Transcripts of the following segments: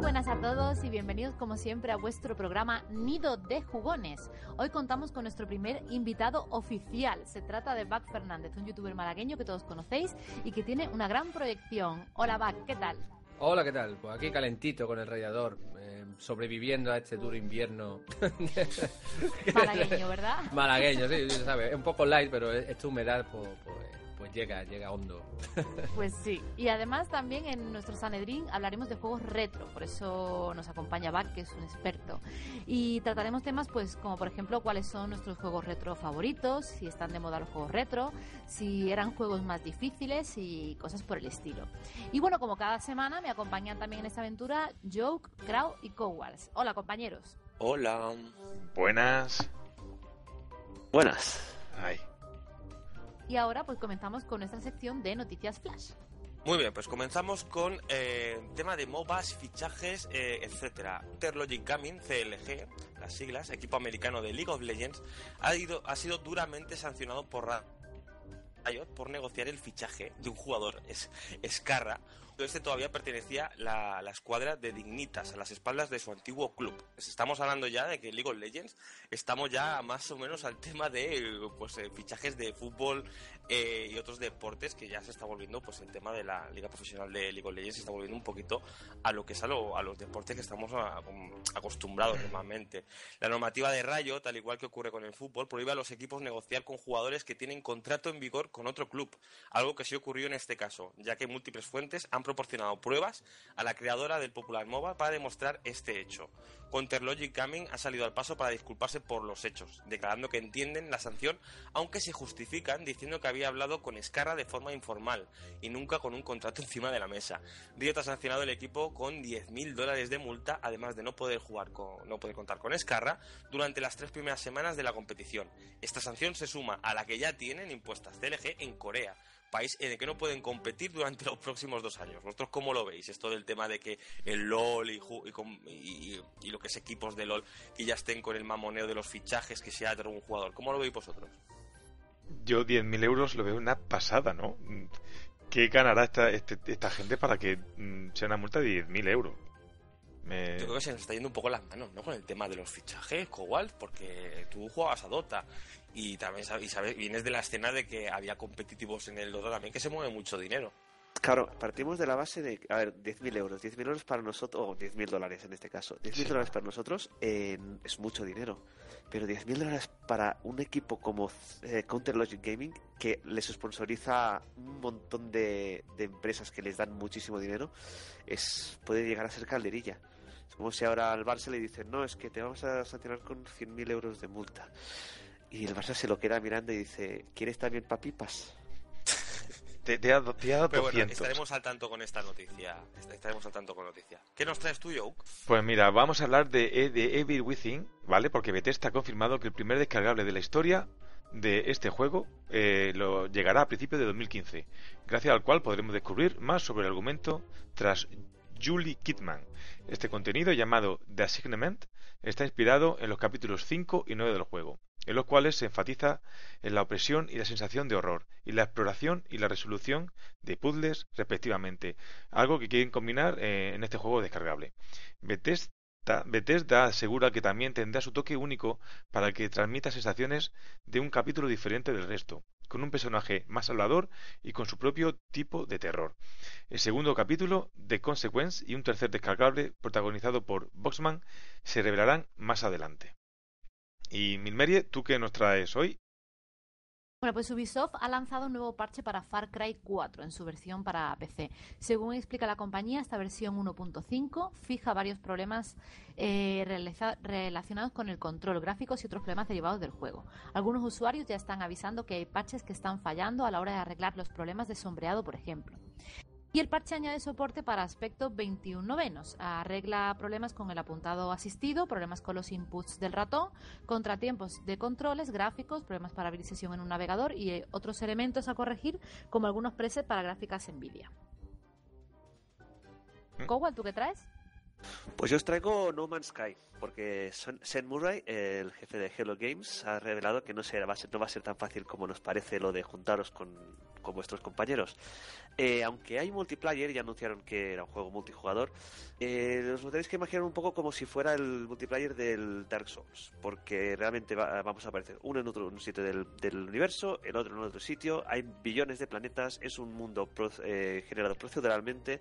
buenas a todos y bienvenidos como siempre a vuestro programa Nido de Jugones. Hoy contamos con nuestro primer invitado oficial. Se trata de Bac Fernández, un youtuber malagueño que todos conocéis y que tiene una gran proyección. Hola Bac, ¿qué tal? Hola, ¿qué tal? Pues aquí calentito con el radiador, eh, sobreviviendo a este duro invierno. Malagueño, ¿verdad? Malagueño, sí, sabes, es un poco light, pero esta humedad pues, pues, pues llega, llega hondo. Pues sí. Y además también en nuestro Sanedrín hablaremos de juegos retro, por eso nos acompaña Bac, que es un experto. Y trataremos temas pues como por ejemplo cuáles son nuestros juegos retro favoritos, si están de moda los juegos retro, si eran juegos más difíciles y cosas por el estilo. Y bueno, como cada semana me acompañan también en esta aventura Joke, Crow y Cowals. Hola compañeros. Hola. Buenas. Buenas. Ay. Y ahora pues comenzamos con nuestra sección de noticias flash. Muy bien, pues comenzamos con eh, tema de MOBAs, fichajes, eh, etcétera. Interlogic Gaming, CLG, las siglas, equipo americano de League of Legends, ha, ido, ha sido duramente sancionado por Riot por negociar el fichaje de un jugador, es Scarra. Este todavía pertenecía la, la escuadra de Dignitas, a las espaldas de su antiguo club. Estamos hablando ya de que League of Legends estamos ya más o menos al tema de pues eh, fichajes de fútbol eh, y otros deportes que ya se está volviendo pues el tema de la liga profesional de League of Legends se está volviendo un poquito a lo que es a, lo- a los deportes que estamos a- acostumbrados normalmente. La normativa de Rayo, tal igual que ocurre con el fútbol, prohíbe a los equipos negociar con jugadores que tienen contrato en vigor con otro club, algo que sí ocurrió en este caso, ya que múltiples fuentes han proporcionado pruebas a la creadora del popular MOBA para demostrar este hecho. Counterlogic Gaming ha salido al paso para disculparse por los hechos, declarando que entienden la sanción, aunque se justifican diciendo que había hablado con Escarra de forma informal y nunca con un contrato encima de la mesa. Riot ha sancionado el equipo con 10.000 dólares de multa, además de no poder jugar con, no poder contar con Escarra durante las tres primeras semanas de la competición. Esta sanción se suma a la que ya tienen impuestas CLG en Corea, país en el que no pueden competir durante los próximos dos años. ¿Vosotros cómo lo veis? Esto del tema de que el LOL y, y y- y lo que es equipos de LOL que ya estén con el mamoneo de los fichajes que sea de un jugador. ¿Cómo lo veis vosotros? Yo 10.000 euros lo veo una pasada, ¿no? ¿Qué ganará esta, este- esta gente para que mm, sea una multa de 10.000 euros? Me- Yo creo que se nos está yendo un poco las manos, ¿no? Con el tema de los fichajes, Cowalt, porque tú jugabas a Dota y también sabes, y sabes, vienes de la escena de que había competitivos en el Dota también que se mueve mucho dinero. Claro, partimos de la base de, a ver, 10.000 euros. 10.000 euros para nosotros, o 10.000 dólares en este caso. 10.000 Sí. dólares para nosotros eh, es mucho dinero. Pero 10.000 dólares para un equipo como eh, Counter Logic Gaming, que les sponsoriza un montón de, empresas que les dan muchísimo dinero, es puede llegar a ser calderilla. Es como si ahora al Barça le dicen, no, es que te vamos a sancionar con 100.000 euros de multa. Y el Barça se lo queda mirando y dice, ¿quieres también papipas? Te, te dado, te Pero bueno, 200. estaremos al tanto con esta noticia. Estaremos al tanto con noticia. ¿Qué nos traes tú, Joe? Pues mira, vamos a hablar de, E- de Evil Within, ¿vale? Porque Bethesda ha confirmado que el primer descargable de la historia de este juego eh, lo llegará a principios de 2015, gracias al cual podremos descubrir más sobre el argumento tras Julie Kidman. Este contenido, llamado The Assignment, está inspirado en los capítulos 5 y 9 del juego, en los cuales se enfatiza en la opresión y la sensación de horror, y la exploración y la resolución de puzzles respectivamente, algo que quieren combinar eh, en este juego descargable. Bethesda Bethesda asegura que también tendrá su toque único para que transmita sensaciones de un capítulo diferente del resto, con un personaje más hablador y con su propio tipo de terror. El segundo capítulo, The Consequence, y un tercer descargable protagonizado por Boxman se revelarán más adelante. Y Milmerie, ¿tú qué nos traes hoy? Bueno, pues Ubisoft ha lanzado un nuevo parche para Far Cry 4 en su versión para PC. Según explica la compañía, esta versión 1.5 fija varios problemas eh, relacionados con el control gráficos y otros problemas derivados del juego. Algunos usuarios ya están avisando que hay parches que están fallando a la hora de arreglar los problemas de sombreado, por ejemplo. Y el parche añade soporte para aspecto 21 novenos. Arregla problemas con el apuntado asistido, problemas con los inputs del ratón, contratiempos de controles, gráficos, problemas para abrir sesión en un navegador y eh, otros elementos a corregir, como algunos presets para gráficas NVIDIA. ¿Mm? Cowell, ¿tú qué traes? Pues yo os traigo No Man's Sky, porque Sen Murray, el jefe de Hello Games, ha revelado que no, será, va a ser, no va a ser tan fácil como nos parece lo de juntaros con, vuestros compañeros. Eh, aunque hay multiplayer, ya anunciaron que era un juego multijugador, eh, os lo tenéis que imaginar un poco como si fuera el multiplayer del Dark Souls, porque realmente va- vamos a aparecer uno en otro sitio del, del universo, el otro en otro sitio, hay billones de planetas, es un mundo pro- eh, generado proceduralmente,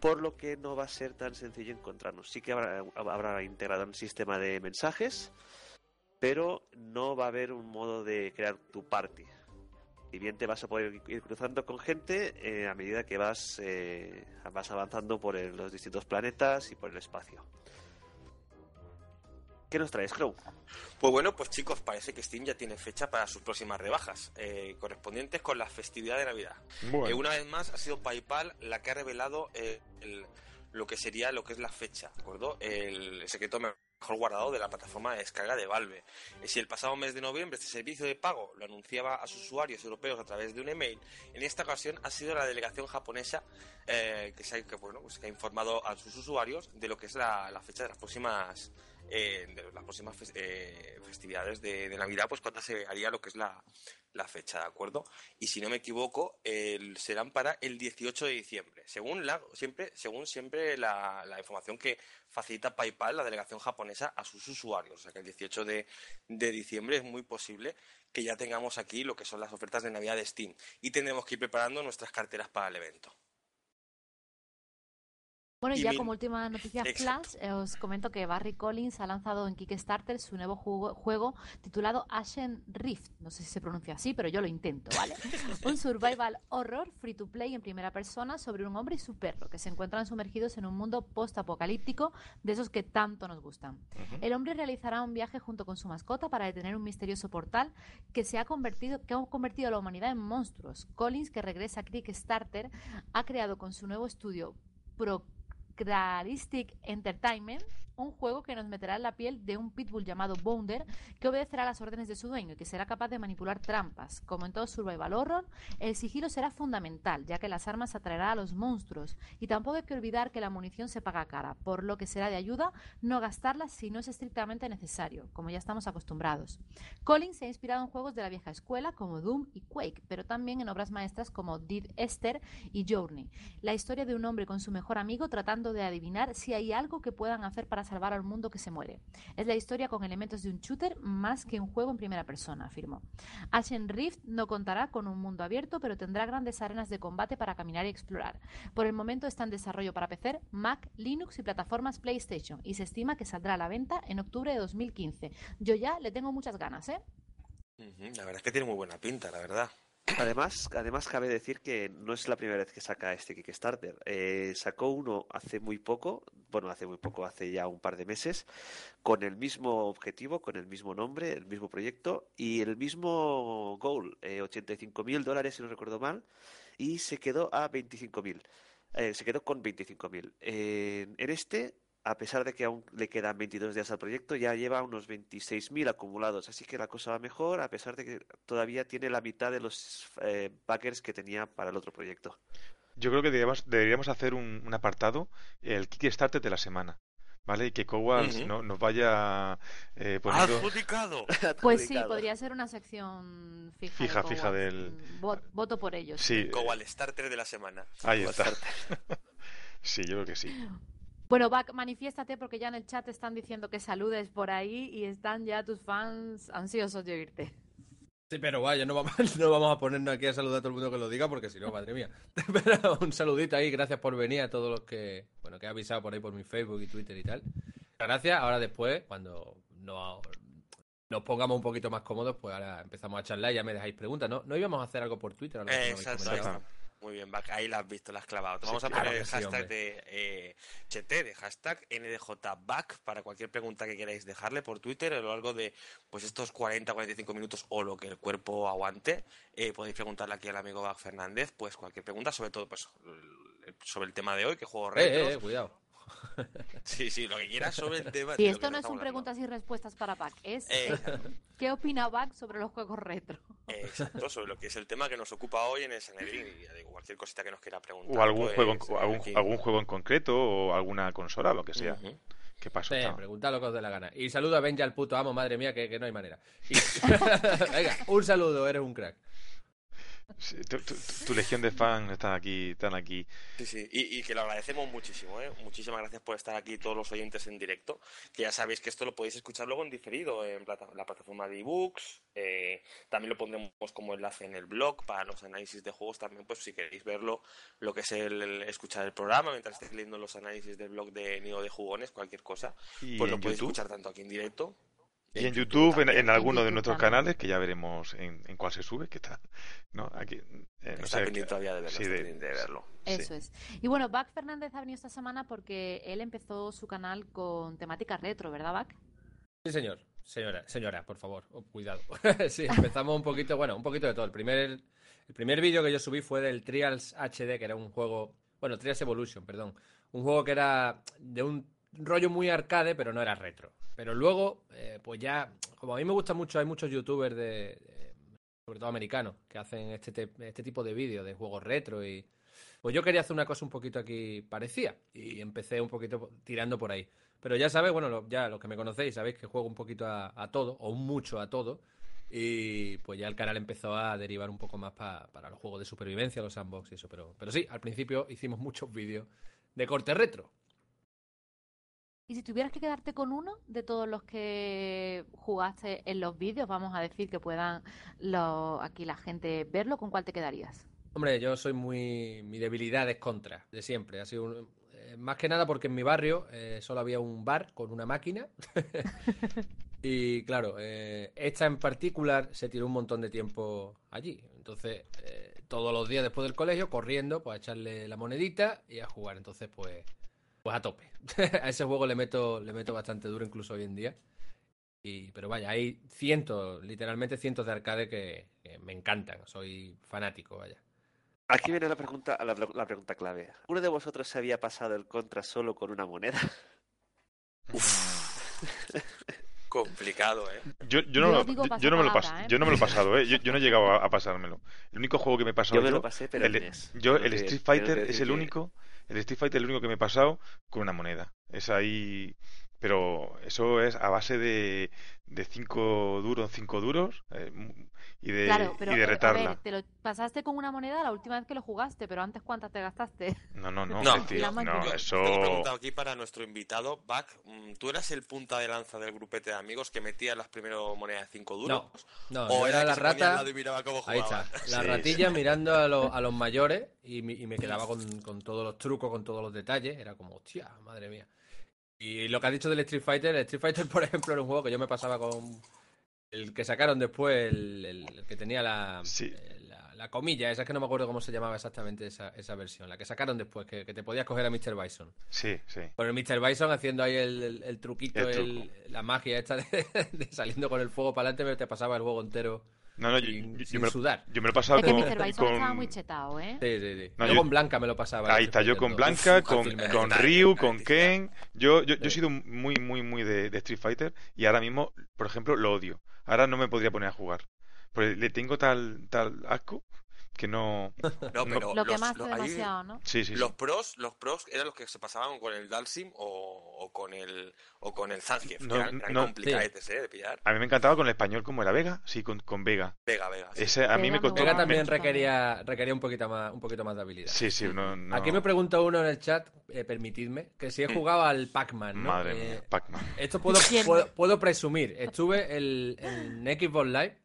por lo que no va a ser tan sencillo encontrarnos. Sí que habrá, habrá integrado un sistema de mensajes, pero no va a haber un modo de crear tu party. Y bien te vas a poder ir cruzando con gente eh, a medida que vas, eh, vas avanzando por los distintos planetas y por el espacio. ¿Qué nos traes, Crow? Pues bueno, pues chicos, parece que Steam ya tiene fecha para sus próximas rebajas, eh, correspondientes con la festividad de Navidad. Bueno, Eh, una vez más ha sido PayPal la que ha revelado eh, el- lo que sería lo que es la fecha, ¿de acuerdo? El secreto mejor guardado de la plataforma de descarga de Valve. Eh, si el pasado mes de noviembre este servicio de pago lo anunciaba a sus usuarios europeos a través de un email, en esta ocasión ha sido la delegación japonesa eh, que, se ha, que, bueno, pues que ha informado a sus usuarios de lo que es la, la fecha de las próximas eh, de las próximas eh, festividades de, Navidad, pues se haría lo que es la, la fecha, ¿de acuerdo? Y si no me equivoco, el- serán para el 18 de diciembre, según la, siempre, según siempre la, la información que facilita PayPal, la delegación japonesa, a sus usuarios. O sea que el 18 de, de diciembre es muy posible que ya tengamos aquí lo que son las ofertas de Navidad de Steam y tendremos que ir preparando nuestras carteras para el evento. Bueno, y ya mi- como última noticia Exacto. flash, eh, os comento que Barry Collins ha lanzado en Kickstarter su nuevo juego, juego titulado Ashen Rift. No sé si se pronuncia así, pero yo lo intento, ¿vale? un survival horror free to play en primera persona sobre un hombre y su perro que se encuentran sumergidos en un mundo post-apocalíptico de esos que tanto nos gustan. ujú. El hombre realizará un viaje junto con su mascota para detener un misterioso portal que se ha convertido, que ha convertido a la humanidad en monstruos. Collins, que regresa a Kickstarter, ha creado con su nuevo estudio Procrealistic Entertainment un juego que nos meterá en la piel de un pitbull llamado Bounder que obedecerá las órdenes de su dueño y que será capaz de manipular trampas. Como en todo survival horror, el sigilo será fundamental, ya que las armas atraerá a los monstruos y tampoco hay que olvidar que la munición se paga cara, por lo que será de ayuda no gastarlas si no es estrictamente necesario, como ya estamos acostumbrados. Collins se ha inspirado en juegos de la vieja escuela como Doom y Quake, pero también en obras maestras como Did Esther y Journey. La historia de un hombre con su mejor amigo tratando de adivinar si hay algo que puedan hacer para salvar al mundo que se muere. Es la historia con elementos de un shooter más que un juego en primera persona, afirmó. Ashen Rift no contará con un mundo abierto, pero tendrá grandes arenas de combate para caminar y explorar. Por el momento está en desarrollo para PC, Mac, Linux y plataformas PlayStation y se estima que saldrá a la venta en octubre de 2015. Yo ya le tengo muchas ganas, ¿eh? La verdad es que tiene muy buena pinta, la verdad. Además, además cabe decir que no es la primera vez que saca este Kickstarter. Eh, sacó uno hace muy poco, bueno, hace muy poco, hace ya un par de meses, con el mismo objetivo, con el mismo nombre, el mismo proyecto y el mismo goal, eh, 85 mil dólares si no recuerdo mal, y se quedó a 25 mil. Eh, se quedó con 25 mil. en este, a pesar de que aún le quedan 22 días al proyecto, ya lleva unos 26.000 acumulados. Así que la cosa va mejor, a pesar de que todavía tiene la mitad de los eh, backers que tenía para el otro proyecto. Yo creo que deberíamos, deberíamos hacer un, un apartado, el Kickstarter de la semana, ¿vale? Y que Ujú. no, nos vaya eh, poniendo... ¡Adjudicado! Pues sí, podría ser una sección fija. Fija, de fija Cowards. del- Mm, vo- Voto por ellos. Sí, Como al starter de la semana. ahí está. Sí, yo creo que sí. Bueno, Bac, manifiéstate porque ya en el chat están diciendo que saludes por ahí y están ya tus fans ansiosos de oírte. Sí, pero vaya, no vamos, no vamos a ponernos aquí a saludar a todo el mundo que lo diga, porque si no, madre mía. Pero un saludito ahí, gracias por venir a todos los que, bueno, que he avisado por ahí por mi Facebook y Twitter y tal. Gracias, ahora después, cuando no nos pongamos un poquito más cómodos, pues ahora empezamos a charlar y ya me dejáis preguntas. ¿No, no íbamos a hacer algo por Twitter? Exacto. Muy bien, Ahí la has visto, la has clavado. Te vamos a poner el hashtag de eh, de hashtag NDJBack para cualquier pregunta que queráis dejarle por Twitter a lo largo de pues estos 40, 45 minutos o lo que el cuerpo aguante. Eh, podéis preguntarle aquí al amigo Back Fernández, pues cualquier pregunta, sobre todo pues sobre el tema de hoy, que juego retro. Eh, eh, cuidado. Sí, sí, lo que quieras sobre el tema. Y esto no es un preguntas y respuestas para Pac, es eh, ¿qué opina Pac sobre los juegos retro? Exacto, sobre lo que es el tema que nos ocupa hoy en el Sanedrín. Y cualquier cosita que nos quiera preguntar. O algún, juego, en, pues, algún, juego en concreto o alguna consola, lo que sea. ¿Qué pasa? Sí, pregunta lo que os dé la gana. Y saludo a Benja, el puto amo, madre mía, que, no hay manera. Venga, un saludo, eres un crack tu, legión de fans están aquí, están aquí. Sí, sí, y, que lo agradecemos muchísimo, ¿eh? Muchísimas gracias por estar aquí todos los oyentes en directo. Que ya sabéis que esto lo podéis escuchar luego en diferido en la plataforma de ebooks. Eh, también lo pondremos como enlace en el blog para los análisis de juegos también, pues si queréis verlo, lo que es el, escuchar el programa mientras estéis leyendo los análisis del blog de Nido de Jugones, cualquier cosa, pues lo podéis escuchar tanto aquí en directo y en YouTube, en, alguno de nuestros canales, que ya veremos en, cuál se sube, que está, ¿no? Aquí, eh, no está pendiente todavía de verlo. Sí, de, verlo. Eso es. Y bueno, Bac Fernández ha venido esta semana porque él empezó su canal con temática retro, ¿verdad, Bac? Sí, señor. Señora, señora, por favor, oh, cuidado. sí, empezamos un poquito, bueno, un poquito de todo. El primer, el primer vídeo que yo subí fue del Trials HD, que era un juego, bueno, Trials Evolution, perdón. Un juego que era de un rollo muy arcade, pero no era retro. Pero luego, eh, pues ya, como a mí me gusta mucho, hay muchos youtubers de, sobre todo americanos, que hacen este, este tipo de vídeos de juegos retro y pues yo quería hacer una cosa un poquito aquí parecía y empecé un poquito tirando por ahí. Pero ya sabéis, bueno, ya los que me conocéis sabéis que juego un poquito a, todo, o mucho a todo. Y pues ya el canal empezó a derivar un poco más para los juegos de supervivencia, los sandbox y eso. Pero, pero sí, al principio hicimos muchos vídeos de corte retro. Y si tuvieras que quedarte con uno de todos los que jugaste en los vídeos, vamos a decir que puedan aquí la gente verlo, ¿con cuál te quedarías? Hombre, yo soy muy. Mi debilidad es contra, de siempre. Eh, más que nada porque en mi barrio eh, solo había un bar con una máquina. y claro, eh, esta en particular se tiró un montón de tiempo allí. Entonces, todos los días después del colegio, corriendo, pues a echarle la monedita y a jugar. Entonces, pues pues a tope. a ese juego le meto, le meto bastante duro incluso hoy en día. Y, pero vaya, hay cientos, literalmente cientos de arcade que, me encantan. Soy fanático, vaya. Aquí viene la pregunta, la, pregunta clave. ¿Uno de vosotros se había pasado el contra solo con una moneda? Complicado, ¿eh? Yo, no, lo, yo, no me lo ¿eh? yo no me lo he pasado, ¿eh? Yo, no he llegado a, pasármelo. El único juego que me he pasado yo... me lo pasé, pero el, yo, el Street Fighter es el único el Street Fighter es el único que me he pasado con una moneda. Es ahí. Pero eso es a base de, de cinco duros, cinco duros. Eh, y de, y de eh, retarla. te lo pasaste con una moneda la última vez que lo jugaste, pero antes ¿cuántas te gastaste? No, no, no. No, eso... Te he preguntado aquí para nuestro invitado, Back, mm, ¿tú eras el punta de lanza del grupete de amigos que metía las primeras monedas de 5 duros? No, no era, la rata... Ahí está, la ratilla mirando a, a, los mayores y, y me quedaba con, con todos los trucos, con todos los detalles. Era como, hostia, madre mía. Y lo que has dicho del Street Fighter, el Street Fighter, por ejemplo, era un juego que yo me pasaba con el que sacaron después, el, que tenía la, la, comilla, esa es que no me acuerdo cómo se llamaba exactamente esa, esa versión, la que sacaron después, que, te podías coger a Mr. Bison. Sí, sí. Con el Mr. Bison haciendo ahí el, truquito, la magia esta de, saliendo con el fuego para adelante, te pasaba el juego entero. No, no, sin, yo, me, sudar. Yo me lo con. Bison estaba muy chetado, ¿eh? Sí, sí, sí. yo, con Blanca me lo pasaba. Ahí está, yo con Blanca, con, con Ryu, con Ken. Yo, yo, yo he sido muy, muy, muy de, de Street Fighter y ahora mismo, por ejemplo, lo odio. Ahora no me podría poner a jugar. Porque le tengo tal, tal asco que no. No, pero lo que más demasiado, ¿no? Sí, sí, Los pros, los pros eran los que se pasaban con el Dalsim o, o con el o con el Zangief, no, que eran, complicados ¿eh? de pillar. A mí me encantaba con el español como era Vega, sí, con, con Vega. Vega, Vega. Ese a mí me costó. Vega también requería requería un poquito más un poquito más de habilidad. Sí, sí, no, Aquí me pregunta uno en el chat, eh, permitidme, que si he jugado al Pac-Man, ¿no? Madre mía, eh, Pac-Man. Esto puedo, puedo, presumir. Estuve el, en Xbox Live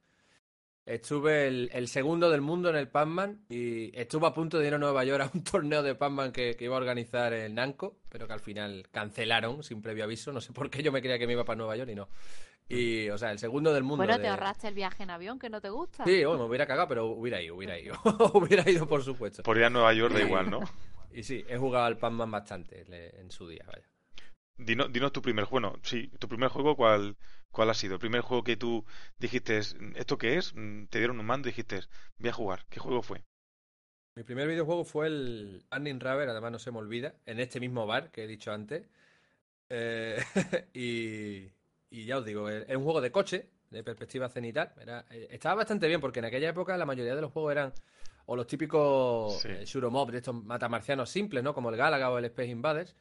Estuve el, segundo del mundo en el Pac-Man y estuve a punto de ir a Nueva York a un torneo de Pac-Man que, iba a organizar el Nanco, pero que al final cancelaron sin previo aviso. No sé por qué yo me creía que me iba para Nueva York y no. Y, o sea, el segundo del mundo. Bueno, de- te ahorraste el viaje en avión, que no te gusta. Sí, bueno, me hubiera cagado, pero hubiera ido, hubiera ido. hubiera ido, por supuesto. Por ir a Nueva York da igual, ¿no? Y sí, he jugado al Pac-Man bastante en su día, vaya. Dinos, dinos tu primer juego. Bueno, sí, tu primer juego, ¿cuál, ¿cuál ha sido? El primer juego que tú dijiste, ¿esto qué es? Mm, Te dieron un mando y dijiste, voy a jugar. ¿Qué juego fue? Mi primer videojuego fue el Anning Raver, además no se me olvida, en este mismo bar que he dicho antes. Eh, y, y ya os digo, es un juego de coche, de perspectiva cenital. Era, eh, estaba bastante bien porque en aquella época la mayoría de los juegos eran o los típicos Sí. eh, up de estos matamarcianos simples, ¿no? Como el Galaga o el Space Invaders.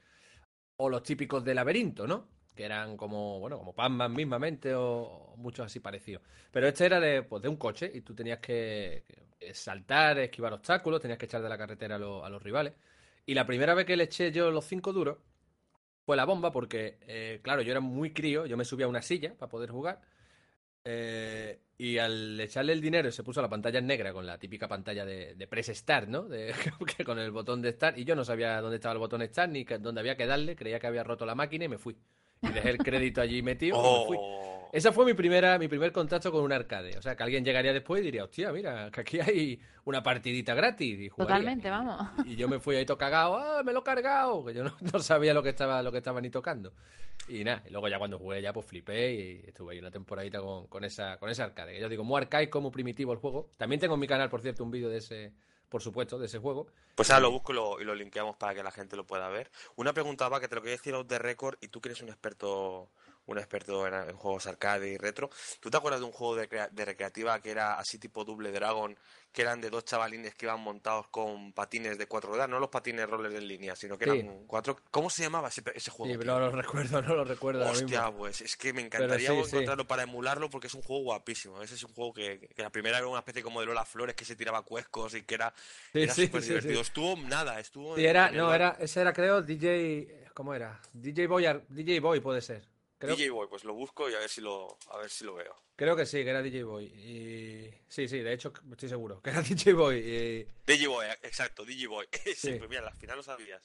O los típicos de laberinto, ¿no? Que eran como, bueno, como Pac-Man mismamente o, muchos así parecidos. Pero este era de, pues, de un coche y tú tenías que, saltar, esquivar obstáculos, tenías que echar de la carretera a, los- rivales. Y la primera vez que le eché yo los cinco duros fue la bomba porque, eh, claro, yo era muy crío, yo me subía a una silla para poder jugar. eh, y al echarle el dinero se puso la pantalla en negra con la típica pantalla de, de Press Start, ¿no? De, con el botón de Start. Y yo no sabía dónde estaba el botón Start ni dónde había que darle. Creía que había roto la máquina y me fui. Y dejé el crédito allí metido y me fui. Oh. Esa fue mi primera, mi primer contacto con un arcade. O sea, que alguien llegaría después y diría, hostia, mira, que aquí hay una partidita gratis. Y. Totalmente, vamos. Y yo me fui ahí todo cagado, ¡ah, me lo he cargado! Que yo no, no sabía lo que estaba, lo que estaba ni tocando. Y nada, y luego ya cuando jugué ya pues flipé y estuve ahí una temporadita con, con esa, con ese arcade. Que yo digo, muy arcade, muy primitivo el juego. También tengo en mi canal, por cierto, un vídeo de ese, por supuesto, de ese juego. Pues ahora lo busco y lo, y lo linkeamos para que la gente lo pueda ver. Una pregunta va que te lo quería decir out de récord y tú que eres un experto un experto en, en juegos arcade y retro. ¿Tú te acuerdas de un juego de, crea- de recreativa que era así tipo Double Dragon, que eran de dos chavalines que iban montados con patines de cuatro ruedas, no los patines rollers en línea, sino que Sí. eran cuatro... ¿Cómo se llamaba ese, ese juego? Sí, tío? no lo recuerdo, no lo recuerdo Hostia, mismo. pues es que me Pero encantaría sí, encontrarlo para emularlo porque es un juego guapísimo. Ese es un juego que, que la primera era una especie como de Lola Flores que se tiraba cuescos y que era, súper divertido. Estuvo nada, estuvo... En- era, en no, era, ese era creo DJ, ¿cómo era? DJ Boy, DJ Boy puede ser. Creo, DJ Boy, pues lo busco y a ver si lo, a ver si lo veo. creo que sí, que era DJ Boy. Y... Sí, sí, de hecho estoy seguro, que era DJ Boy. Y... DJ Boy, exacto, DJ Boy. Sí, Sí. pues mira, al final lo sabías.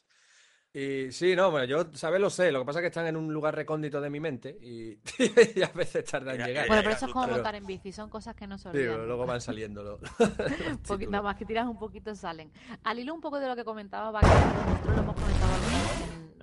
Y sí, no, bueno, yo, ¿sabes? Lo sé. Lo que pasa es que están en un lugar recóndito de mi mente y, y a veces tardan en llegar. Bueno, pero eso es como pero- montar en bici, son cosas que no se olvidan. pero luego van saliendo los, los nada más que tiras un poquito salen. Al hilo un poco de lo que comentaba Vaca, nosotros lo hemos comentado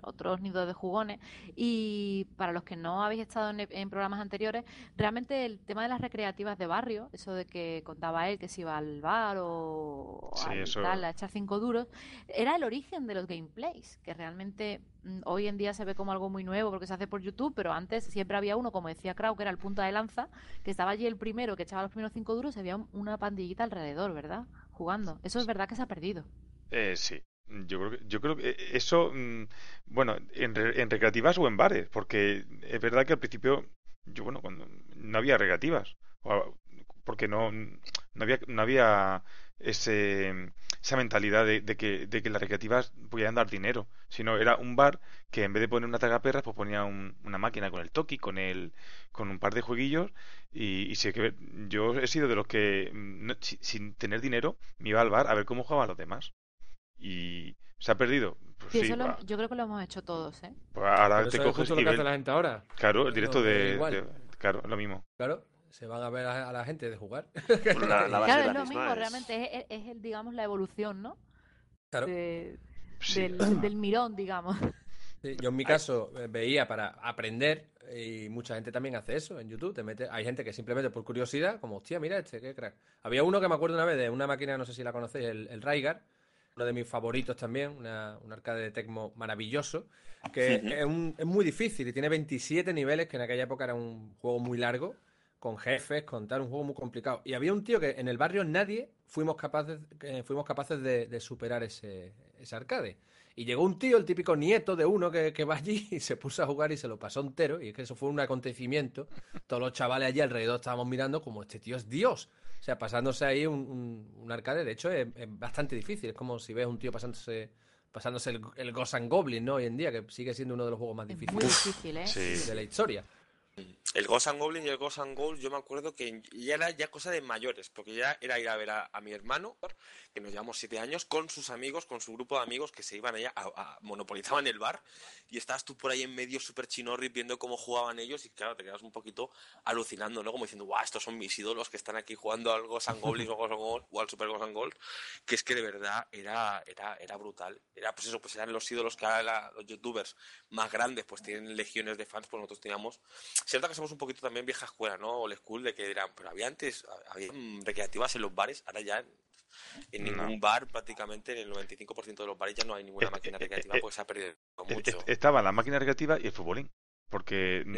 otros nidos de jugones y para los que no habéis estado en, en programas anteriores, realmente el tema de las recreativas de barrio, eso de que contaba él que se iba al bar o Sí, al eso- tal, a echar cinco duros, era el origen de los gameplays, que realmente mm, hoy en día se ve como algo muy nuevo porque se hace por YouTube, pero antes siempre había uno, como decía Krau, que era el punta de lanza, que estaba allí el primero, que echaba los primeros cinco duros, y había un- una pandillita alrededor, ¿verdad? Jugando. Eso es verdad que se ha perdido. Eh, sí. Yo creo que, yo creo que eso, mm, bueno, en, en recreativas o en bares, porque es verdad que al principio, yo, bueno, cuando no había recreativas, porque no, no había, no había ese, esa mentalidad de, que, de que las recreativas podían dar dinero, sino era un bar que en vez de poner una tragaperras, pues ponía un- una máquina con el Toki, con el, con un par de jueguillos, y, y sí que yo he sido de los que, mm, sin tener dinero, me iba al bar a ver cómo jugaban los demás y se ha perdido. Pues Sí, sí, eso lo- yo creo que lo hemos hecho todos, ¿eh? Pues ahora Pero te eso es coges justo y lo que ves, hace la gente ahora. claro, el directo No, de, de- claro, lo mismo. Claro, se van a ver a, a la gente de jugar. La, la base Claro, es es lo mismo, es- realmente es, es el, digamos, la evolución, ¿no? Claro. De- Sí. del, del mirón, digamos. Sí, yo en mi caso eh, veía para aprender y mucha gente también hace eso en YouTube. Te mete, hay gente que simplemente por curiosidad, como, hostia, mira este, qué crack. Había uno que me acuerdo una vez de una máquina, no sé si la conocéis, el, el Raigar, uno de mis favoritos también, una- un arcade de Tecmo maravilloso, que es, un- es muy difícil y tiene 27 niveles, que en aquella época era un juego muy largo, con jefes, con tal, un juego muy complicado. Y había un tío que en el barrio nadie fuimos capaces, eh, fuimos capaces de, de superar ese, ese arcade. Y llegó un tío, el típico nieto de uno que, que va allí y se puso a jugar y se lo pasó entero. Y es que eso fue un acontecimiento. Todos los chavales allí alrededor estábamos mirando como este tío es Dios. O sea, pasándose ahí un, un- un arcade, de hecho, es, es bastante difícil. Es como si ves un tío pasándose pasándose el, el Ghost and Goblin, ¿no? Hoy en día, que sigue siendo uno de los juegos más difíciles difícil, ¿eh? Sí. de la historia. El Ghost and Goblin y el Ghost and Gold, yo me acuerdo que ya era ya cosa de mayores, porque ya era ir a ver a, mi hermano, que nos llevamos siete años, con sus amigos, con su grupo de amigos que se iban allá, a, monopolizaban el bar, y estabas tú por ahí en medio súper chinorri viendo cómo jugaban ellos, y claro, te quedas un poquito alucinando, ¿no? Como diciendo, guau, estos son mis ídolos que están aquí jugando al Ghost and Goblin o, Ghost and Gold, o al Super Ghost and Gold, que es que de verdad era, era, era brutal. Era, pues eso, pues eran los ídolos que ahora los youtubers más grandes, pues tienen legiones de fans, pues nosotros teníamos Cierto que somos un poquito también vieja escuela, ¿no? Old school, de que dirán, pero había antes, había recreativas en los bares, ahora ya en, No. ningún bar, prácticamente en el 95% de los bares ya no hay ninguna máquina eh, recreativa eh, porque se ha perdido mucho. est- Estaba la máquina recreativa y el futbolín. Porque mm,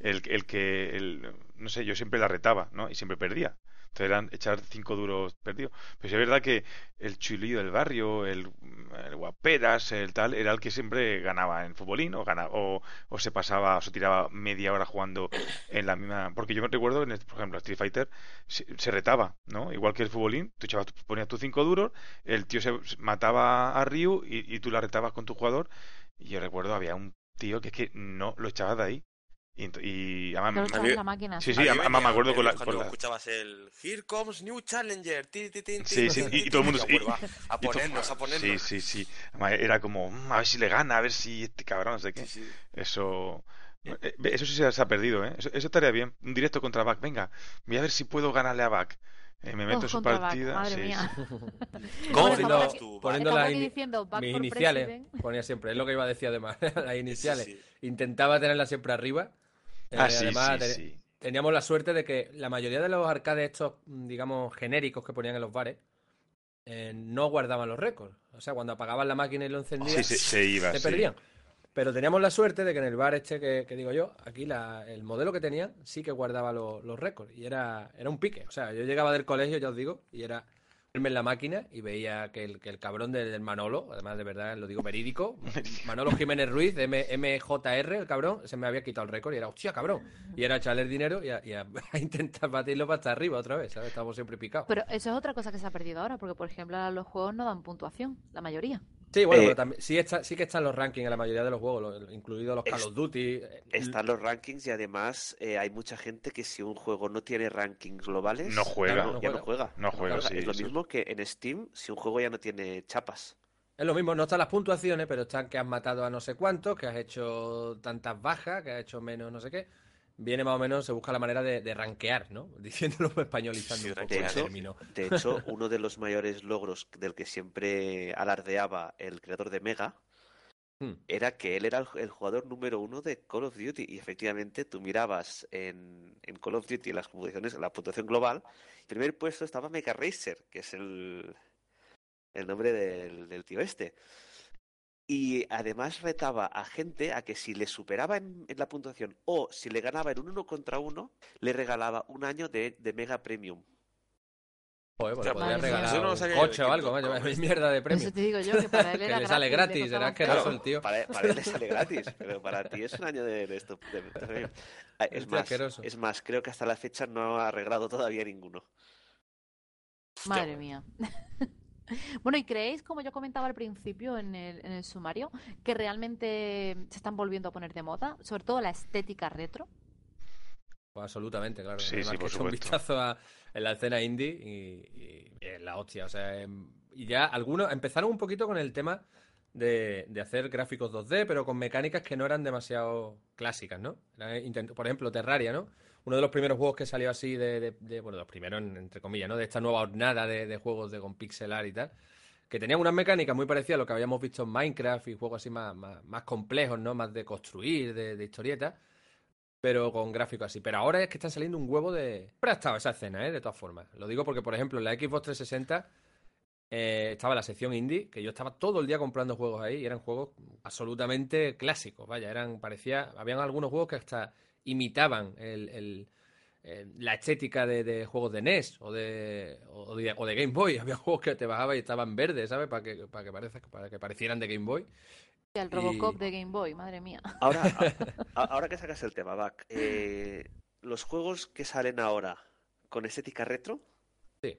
el, el que, el, no sé, yo siempre la retaba, ¿no? Y siempre perdía. Entonces eran echar cinco duros perdidos. Pero sí es verdad que el chulillo del barrio, el, el guaperas, el tal, era el que siempre ganaba en futbolín o, ganaba, o, o se pasaba o se tiraba media hora jugando en la misma. Porque yo me recuerdo, en por ejemplo, Street Fighter se, se retaba, ¿no? Igual que el futbolín, tú echabas, ponías tus cinco duros, el tío se se mataba a Ryu y, y tú la retabas con tu jugador. Y yo recuerdo, había un tío que es que no lo echabas de ahí. Y, y además, me- la máquina. Sí, A sí, mí además me acuerdo con la- cuando con la- escuchabas el Here comes new challenger. ti, ti, ti, Sí, sí, y- todo el mundo- y- a ponernos, a ponernos. Sí, sí, sí. Además, Era como, "Mm, a ver si le gana, a ver si este cabrón, no sé qué. Sí, sí. Eso. eh, Eso sí se se ha perdido, ¿eh? Eso, eso estaría bien. Un directo contra Back. Venga, voy a ver si puedo ganarle a Back. Eh, me meto en su partida. madre sí, mía. sí. ¿Cómo Poniendo- poniendo las diciendo back mis iniciales, president. ponía siempre, es lo que iba a decir además, las iniciales. Sí, Intentaba tenerlas siempre arriba. Eh, Ah, sí, además, sí, te- sí. teníamos la suerte de que la mayoría de los arcades estos, mm, digamos, genéricos que ponían en los bares, eh, no guardaban los récords. O sea, cuando apagaban la máquina y lo encendían, Sí, se, se iba, se sí. perdían. Pero teníamos la suerte de que en el bar este que, que digo yo, aquí la- el modelo que tenían sí que guardaba lo- los récords. Y era, era un pique. O sea, yo llegaba del colegio, ya os digo, y era verme en la máquina y veía que el, que el cabrón del, del Manolo, además de verdad lo digo verídico, Manolo Jiménez Ruiz, M- MJR, el cabrón, se me había quitado el récord y era, hostia, cabrón. Y era echarle el dinero y a, y a- a intentar batirlo para estar arriba otra vez, ¿sabes? Estamos siempre picados. Pero eso es otra cosa que se ha perdido ahora, porque por ejemplo ahora los juegos no dan puntuación, la mayoría. Sí, bueno, Eh, pero también, sí, está, sí que están los rankings en la mayoría de los juegos, lo- incluidos los Call of Duty. eh, Están los rankings y además eh, hay mucha gente que si un juego no tiene rankings globales, No juega. ya Claro, no, no ya no juega. juega. No juega, Claro, sí, es lo eso- mismo que en Steam si un juego ya no tiene chapas. Es lo mismo, no están las puntuaciones, pero están que has matado a no sé cuántos, que has hecho tantas bajas, que has hecho menos no sé qué. Viene más o menos, se busca la manera de, de rankear, ¿no? Diciéndolo españolizando Sí, un poco De el hecho, término. de hecho, uno de los mayores logros del que siempre alardeaba el creador de Mega Hmm. era que él era el, jugador número uno de Call of Duty y efectivamente tú mirabas en, en Call of Duty las puntuaciones, la puntuación global, el primer puesto estaba Mega Racer, que es el, el nombre del, del tío este. Y además retaba a gente a que si le superaba en, en la puntuación o si le ganaba en un uno contra uno, le regalaba un año de, de Mega Premium. Joder, pues Hostia, podría madre mía. regalar Eso no un coche o algo, vaya, mierda de Eso premio. te digo yo, que para él Que era le sale gratis, gratis, le era costaba asqueroso cero. el tío. Para, para él le sale gratis, pero para ti es un año de, de esto. de- de premium. Es más, asqueroso. es más, creo que hasta la fecha no ha arreglado todavía ninguno. Madre mía. Bueno, ¿y creéis, como yo comentaba al principio en el, en el sumario, que realmente se están volviendo a poner de moda? Sobre todo la estética retro. Pues absolutamente, claro. Sí, Además sí, que por hecho un vistazo a, en la escena indie y, y es la hostia. O sea, em, y ya algunos empezaron un poquito con el tema de, de hacer gráficos 2D, pero con mecánicas que no eran demasiado clásicas, ¿no? Era por ejemplo, Terraria, ¿no? Uno de los primeros juegos que salió así de, bueno, los primeros en- entre comillas, ¿no? De esta nueva hornada de, juegos de con pixel art y tal. Que tenían unas mecánicas muy parecidas a lo que habíamos visto en Minecraft y juegos así más, más, complejos, ¿no? Más de construir, de, historietas pero con gráficos así. Pero ahora es que están saliendo un huevo de... Siempre ha estado esa escena, ¿eh? De todas formas. Lo digo porque, por ejemplo, en la Xbox 360 eh, estaba la sección indie, que yo estaba todo el día comprando juegos ahí y eran juegos absolutamente clásicos. Vaya, eran, parecía... Habían algunos juegos que hasta imitaban el... el- eh, la estética de, de juegos de NES o de, o, de, o de Game Boy. Había juegos que te bajabas y estaban verdes, ¿sabes? Para que, para que, parezca- para que parecieran de Game Boy. Y el Robocop de Game Boy, madre mía. Ahora, a- ahora que sacas el tema, Bac, eh, los juegos que salen ahora con estética retro, Sí.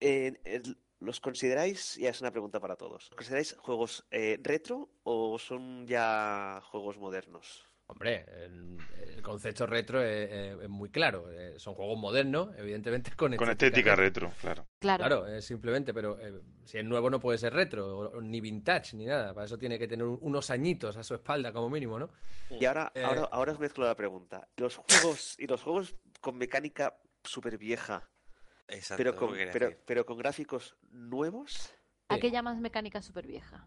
eh, el- ¿los consideráis, ya es una pregunta para todos, ¿consideráis juegos eh, retro o son ya juegos modernos? Hombre, el, el concepto retro es, muy claro. eh, son juegos modernos, evidentemente con, Con estética retro, claro. Claro. Claro, simplemente, pero eh, si es nuevo no puede ser retro, ni vintage, ni nada. Para eso tiene que tener un- unos añitos a su espalda, como mínimo, ¿no? Y ahora, Eh, ahora, ahora os mezclo la pregunta. Los juegos y los juegos con mecánica súper vieja, Exacto, pero con, pero, pero gráficos nuevos, ¿A qué llamas mecánica súper vieja?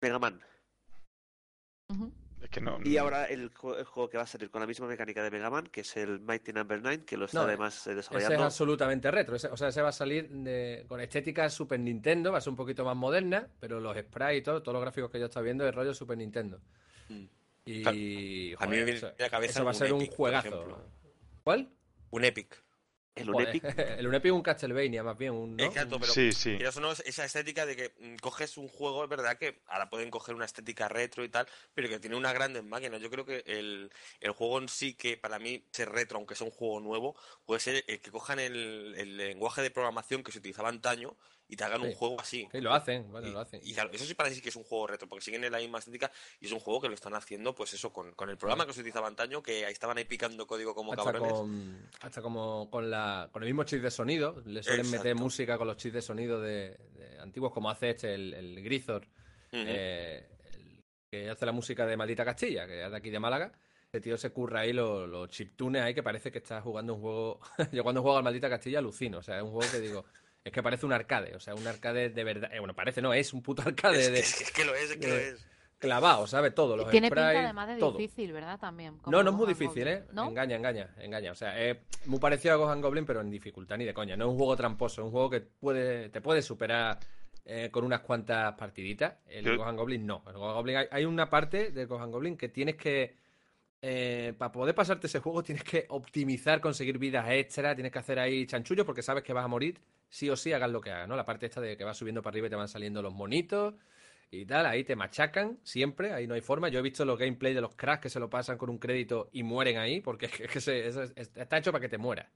Mega Man. Es que no. Y ahora el, ju- el juego que va a salir con la misma mecánica de Mega Man, que es el Mighty Number 9, que lo está No, además eh, Ese es desarrollando. absolutamente retro. ese- o sea, ese va a salir de- con estética Super Nintendo, va a ser un poquito más moderna, pero los sprites y todo, todos los gráficos que yo estoy viendo es rollo Super Nintendo. Mm. Y, Claro. A mí me viene la cabeza eso va a un ser un Epic, juegazo. ejemplo. ¿Cuál? Un Epic. El Unepic. el Unepic es un Castlevania, más bien. Un, ¿no? Exacto, pero Sí, sí. quieras o no, es esa estética de que coges un juego, es verdad que ahora pueden coger una estética retro y tal, pero que tiene unas grandes máquinas. Yo creo que el, el juego en sí, que para mí ser retro, aunque sea un juego nuevo, puede ser el que cojan el, el lenguaje de programación que se utilizaba antaño y te hagan un juego así. Sí, lo hacen, bueno, Y, lo hacen. y claro, eso sí parece que es un juego retro, porque siguen en la misma estética y es un juego que lo están haciendo, pues eso, con, con el programa que se utilizaba antaño, que ahí estaban ahí picando código como hasta cabrones. con, hasta como con, la, con el mismo chip de sonido. Le suelen meter música con los chips de sonido de, de antiguos, como hace este, el, el Grizor, Ujú. eh, el que hace la música de Maldita Castilla, que es de aquí de Málaga. Ese tío se curra ahí los, los chiptunes ahí que parece que está jugando un juego. Yo cuando juego al Maldita Castilla alucino. O sea, es un juego que digo. Es que parece un arcade. O sea, un arcade de verdad. eh, bueno, parece, no, es un puto arcade es, que, de es que- es que lo es, es que lo es. clavado, ¿sabes? Todo. Los Tiene pinta sprites, además de todo. difícil, ¿verdad? También. No, no es muy difícil, Goblin. ¿eh? ¿No? Engaña, engaña, engaña. O sea, es muy parecido a Gohan Goblin, pero en dificultad ni de coña. No es un juego tramposo, es un juego que puede, te puede superar eh, con unas cuantas partiditas. El Yo- Gohan Goblin no. El Gohan Goblin, hay, hay una parte del Gohan Goblin que tienes que. eh, para poder pasarte ese juego tienes que optimizar, conseguir vidas extras, tienes que hacer ahí chanchullos porque sabes que vas a morir, sí o sí hagas lo que hagas, ¿no? La parte esta de que vas subiendo para arriba y te van saliendo los monitos y tal, ahí te machacan siempre, ahí no hay forma. Yo he visto los gameplay de los cracks que se lo pasan con un crédito y mueren ahí, porque es que, se- es- está hecho para que te mueras.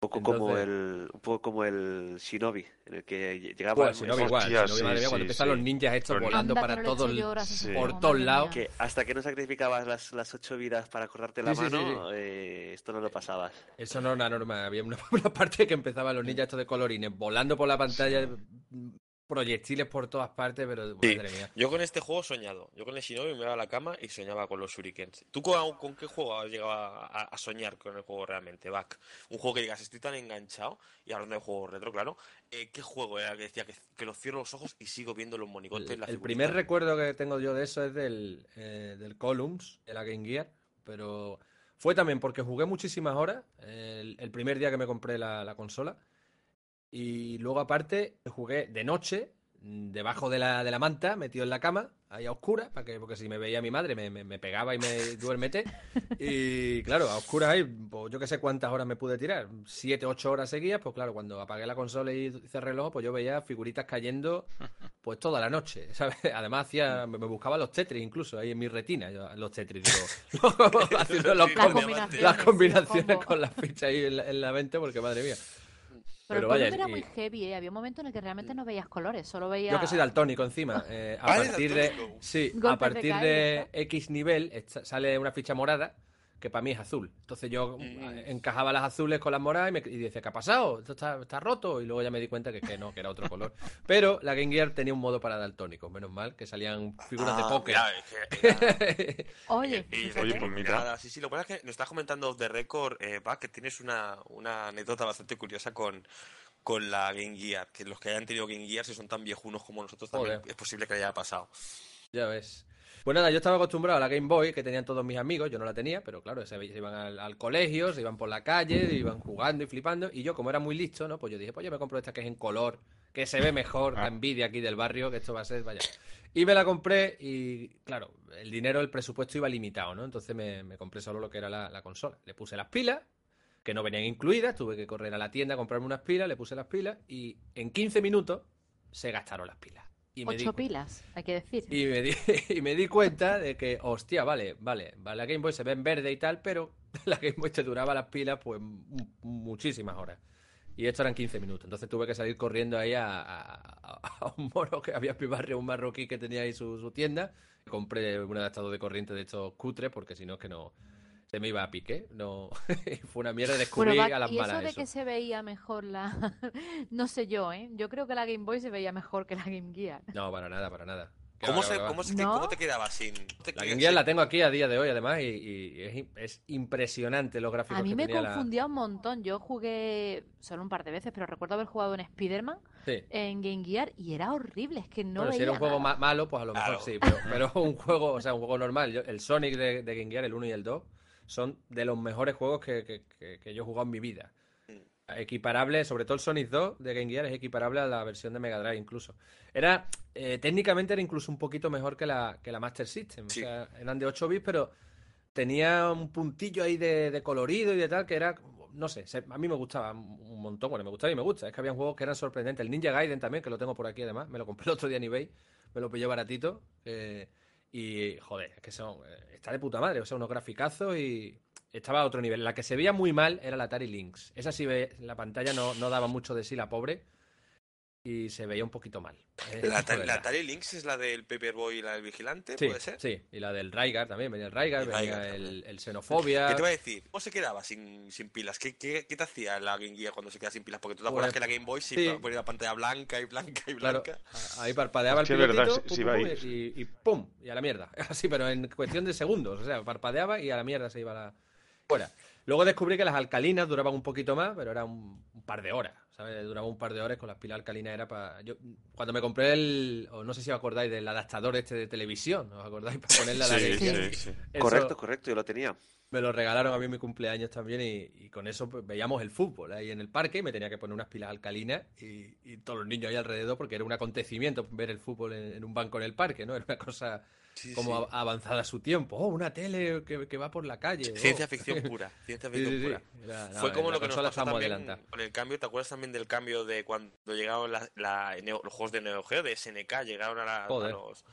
Un poco como el, un poco como el Shinobi, en el que llegaba no, Hostia, igual, si no, sí, madre mía, cuando sí, empiezan sí. los ninjas estos volando Anda, para que no le todo echo el... yo horas a ese sí. juego, por todos lados. que hasta que no sacrificabas las, las ocho vidas para cortarte la Sí, sí, sí, mano, eh, esto no lo pasabas. Eso no es una norma. Había una, una parte que empezaban los ninjas estos de colorines volando por la pantalla, proyectiles por todas partes, pero Sí. madre mía. Yo con este juego he soñado. Yo con el Shinobi me iba a la cama y soñaba con los shurikens. ¿Tú con, con qué juego has llegado a, a- a soñar con el juego realmente, Back? Un juego que digas, estoy tan enganchado, y hablando de juegos retro, claro. eh, ¿Qué juego era el que decía que, que lo cierro los ojos y sigo viendo los monigotes? El, primer recuerdo que tengo yo de eso es del, eh, del Columns, de la Game Gear, pero fue también porque jugué muchísimas horas el, el primer día que me compré la, la consola y luego aparte jugué de noche mm, debajo de la, de la manta, metido en la cama, ahí a oscuras, para que, porque si me veía mi madre me, me- me pegaba y me duérmete. Y claro, a oscuras ahí, pues yo que sé cuántas horas me pude tirar, siete, ocho horas seguidas, pues claro, cuando apagué la consola y cerré el ojo, pues yo veía figuritas cayendo pues toda la noche, ¿sabes? Además hacía, me me buscaba los Tetris incluso ahí en mi retina, yo, los Tetris, digo, haciendo los Las combi- combinaciones, las combinaciones con las fichas ahí en la, en la mente, porque madre mía. Pero, Pero el vaya, era y- muy heavy, ¿eh? Había un momento en el que realmente no veías colores, solo veías... Yo que soy daltónico encima. eh, a Ah, partir de. Sí, a partir de. X nivel esta- sale una ficha morada que para mí es azul. Entonces yo Mm. eh, encajaba las azules con las moradas y, me, y decía, ¿qué ha pasado? Esto está, está roto. Y luego ya me di cuenta que, que no, que era otro color. Pero la Game Gear tenía un modo para daltónicos, menos mal, que salían figuras de Ah, póker. que Oye, Y- y- fíjate. Oye, pues mira. sí, sí, lo que pasa es que nos estás comentando de récord, eh, Back, que tienes una, una anécdota bastante curiosa con, con la Game Gear, que los que hayan tenido Game Gear, si son tan viejunos como nosotros, también Joder. es posible que haya pasado. Ya ves. Pues nada, yo estaba acostumbrado a la Game Boy que tenían todos mis amigos, yo no la tenía, pero claro, se, se iban al, al colegio, se iban por la calle, iban jugando y flipando, y yo como era muy listo, ¿no? Pues yo dije, pues yo me compro esta que es en color, que se ve mejor, la Ah. envidia aquí del barrio, que esto va a ser, vaya. Y me la compré y, claro, el dinero, el presupuesto iba limitado, ¿no? Entonces me, me compré solo lo que era la, la consola. Le puse las pilas, que no venían incluidas, tuve que correr a la tienda a comprarme unas pilas, le puse las pilas y en 15 minutos se gastaron las pilas. Y me Ocho pilas, hay que decir. y me, di, y me di cuenta de que, hostia, vale, vale, vale, la Game Boy se ve en verde y tal, pero la Game Boy te duraba las pilas pues mu- muchísimas horas. Y esto eran 15 minutos. Entonces tuve que salir corriendo ahí a, un moro que había en mi barrio, un marroquí que tenía ahí su, tienda. Compré un adaptador de corriente de estos cutres porque si no es que no se me iba a pique. No, fue una mierda descubrir a las ¿y malas. Eso de que se veía mejor la. no sé yo, ¿eh? Yo creo que la Game Boy se veía mejor que la Game Gear. No, para nada, para nada. ¿Cómo, se, cómo, ¿Cómo, te quedaba sin...? la Game Gear la tengo aquí a día de hoy, además, y, es, impresionante los gráficos A mí me confundía un montón. Yo jugué solo un par de veces, pero recuerdo haber jugado en Spider-Man en Game Gear y era horrible, es que no bueno, si era un juego malo, pues a lo mejor sí, pero, pero, un juego, o sea, un juego normal. el Sonic de, de, Game Gear, el 1 y el 2, son de los mejores juegos que, que, que yo he jugado en mi vida equiparable, sobre todo el Sonic 2 de Game Gear es equiparable a la versión de Mega Drive incluso. Era, eh, técnicamente era incluso un poquito mejor que la, que la Master System. O sea, eran de 8 bits, pero tenía un puntillo ahí de, colorido y de tal que era, no sé, a mí me gustaba un montón, bueno, me gustaba y me gusta. Es que había juegos que eran sorprendentes. El Ninja Gaiden también, que lo tengo por aquí además, me lo compré el otro día en eBay, me lo pillé baratito. Y, joder, es que son, eh, está de puta madre, o sea, unos graficazos y estaba a otro nivel. La que se veía muy mal era la Atari Lynx. Esa sí, ve, la pantalla no, no daba mucho de sí, la pobre. Y se veía un poquito mal. ¿La, Atari, Lynx es la del Paperboy y la del Vigilante? ¿Puede ser? Sí, y la del Raigar también. Venía el Raigar, venía el, el, Xenofobia. ¿Qué te iba a decir? ¿Cómo se quedaba sin, sin pilas? ¿Qué, qué, qué te hacía la Game Gear cuando se quedaba sin pilas? Porque tú te acuerdas pues, que la Game Boy sí, ponía la pantalla blanca y blanca y blanca. ahí parpadeaba el pilotito y, y, pum, y a la mierda. Así, pero en cuestión de segundos. O sea, parpadeaba y a la mierda se iba la fuera. Luego descubrí que las alcalinas duraban un poquito más, pero era un, par de horas, ¿sabes? Duraba un par de horas con las pilas alcalinas era para... Yo, cuando me compré el... O no sé si os acordáis del adaptador este de televisión, ¿os acordáis? Para ponerle a la sí, sí, Correcto, correcto, yo lo tenía. Me lo regalaron a mí en mi cumpleaños también y, con eso pues, veíamos el fútbol ahí en el parque y me tenía que poner unas pilas alcalinas y, todos los niños ahí alrededor porque era un acontecimiento ver el fútbol en un banco en el parque, ¿no? Era una cosa como avanzada a su tiempo. Oh, una tele que, va por la calle. Ciencia oh. ficción pura. Ciencia ficción pura. Fue como lo que nos pasó también con el cambio. ¿Te acuerdas también del cambio de cuando llegaron los juegos de Neo Geo, de SNK, llegaron a, los...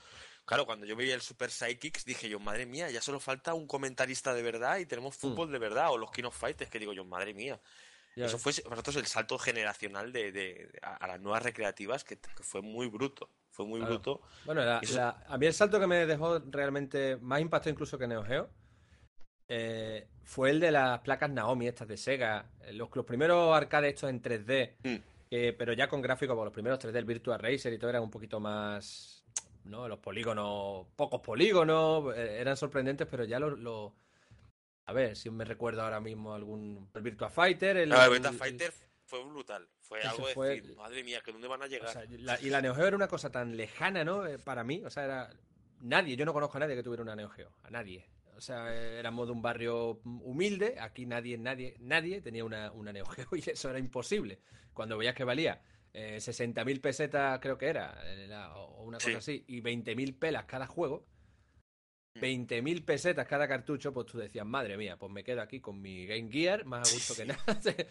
Claro, cuando yo vi el Super Psychics dije yo, madre mía, ya solo falta un comentarista de verdad y tenemos mm. fútbol de verdad, o los King of Fighters, que digo yo, madre mía. Eso fue para nosotros el salto generacional de, a, las nuevas recreativas que fue muy bruto fue muy bruto. Bueno, a mí el salto que me dejó realmente más impacto incluso que Neo Geo eh, fue el de las placas Naomi, estas de Sega. Eh, los, los primeros arcades estos en 3D, mm. pero ya con gráficos, los primeros 3D, el Virtua Racer y todo eran un poquito más... ¿no? Los polígonos, pocos polígonos, eh, eran sorprendentes, pero ya los... A ver, si me recuerdo ahora mismo algún... El Virtua Fighter... El, el Virtua Fighter fue brutal. Fue algo de decir, madre mía, que dónde van a llegar. y la Neo Geo era una cosa tan lejana, ¿no? Eh, para mí, o sea, era nadie, yo no conozco a nadie que tuviera una Neo Geo, a nadie. O sea, éramos de un barrio humilde, aquí nadie, nadie, nadie tenía una, una Neo Geo y eso era imposible. Cuando veías que valía eh, 60.000 pesetas, creo que era, o una cosa así, y 20.000 pelas cada juego, 20.000 mm. pesetas cada cartucho, pues tú decías, madre mía, pues me quedo aquí con mi Game Gear, más a gusto que nada.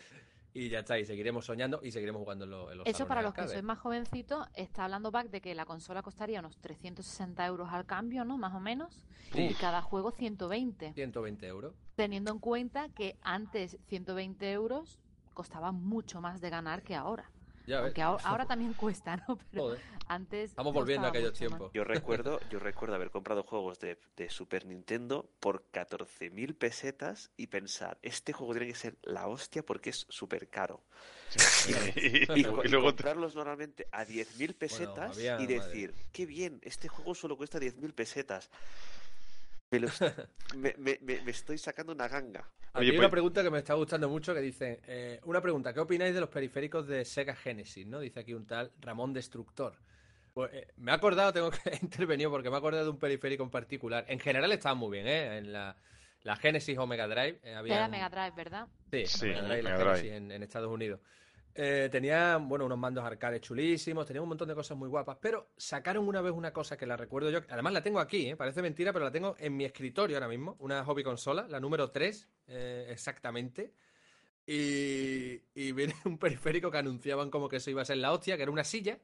Y ya está, y seguiremos soñando y seguiremos jugando en los, Eso para los que sois más jovencitos, está hablando Back de que la consola costaría unos 360 euros al cambio, ¿no? Más o menos. Y cada juego 120. 120 euros. Teniendo en cuenta que antes 120 euros costaba mucho más de ganar que ahora. Aunque ahora, también cuesta, ¿no? Pero antes. Estamos volviendo a aquellos tiempos. Yo recuerdo, yo recuerdo haber comprado juegos de, Super Nintendo por 14.000 pesetas y pensar, este juego tiene que ser la hostia porque es súper caro. y, luego comprarlos normalmente a 10.000 pesetas y decir, qué bien, este juego solo cuesta 10.000 pesetas. Me, me, estoy sacando una ganga. hay una pues- pregunta que me está gustando mucho que dice, eh, una pregunta, ¿qué opináis de los periféricos de Sega Genesis? ¿no? Dice aquí un tal Ramón Destructor. Pues, eh, me he acordado, tengo que intervenir porque me he acordado de un periférico en particular. En general estaban muy bien, ¿eh? En la, Genesis o Mega Drive. Eh, Era Mega Drive, ¿verdad? Sí, Mega Drive, en, Estados Unidos. Eh, tenía, bueno, unos mandos arcades chulísimos, tenía un montón de cosas muy guapas, pero sacaron una vez una cosa que la recuerdo yo, además la tengo aquí, ¿eh? parece mentira, pero la tengo en mi escritorio ahora mismo, una hobby consola, la número 3, eh, exactamente. Y, viene un periférico que anunciaban como que eso iba a ser la hostia, que era una silla,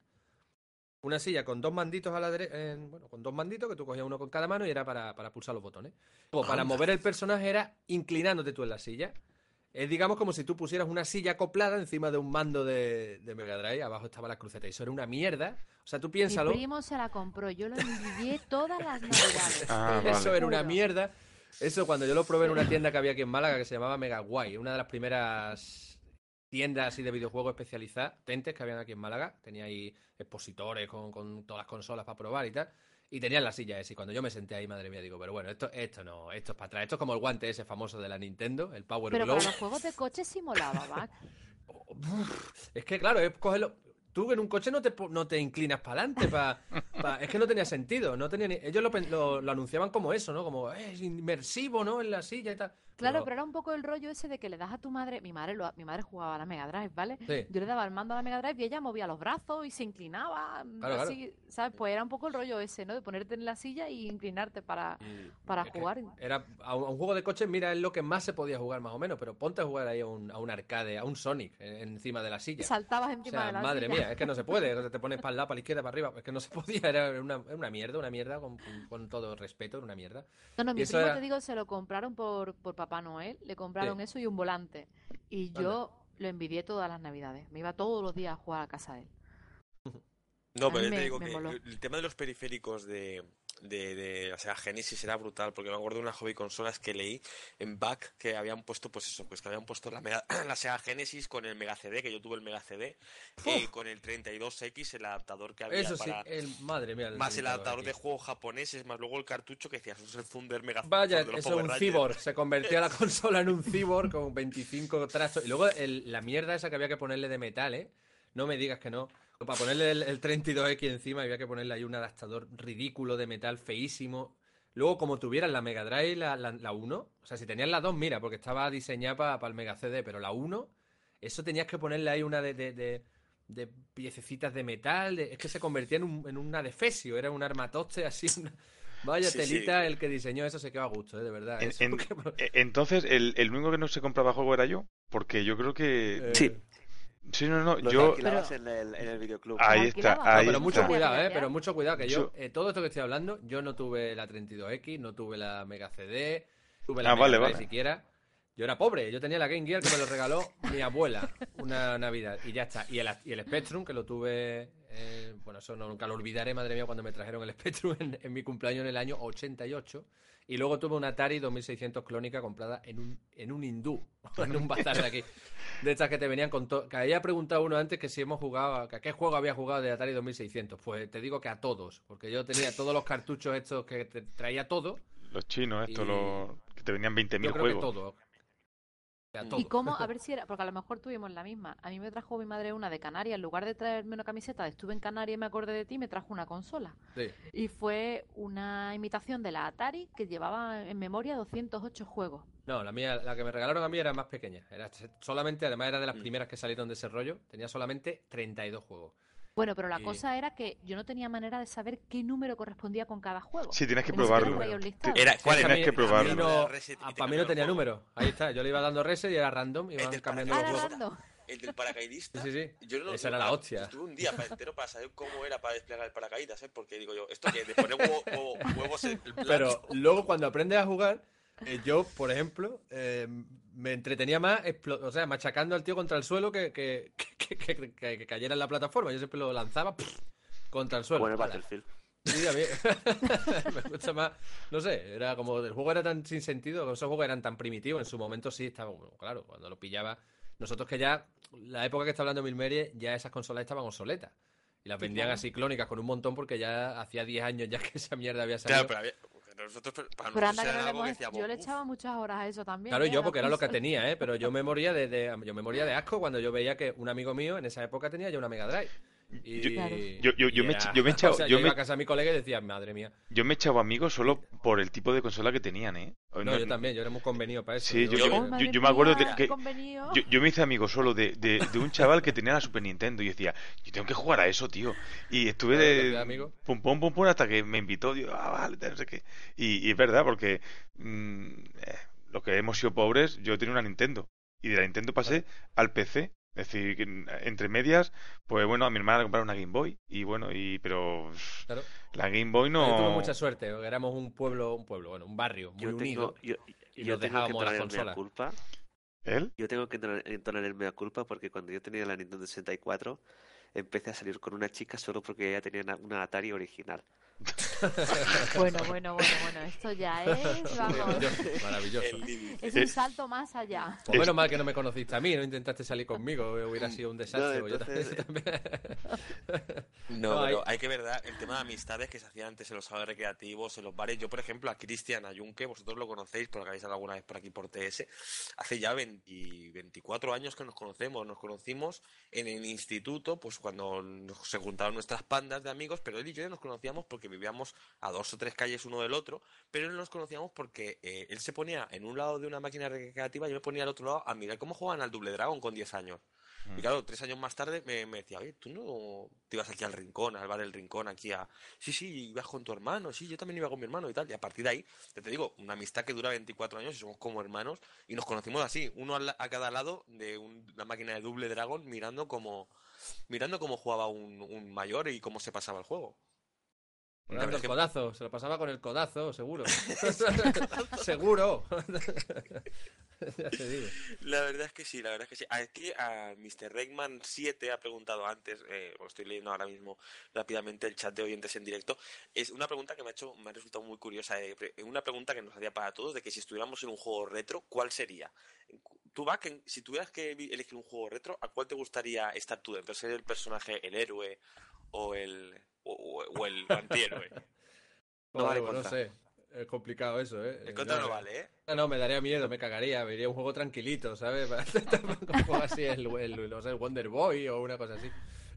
una silla con dos manditos a la derecha, bueno, con dos manditos que tú cogías uno con cada mano y era para, pulsar los botones. O para mover el personaje era inclinándote tú en la silla. Es digamos como si tú pusieras una silla acoplada encima de un mando de, de Mega Drive, abajo estaba la cruceta. Y eso era una mierda. O sea, tú piénsalo. Mi primo se la compró, yo lo envidié todas las navidades. Ah, Eso era una mierda. Eso cuando yo lo probé en una tienda que había aquí en Málaga que se llamaba Mega Guay, una de las primeras tiendas así de videojuegos especializadas, tentes que habían aquí en Málaga. Tenía ahí expositores con, con todas las consolas para probar y tal. Y tenían la silla esa. Y cuando yo me senté ahí, madre mía, digo, pero bueno, esto, esto no, esto es para atrás. Esto es como el guante ese famoso de la Nintendo, el Power Pero para los juegos de coche sí molaba, Bac. Es que claro, es cogerlo. Tú en un coche no te, no te inclinas para adelante, pa, pa- es que no tenía sentido. No tenía ni- Ellos lo, lo- lo anunciaban como eso, ¿no? Como "Eh, es inmersivo, ¿no? En la silla y tal. Claro, pero era un poco el rollo ese de que le das a tu madre. Mi madre, lo, mi madre jugaba a la Mega Drive, ¿vale? Sí. Yo le daba el mando a la Mega Drive y ella movía los brazos y se inclinaba. mm, Claro, así, ¿sabes? Pues era un poco el rollo ese, ¿no? De ponerte en la silla y inclinarte para, Y- para es jugar. Era a un, juego de coche, mira, es lo que más se podía jugar más o menos, pero ponte a jugar ahí a un, a un arcade, a un Sonic eh, encima de la silla. Saltabas O encima sea, de la madre silla. mía, es que no se puede. o te pones para el lado, para la izquierda, para arriba. Es que no se podía. Era una, mierda, una mierda, con, todo respeto, era una mierda. No, no, mi primo, era- te digo, se lo compraron por, por Papá Noel. Le compraron Sí. eso y un volante. Y yo lo envidié todas las navidades. Me iba todos los días a jugar a casa de él. No, pero yo te digo me que el tema de los periféricos de, de, de, o sea, Genesis era brutal, porque me acuerdo de unas hobby consolas que leí en back que habían puesto, pues eso, pues que habían puesto la, Mega- la Sega Genesis con el Mega CD, que yo tuve el Mega CD, eh, con el 32X, el adaptador que había Eso sí, para... el, madre mía. Más el 32X. adaptador de juegos japoneses, más luego el cartucho que decías, eso es el Thunder Mega Vaya, es un Rangers". cyborg. Se convertía la consola en un cyborg con 25 trastos. Y luego el- la mierda esa que había que ponerle de metal, ¿eh? No me digas que no. Para ponerle el, el 32X encima había que ponerle ahí un adaptador ridículo de metal feísimo. Luego, como tuvieras la Mega Drive, la, la, la 1, o sea, si tenías la 2, mira, porque estaba diseñada para el Mega CD, pero la 1, eso tenías que ponerle ahí una de, de, de- de piececitas de metal. de- es que se convertía en, un, en una defesio, era un armatoste así. una- Vaya Sí, sí. telita, el que diseñó eso se quedó a gusto, ¿eh? de verdad. En- Eso en- que- eh, entonces, el, el único que no se compraba juego era yo, porque yo creo que... eh, Sí. Sí, no, no, Los yo... alquilabas en el, en el videoclub. Ahí está, ahí pero No, mucho está. cuidado, eh, pero mucho cuidado, que yo, eh, todo esto que estoy hablando, yo no tuve la 32X, no tuve la Mega CD, tuve la Ah, Mega vale, siquiera. Yo era pobre, yo tenía la Game Gear que me lo regaló mi abuela una Navidad y ya está. Y el, y el Spectrum que lo tuve, eh, bueno, eso no- nunca lo olvidaré, madre mía, cuando me trajeron el Spectrum en, en mi cumpleaños en el año 88. Y luego tuve una Atari 2600 clónica comprada en un, en un hindú, en un bazar de aquí. De estas que te venían con todo. Que había preguntado uno antes que si hemos jugado, a, que a qué juego había jugado de Atari 2600. Pues te digo que a todos, porque yo tenía todos los cartuchos estos que te traía todo. Los chinos, estos, los que te venían 20.000 Yo creo juegos. que todo. A ¿Y cómo? A ver si era, porque a lo mejor tuvimos la misma. A mí me trajo mi madre una de Canarias, en lugar de traerme una camiseta, de estuve en Canarias y me acordé de ti, me trajo una consola. Sí. Y fue una imitación de la Atari que llevaba en memoria 208 juegos. No, la mía, la que me regalaron a mí era más pequeña. Era solamente, además era de las Mm. primeras que salieron de ese rollo. Tenía solamente 32 juegos. Bueno, pero la Y- cosa era que yo no tenía manera de saber qué número correspondía con cada juego. Sí, tienes que probarlo. Era, ¿cuál Sí, que probarlo. a mí no, Reset y a- te para mí no tenía número. Ahí está, yo le iba dando reset y era random El iban cambiando los juegos. random. El del paracaidista. Sí, sí, sí. Yo no, Esa era la hostia. Estuve un día pa- entero para saber cómo era para desplegar el paracaídas, ¿eh? Porque digo yo, esto que de poner huevo- huevo- huevos en el plato. Pero luego cuando aprendes a jugar, eh, yo, por ejemplo, eh, me entretenía más, explo- o sea, machacando al tío contra el suelo que, que, que, que- que- que cayera en la plataforma. Yo siempre lo lanzaba pff, contra el suelo. Bueno. Battlefield. Sí, a mí me gusta más, no sé, era como el juego era tan sin sentido, esos juegos eran tan primitivos, en su momento sí estaba, bueno, claro, cuando lo pillaba, nosotros que ya, la época que está hablando Milmerie, ya esas consolas estaban obsoletas. Y las vendían así clónicas con un montón porque ya hacía 10 años ya que esa mierda había salido. Claro, pero había, nosotros, para Pero nosotros anda que era no le algo que hemos- decíamos, Yo le echaba muchas horas a eso también. Claro, ¿eh? y yo porque era lo que tenía, ¿eh? Pero yo me moría de, de- yo me moría de asco cuando yo veía que un amigo mío en esa época tenía ya una Mega Drive. Y, Yo- Claro. yo- yo- me yo me he echado- o sea, yo yo me- iba a casa de mi colega y decía, madre mía. Yo me he echado amigos solo por el tipo de consola que tenían, ¿eh? No, yo también, yo era muy convenido para eso. Sí, yo- yo- me acuerdo de que-. Yo, yo me hice amigo solo de, de, de un chaval que tenía la Super Nintendo y decía, yo tengo que jugar a eso, tío. Y estuve de ¿te da amigo? pum pum pum pum hasta que me invitó, digo, ah, vale, tal, no sé qué. Y, y es verdad, porque mm, eh, los que hemos sido pobres, yo tenía una Nintendo. Y de la Nintendo pasé al PC. Es decir, que en- entre medias, pues bueno, a mi hermana le compraron una Game Boy. Y bueno, y pero Claro. la Game Boy Yo tuve no... mucha suerte, éramos un pueblo, un pueblo, bueno, un barrio muy Yo unido. tengo, yo, y yo nos tengo que dejábamos las consolas. culpa. ¿Él? Yo tengo que entonar, entonar el mea culpa porque cuando yo tenía la Nintendo 64 empecé a salir con una chica solo porque ella tenía una, una Atari original. Bueno, bueno, bueno, bueno, esto ya es, vamos, Maravilloso, es un salto más allá. Pues menos mal que no me conociste a mí, no intentaste salir conmigo, hubiera sido un desastre. No, pues yo entonces- también- No, No, pero hay- hay que verdad, el tema de amistades que se hacía antes en los salones recreativos, en los bares. Yo, por ejemplo, a Cristian Ayunque, vosotros lo conocéis porque habéis hablado alguna vez por aquí por TS. Hace ya 20 24 años que nos conocemos. Nos conocimos en el instituto, pues cuando se juntaron nuestras pandas de amigos, pero él y yo ya nos conocíamos porque vivíamos a dos o tres calles uno del otro, pero no nos conocíamos porque eh, él se ponía en un lado de una máquina recreativa y yo me ponía al otro lado a mirar cómo jugaban al Double Dragon con 10 años. Y claro, tres años más tarde me, me decía, oye, tú no te ibas aquí al rincón, al bar del rincón, aquí a... Sí, sí, ibas con tu hermano, sí, yo también iba con mi hermano y tal. Y a partir de ahí, ya te digo, una amistad que dura 24 años y somos como hermanos y nos conocimos así, uno al- a, cada lado de un- una máquina de Double Dragon mirando cómo, mirando cómo jugaba un, un mayor y cómo se pasaba el juego. El que- codazo, se lo pasaba con el codazo, seguro. seguro. ya te digo. La verdad es que sí, la verdad es que sí. Aquí a Mr. Reckman 7 ha preguntado antes, eh, lo estoy leyendo ahora mismo rápidamente el chat de oyentes en directo. Es una pregunta que me ha hecho, me ha resultado muy curiosa. eh, una pregunta que nos hacía para todos de que si estuviéramos en un juego retro, ¿cuál sería? Tú, si tuvieras que elegir un juego retro, ¿a cuál te gustaría estar tú dentro? ¿Ser el personaje, el héroe o el, o, o- o el antihéroe? No vale Joder, no sé. Es complicado eso, ¿eh? El contra no vale, ¿eh? No, no, me daría miedo, me cagaría. Vería un juego tranquilito, ¿sabes? un juego así, el, el, no sé, el Wonder Boy o una cosa así.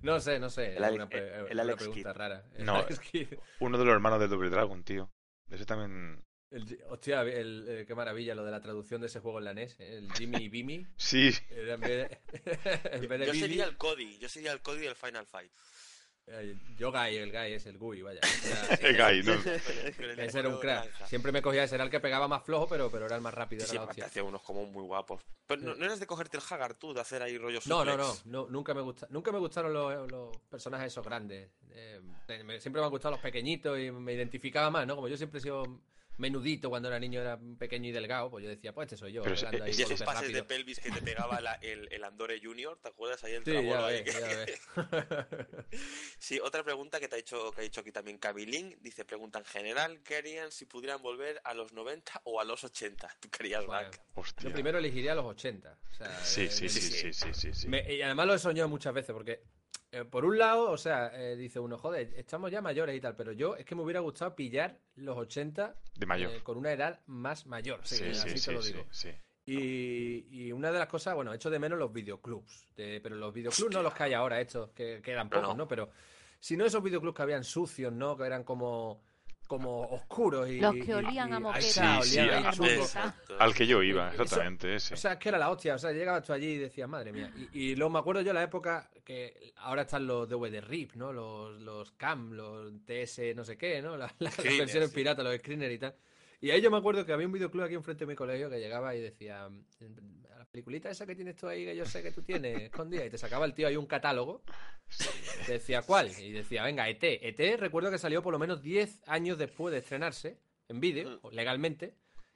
No sé, no sé. El Ale- una, el una Alex pregunta Kidd. rara. El No, Alex Kidd. Uno de los hermanos del Double Dragon, tío. Ese también. El- hostia, el- el- qué maravilla lo de la traducción de ese juego en la NES. ¿eh? El Jimmy y Bimmy. Sí, Era en vez de, en vez de Yo sería el Cody, yo sería el Cody del Final Fight. eh, yo Guy, el Guy es el Gui, vaya. O sea, el guy, ¿no? Ese era un crack. Siempre me cogía ese, era el que pegaba más flojo, pero, pero era el más rápido, Sí, era sí, la aparte hostia. hacía unos como muy guapos. Pero no, no eres de cogerte el Hagar tú, de hacer ahí rollos No, no, no, no, nunca me gusta, nunca me gustaron los, los personajes esos grandes. Eh, me- siempre me han gustado los pequeñitos y me identificaba más, ¿no? Como yo siempre he sido menudito cuando era niño, era pequeño y delgado, pues yo decía, pues este soy yo, Pero ese- ahí Y esos pases de rápidos. pelvis que te pegaba la- el, el Andore Junior, ¿te acuerdas ahí el Sí, ahí? ves, ves. Sí, otra pregunta que te ha hecho, que ha dicho aquí también Kabilin, dice, pregunta en general, ¿qué harían si pudieran volver a los 90 o a los 80? ¿Tú querías, Bueno, Mac? Hostia. Yo primero elegiría los 80. o sea, Sí, eh, sí, sí, sí. sí, sí, sí, sí. Me- y además lo he soñado muchas veces, porque eh, por un lado, o sea, eh, dice uno, joder, estamos ya mayores y tal, pero yo es que me hubiera gustado pillar los 80 De mayor. eh, con una edad más mayor, sí, Sí, así sí, te sí, lo digo. sí. Y, y una de las cosas, bueno, echo de menos los videoclubs, de- pero los videoclubs no los que hay ahora, estos, que quedan No, pocos, no. ¿no? Pero si no esos videoclubs que habían sucios, ¿no? Que eran como, como oscuros y... Los que olían y- a moqueta. Sí, sí. Al que yo iba, Eso- exactamente, ese. O sea, es que era la hostia. O sea, llegabas tú allí y decías, madre mía. Y, y luego me acuerdo yo la época que ahora están los DVD RIP, ¿no? Los, los CAM, los TS, no sé qué, ¿no? La- la- las versiones sí. piratas, los screeners y tal. Y ahí yo me acuerdo que había un videoclub aquí enfrente de mi colegio que llegaba y decía, a la peliculita esa que tienes tú ahí, que yo sé que tú tienes escondida, y te sacaba el tío ahí un catálogo. Te decía, ¿cuál? Y decía, venga, ET. ET recuerdo que salió por lo menos 10 años después de estrenarse en vídeo, legalmente.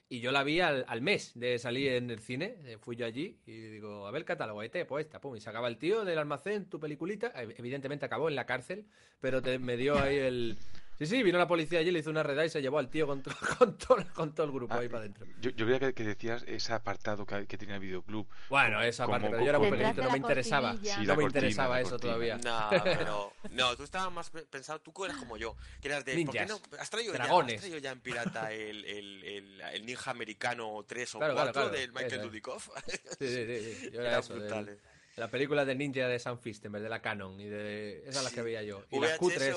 Y yo la vi al, al mes de salir en el cine. eh, Fui yo allí y digo, a ver catálogo, ET, pues esta, pum. Y sacaba el tío del almacén tu peliculita. Evidentemente acabó en la cárcel, pero te, me dio ahí el. Sí, sí, vino la policía allí, le hizo una redada y se llevó al tío con, to- con, todo, con todo el grupo Ah, ahí para adentro. Yo, yo creía que, que decías ese apartado que, que tenía el videoclub. Bueno, esa como- parte, pero yo era muy pequeñito, no me la interesaba. Sí, no la me cortina, interesaba la eso todavía. No, pero. No, tú estabas más pe- pensado. Tú eras como yo. Que eras de. ¿Por qué Ninjas, no? ¿Has traído, ya, dragones. has traído ya en pirata el, el, el, el ninja americano 3 o Claro, 4 claro, claro, del Michael es. Dudikoff? Sí, sí, sí, sí. Yo era Eran eso, del- brutales. las películas de ninja de Sam Fistenberg, de la Canon, y de esas las que Sí. veía yo. Y las VHS cutres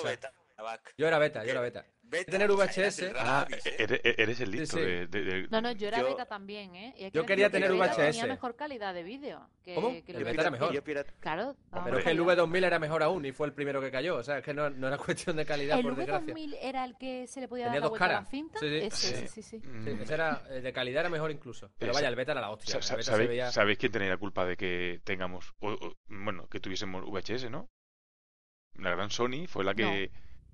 Yo era beta, yo era beta. Beta, tener o sea, eras VHS. el Ah, Rabis, ¿eh? eres, eres el listo sí. de, de- de- No, no, yo era Yo- beta también, ¿eh? Y Yo quería tener VHS. Tenía mejor calidad de vídeo. Que, ¿Cómo? que El beta era mejor. Pirata- Claro. Pero es que el allá. V2000 era mejor aún y fue el primero que cayó. O sea, es que no, no era cuestión de calidad, El por desgracia. V2000 era el que se le podía Tenía dar la dos vuelta a la caras. cinta. Sí, sí. Ese, Sí. sí, sí, sí. Mm. Sí, ese era, eh, de calidad era mejor incluso. Pero vaya, el beta era la hostia. El beta ¿sabéis, veía... sabéis quién tenía la culpa de que tengamos, o- o, bueno, que tuviésemos VHS, no? La gran Sony fue la que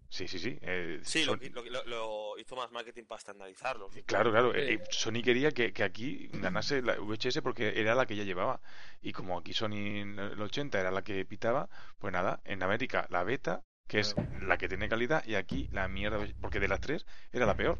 Sí, sí, sí. eh, Sí, Son- lo, lo- lo hizo más marketing para estandarizarlo. Claro, claro. Eh, eh, Sony quería que, que aquí ganase la VHS porque era la que ya llevaba. Y como aquí Sony en el 80 era la que pitaba, pues nada, en América la beta, que es la que tiene calidad, y aquí la mierda, porque de las tres era la peor.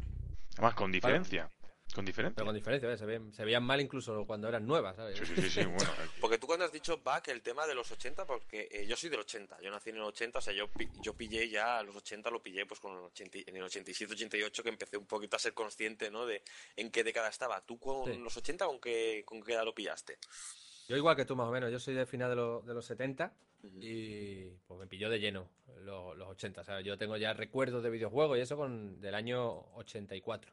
Además, con diferencia. Con diferencia. Pero con diferencia, ¿eh? se, veían, se veían mal incluso cuando eran nuevas, ¿sabes? Sí, sí, sí, sí, bueno. eh, Porque tú cuando has dicho back el tema de los 80, porque eh, yo soy del 80, yo nací en el 80, o sea, yo, pi- yo pillé ya los 80, lo pillé pues con el 80 en el 87, 88, que empecé un poquito a ser consciente, ¿no? De en qué década estaba. ¿Tú con Sí. los 80 con qué, con qué edad lo pillaste? Yo igual que tú más o menos, yo soy de final de, los- de los 70 Ujú. y pues me pilló de lleno los, los 80. O sea, yo tengo ya recuerdos de videojuegos y eso con del año 84.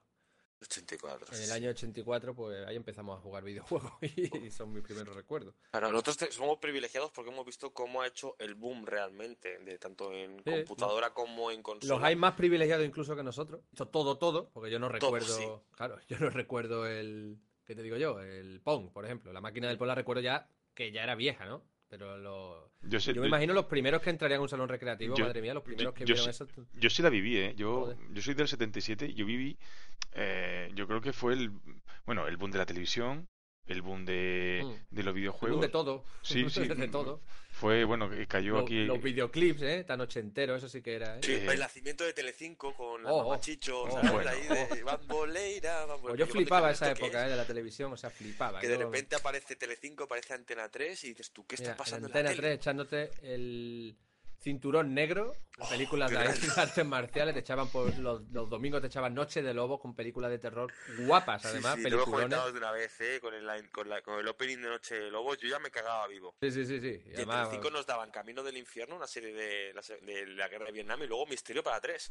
84. En el año 84 pues ahí empezamos a jugar videojuegos y, son mis primeros recuerdos. Claro, nosotros somos privilegiados porque hemos visto cómo ha hecho el boom realmente, de tanto en Sí, computadora como en consola. Los hay más privilegiados incluso que nosotros. Esto todo, todo, porque yo no Todo, recuerdo, sí. claro, yo no recuerdo el, ¿qué te digo yo? El Pong, por ejemplo. La máquina del Pong la recuerdo ya que ya era vieja, ¿no? Pero lo... yo, sé- yo me imagino los primeros que entrarían a un salón recreativo, Yo- madre mía, los primeros que vieron sé- eso. yo sí la viví, ¿eh? Yo, Joder. yo soy del 77 y yo viví, eh, yo creo que fue el, bueno, el boom de la televisión, el boom de, Mm. de los videojuegos. de todo. Sí, sí. de todo. Fue, bueno, que cayó Los, aquí. los videoclips, ¿eh? Tan ochenteros, eso sí que era, ¿eh? Sí, Eh, el nacimiento de Telecinco con la Oh, oh, mamachicho, oh, ¿sabes? bueno. Ahí de Bamboleira, Bamboleira. Pues yo flipaba esa ¿esto qué época, es? ¿eh? De la televisión, o sea, flipaba. Que de Yo- repente aparece Telecinco, aparece Antena 3 y dices tú, ¿qué está Mira, pasando en, Antena la 3 tele? echándote el cinturón negro, Oh, películas de, artes marciales, te echaban por los, los domingos te echaban Noche de Lobos con películas de terror guapas, Sí, además, sí, peliculones. comentado de una vez, ¿eh? Con el, con, la- con el opening de Noche de Lobos, yo ya me cagaba vivo. Sí, sí, sí, sí. Y Y en además, Telecinco nos daban Camino del Infierno, una serie de la, de la guerra de Vietnam, y luego Misterio para tres.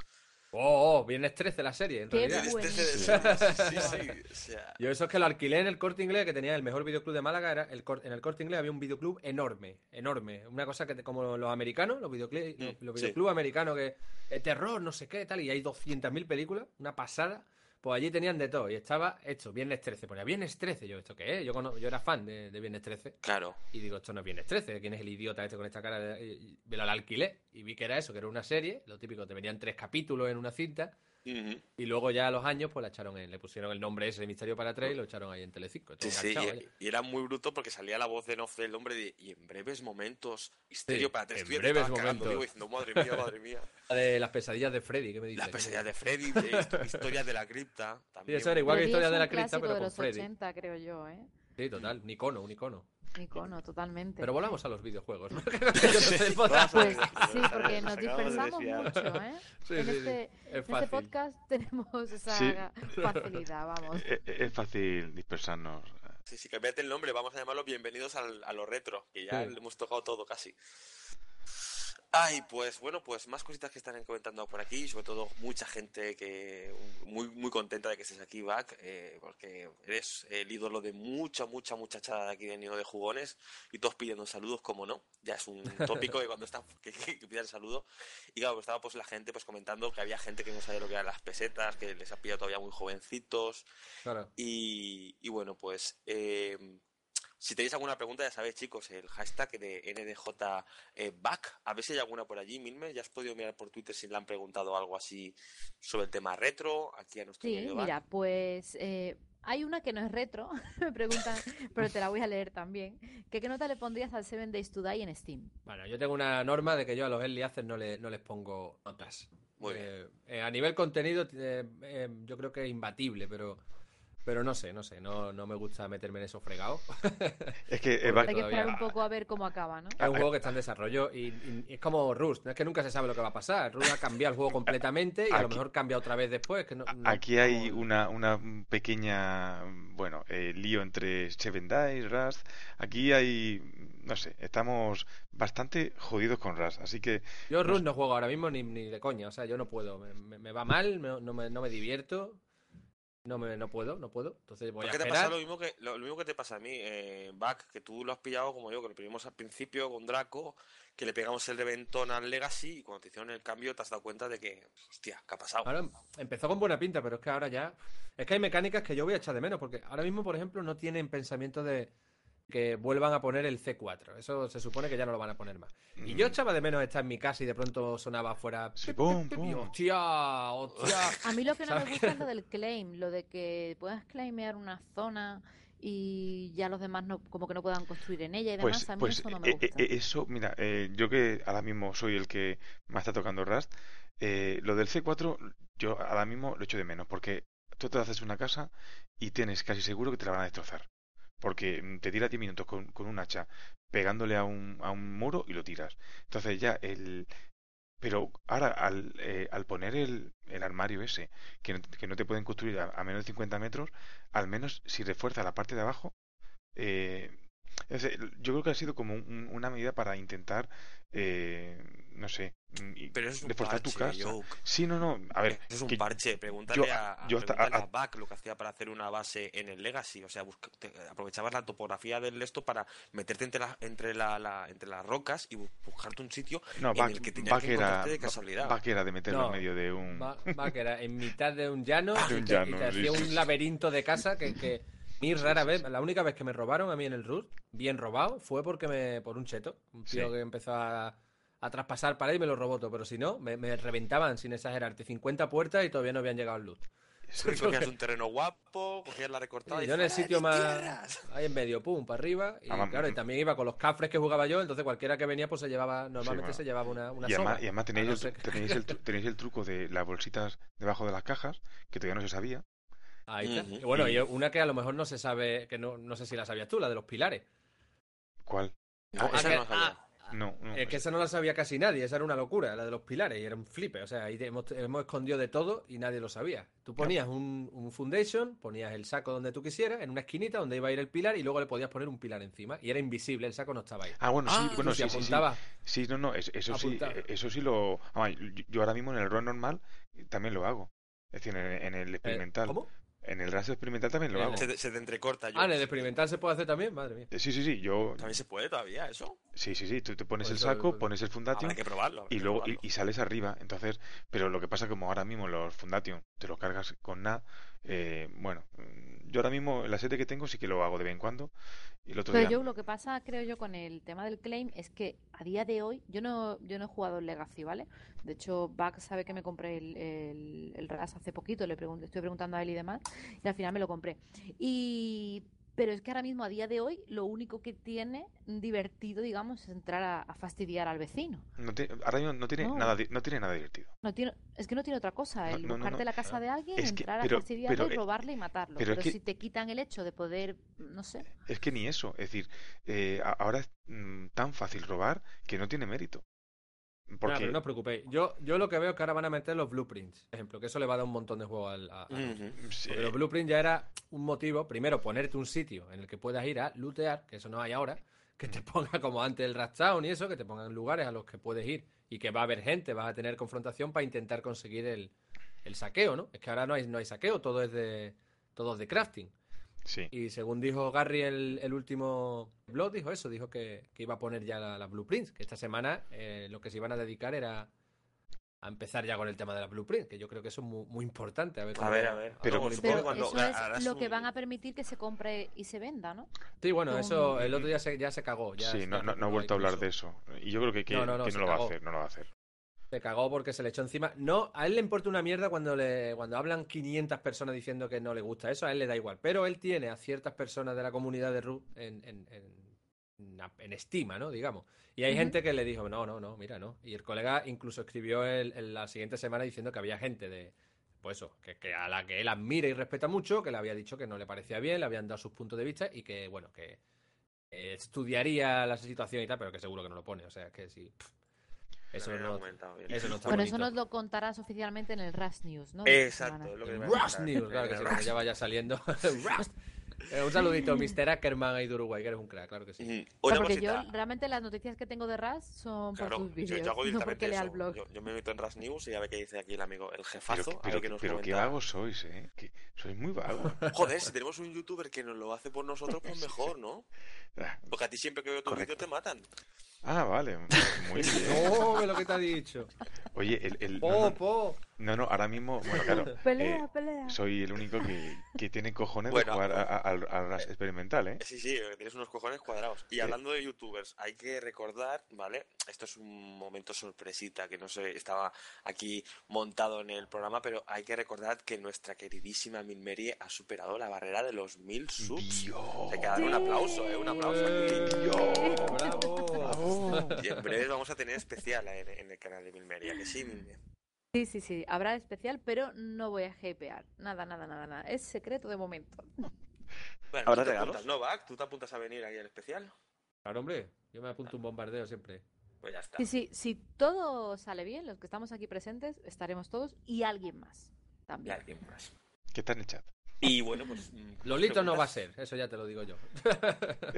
oh, oh, viernes 13 la serie, en Qué realidad. bueno. Sí, sí, sí, o sea, Yo eso es que lo alquilé en el Corte Inglés, que tenía el mejor videoclub de Málaga, era el Cor- en el Corte Inglés había un videoclub enorme, enorme. Una cosa que te- como los americanos, los videoclubs, Mm, los sí. videoclubs americanos que eh, terror, no sé qué, tal, y hay 200.000 películas, una pasada. Pues allí tenían de todo, y estaba hecho Viernes 13, ponía Viernes 13, yo, ¿esto qué es? Yo, yo era fan de, de Viernes 13, claro. y digo, esto no es Viernes 13, ¿quién es el idiota este con esta cara? De... y me lo alquilé, y vi que era eso, que era una serie, lo típico, te venían tres capítulos en una cinta, Ujú. y luego ya a los años, pues la echaron en, le pusieron el nombre ese de Misterio para tres y lo echaron ahí en Telecinco. Sí, sí, y, y era muy bruto porque salía la voz de Nof del hombre de, y en breves momentos, Misterio Sí, para tres. en breves estabas cagando momentos. vivo diciendo, madre mía, madre mía. La de las pesadillas de Freddy, ¿qué me dices? Las pesadillas de Freddy, de histo- historias de la cripta. Sí, También. eso era igual que Freddy historia es de la cripta, pero de con los Freddy. 80, creo yo, ¿eh? Sí, total, un icono, un icono. Icono, totalmente. Pero volvamos a los videojuegos, ¿no? Podcast. Pues sí, porque nos dispersamos mucho, ¿eh? Sí, en sí, sí. este, Es en este podcast tenemos esa Sí. facilidad, vamos. Eh, eh, Es fácil dispersarnos. Sí, sí, cambiate el nombre, vamos a llamarlo Bienvenidos al- a lo retro, que ya Sí. le hemos tocado todo casi. Ay, pues bueno, pues más cositas que están comentando por aquí, sobre todo mucha gente que muy muy contenta de que estés aquí, Back, eh, porque eres el ídolo de mucha, mucha muchachada de aquí de Nido de Jugones y todos pidiendo saludos, como no, ya es un tópico de cuando están que, que, que pidan saludo. Y claro, pues estaba pues la gente pues comentando que había gente que no sabía lo que eran las pesetas, que les ha pillado todavía muy jovencitos, Claro. y, y bueno, pues eh, si tenéis alguna pregunta, ya sabéis, chicos, el hashtag de NDJ eh, back. A ver si hay alguna por allí, Milme. Ya has podido mirar por Twitter si le han preguntado algo así sobre el tema retro, aquí a nuestro Sí, Back. mira, pues eh, hay una que no es retro, me preguntan, pero te la voy a leer también. ¿Qué nota le pondrías al Seven Days to Die en Steam? Bueno, yo tengo una norma de que yo a los early access no, le- no les pongo notas. Muy Eh, eh, a nivel contenido, eh, eh, yo creo que es imbatible, pero, pero no sé, no sé, no, no me gusta meterme en esos fregados. Es que eh, Hay que esperar un poco a ver cómo acaba, ¿no? Es un juego que está en desarrollo y, y- y es como Rust, no es que nunca se sabe lo que va a pasar. Rust ha cambiado el juego completamente y a lo mejor cambia otra vez después. Que no- no- aquí hay no- una, una pequeña, bueno, eh, lío entre Seven Days, Rust. Aquí hay, no sé, estamos bastante jodidos con Rust. Así que Yo Rust no juego ahora mismo ni, ni de coña, o sea, yo no puedo. Me, me- me va mal, me- no, me, no me divierto, no, me, no puedo, no puedo. Entonces voy ¿Por a te esperar. pasa lo mismo que lo, lo mismo que te pasa a mí, eh, Back, que tú lo has pillado como yo, que lo pillamos al principio con Draco, que le pegamos el reventón al Legacy y cuando te hicieron el cambio te has dado cuenta de que, hostia, ¿qué ha pasado? Ahora empezó con buena pinta, pero es que ahora ya. Es que hay mecánicas que yo voy a echar de menos, porque ahora mismo, por ejemplo, no tienen pensamiento de. Que vuelvan a poner el C4. Eso se supone que ya no lo van a poner más. Y yo echaba de menos estar en mi casa y de pronto sonaba. Sí, pip, pum, pum. y hostia, hostia. A mí lo que no me gusta es lo del claim, lo de que puedas claimear una zona y ya los demás no, como que no puedan construir en ella y demás. Pues, a mí pues eso no me eh, gusta. eh, eso, mira, eh, yo que ahora mismo soy el que más está tocando Rust, eh, lo del C4 yo ahora mismo lo echo de menos porque tú te haces una casa y tienes casi seguro que te la van a destrozar. Porque mm, te tira 10 minutos con, con un hacha pegándole a un, a un muro y lo tiras. Entonces ya el... Pero ahora al, eh, al poner el, el armario ese, que no, que no te pueden construir a, a menos de 50 metros, al menos si refuerza la parte de abajo, eh, es yo creo que ha sido como un- una medida para intentar, eh, no sé, mm, y Pero eso es un reforzar tu parche, casa. Joke. Sí, no, no, a ver, es un que parche. Pregúntale yo- a, yo hasta- pregúntale a- a Buck lo que hacía para hacer una base en el Legacy. O sea, busca- te- aprovechabas la topografía del esto para meterte entre, la- entre, la, la- entre las rocas y bu- buscarte un sitio no, en Bach, el que tenías que era, encontrarte de casualidad. Bach era de meterlo No, en medio de un... Que era en mitad de un llano, De y un te, llano, y te sí, hacía sí, un laberinto de casa que, que mí rara vez, la única vez que me robaron a mí en el root, bien robado, fue porque me, por un cheto, un tío Sí. que empezó a, a traspasar pared y me lo robó todo, pero si no, me, me reventaban, sin exagerarte, 50 puertas y todavía no habían llegado al loot. Cogías un terreno guapo, cogías la recortada y yo en el ¡fuera, sitio más tierras! ahí en medio, pum, para arriba, y claro, y también iba con los cafres que jugaba yo, entonces cualquiera que venía pues se llevaba, normalmente bueno. se llevaba una, una Y además, soga. y además tenéis, no el, tenéis el truco de las bolsitas debajo de las cajas, que todavía no se sabía. Ahí está. Bueno, y una que a lo mejor no se sabe, que no, no sé si la sabías tú, la de los pilares. ¿Cuál? Ah, Ah, esa que- no la sabía. No, no. Es que esa no la sabía casi nadie, esa era una locura, la de los pilares, y era un flipe. O sea, ahí hemos, hemos escondido de todo y nadie lo sabía. Tú ponías un, un foundation, ponías el saco donde tú quisieras, en una esquinita donde iba a ir el pilar, y luego le podías poner un pilar encima. Y era invisible, el saco no estaba ahí. Ah, bueno, sí, Ah, bueno, Tú sí, si sí, sí. Sí, no, no, es- eso sí, eso sí lo... ah, yo, ahora mismo en el run normal también lo hago. Es decir, en, en el eh, experimental. ¿Cómo? En el RAS experimental también lo hago. Se, te- se te entrecorta. Ah, en el experimental se puede hacer también, madre mía. Eh, Sí, sí, sí, yo... También se puede todavía eso. Sí, sí, sí, tú te pones Pues el saco, pones el Fundation Habrá que probarlo. y que luego y, probarlo. y sales arriba. Entonces, pero lo que pasa como ahora mismo los Fundation te los cargas con nada, eh, bueno, yo ahora mismo la serie que tengo sí que lo hago de vez en cuando. Y el otro Pero día... yo lo que pasa, creo yo, con el tema del claim es que a día de hoy, yo no, yo no he jugado el Legacy, ¿vale? De hecho, Buck sabe que me compré el, el, el RAS hace poquito, le pregunto, estoy preguntando a él y demás, y al final me lo compré. Y pero es que ahora mismo, a día de hoy, lo único que tiene divertido, digamos, es entrar a, a fastidiar al vecino. No te- ahora mismo no tiene No. nada no tiene nada divertido. No tiene, es que no tiene otra cosa, el no, buscarte la casa de alguien, Es que- entrar pero- a fastidiarle, pero, eh, robarle y matarlo. pero es Pero que- si te quitan el hecho de poder, no sé. Es que ni eso, es decir, eh, ahora es mm, tan fácil robar que no tiene mérito. Porque pero no os preocupéis. Yo, yo lo que veo es que ahora van a meter los blueprints, por ejemplo, que eso le va a dar un montón de juego al, a- a- Ujú. sí, Porque los blueprints ya era un motivo, primero, ponerte un sitio en el que puedas ir a lootear, que eso no hay ahora, que te ponga como antes el Rattown y eso, que te pongan lugares a los que puedes ir y que va a haber gente, vas a tener confrontación para intentar conseguir el, el saqueo, ¿no? Es que ahora no hay, no hay saqueo, todo es de todo es de crafting. Sí. Y según dijo Gary el, el último blog, dijo eso, dijo que, que iba a poner ya las blueprints, que esta semana eh, lo que se iban a dedicar era a empezar ya con el tema de las blueprints, que yo creo que eso es muy, muy importante. A ver, A ver, a ver. Pero- cuando eso es lo un- que van a permitir que se compre y se venda, ¿no? Sí, bueno, eso el otro día se, ya se cagó. Ya Sí, no, no, no he vuelto a hablar de eso. Y yo creo que, que, No, no, no, que se no lo va a hacer, no lo va a hacer. Se cagó porque se le echó encima. No, a él le importa una mierda cuando le cuando hablan 500 personas diciendo que no le gusta eso, a él le da igual. Pero él tiene a ciertas personas de la comunidad de root en, en, en, en estima, ¿no? Digamos. Y hay gente que le dijo, no, no, no, mira, no. Y el colega incluso escribió el- la siguiente semana diciendo que había gente de, pues eso, que, que a la que él admira y respeta mucho, que le había dicho que no le parecía bien, le habían dado sus puntos de vista y que, bueno, que eh, estudiaría la situación y tal, pero que seguro que no lo pone. O sea, que sí. pff, eso no, comentado bien. eso no está Bueno, eso bonito. nos lo contarás oficialmente en el Rush News, ¿no? Exacto, lo que a Rust. News, claro que sí, Rust. cuando ya vaya saliendo. Rust. Eh, un saludito, Mr. Ackerman ahí de Uruguay, que eres un crack, claro que sí. Una porque cosita. yo realmente las noticias que tengo de Rush son Claro, por tus yo, vídeos, yo hago no directamente porque lea el eso. blog. Yo, yo me meto en Ras News y ya ve que dice aquí el amigo, el jefazo, pero, que nos pero qué vagos sois, ¿eh? Que sois muy vagos. Joder, si tenemos un youtuber que nos lo hace por nosotros, pues mejor, ¿no? Ah, Porque a ti siempre que veo tu vídeo te matan. Ah, vale. Muy bien. ¡Oh, ve lo que te ha dicho! Oye, el... el no, ¡Po, no, po! No, no, ahora mismo, bueno, claro, Pelea, eh, pelea. soy el único que, que tiene cojones Bueno. de jugar a- a- al al Rush experimental, ¿eh? Sí, sí, tienes unos cojones cuadrados. Y hablando de youtubers, hay que recordar, ¿vale? Esto es un momento sorpresita que no sé, estaba aquí montado en el programa, pero hay que recordar que nuestra queridísima Milmerie ha superado la barrera de los mil subs. Dios. Hay que dar un aplauso, ¿eh? Un aplauso aquí. ¡Bravo! Y en breve vamos a tener especial en, en el canal de Milmeria, que sí, Milmeria. Sí, sí, sí, habrá especial, pero no voy a hypear. Nada, nada, nada, nada. Es secreto de momento. Bueno, ¿Habrá ¿tú te apuntas, no, Bac? ¿Tú te apuntas a venir aquí al especial? Claro, hombre, yo me apunto un bombardeo siempre. Pues ya está. Sí, sí, si todo sale bien, los que estamos aquí presentes, estaremos todos y alguien más Y también. alguien más. ¿Qué está en el chat? Y bueno, pues. mm, Lolito no va a ser, eso ya te lo digo yo.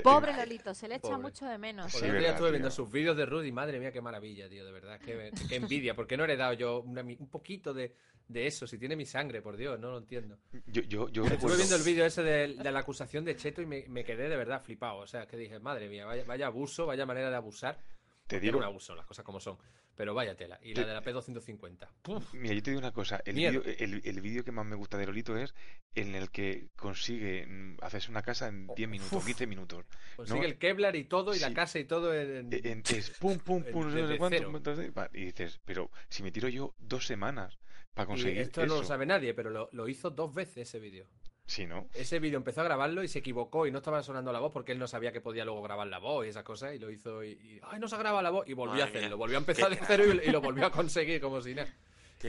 Pobre Lolito, se le echa Pobre. mucho de menos. Sí, día verdad, estuve viendo sus vídeos de Rudy, madre mía, qué maravilla, tío, de verdad, qué, qué envidia, porque no he heredado yo una un poquito de, de eso, si tiene mi sangre, por Dios, no lo entiendo. Yo, yo, yo Estuve recuerdo- viendo el vídeo ese de, de la acusación de Cheto y me, me quedé de verdad flipado, o sea, que dije, madre mía, vaya, vaya abuso, vaya manera de abusar. Te Era digo, un abuso, las cosas como son, pero vaya tela. Y la de la P250. ¡puf! Mira, yo te digo una cosa, el vídeo el, el que más me gusta de Lolito es en el que consigue mm, hacerse una casa en 10 minutos, Uf. 15 minutos. Consigue No. el Kevlar y todo, y la casa y todo en... E- en- es pum, pum, En- pum, no sé cuánto, y dices, pero si me tiro yo dos semanas para y conseguir esto eso, no lo sabe nadie, pero lo, lo hizo dos veces ese vídeo. Sí, ¿no? Ese vídeo empezó a grabarlo y se equivocó y no estaba sonando la voz porque él no sabía que podía luego grabar la voz y esas cosas y lo hizo y, y, ¡ay, no se graba la voz! Y volvió a hacerlo, volvió a empezar de cero y, y lo volvió a conseguir como si nada.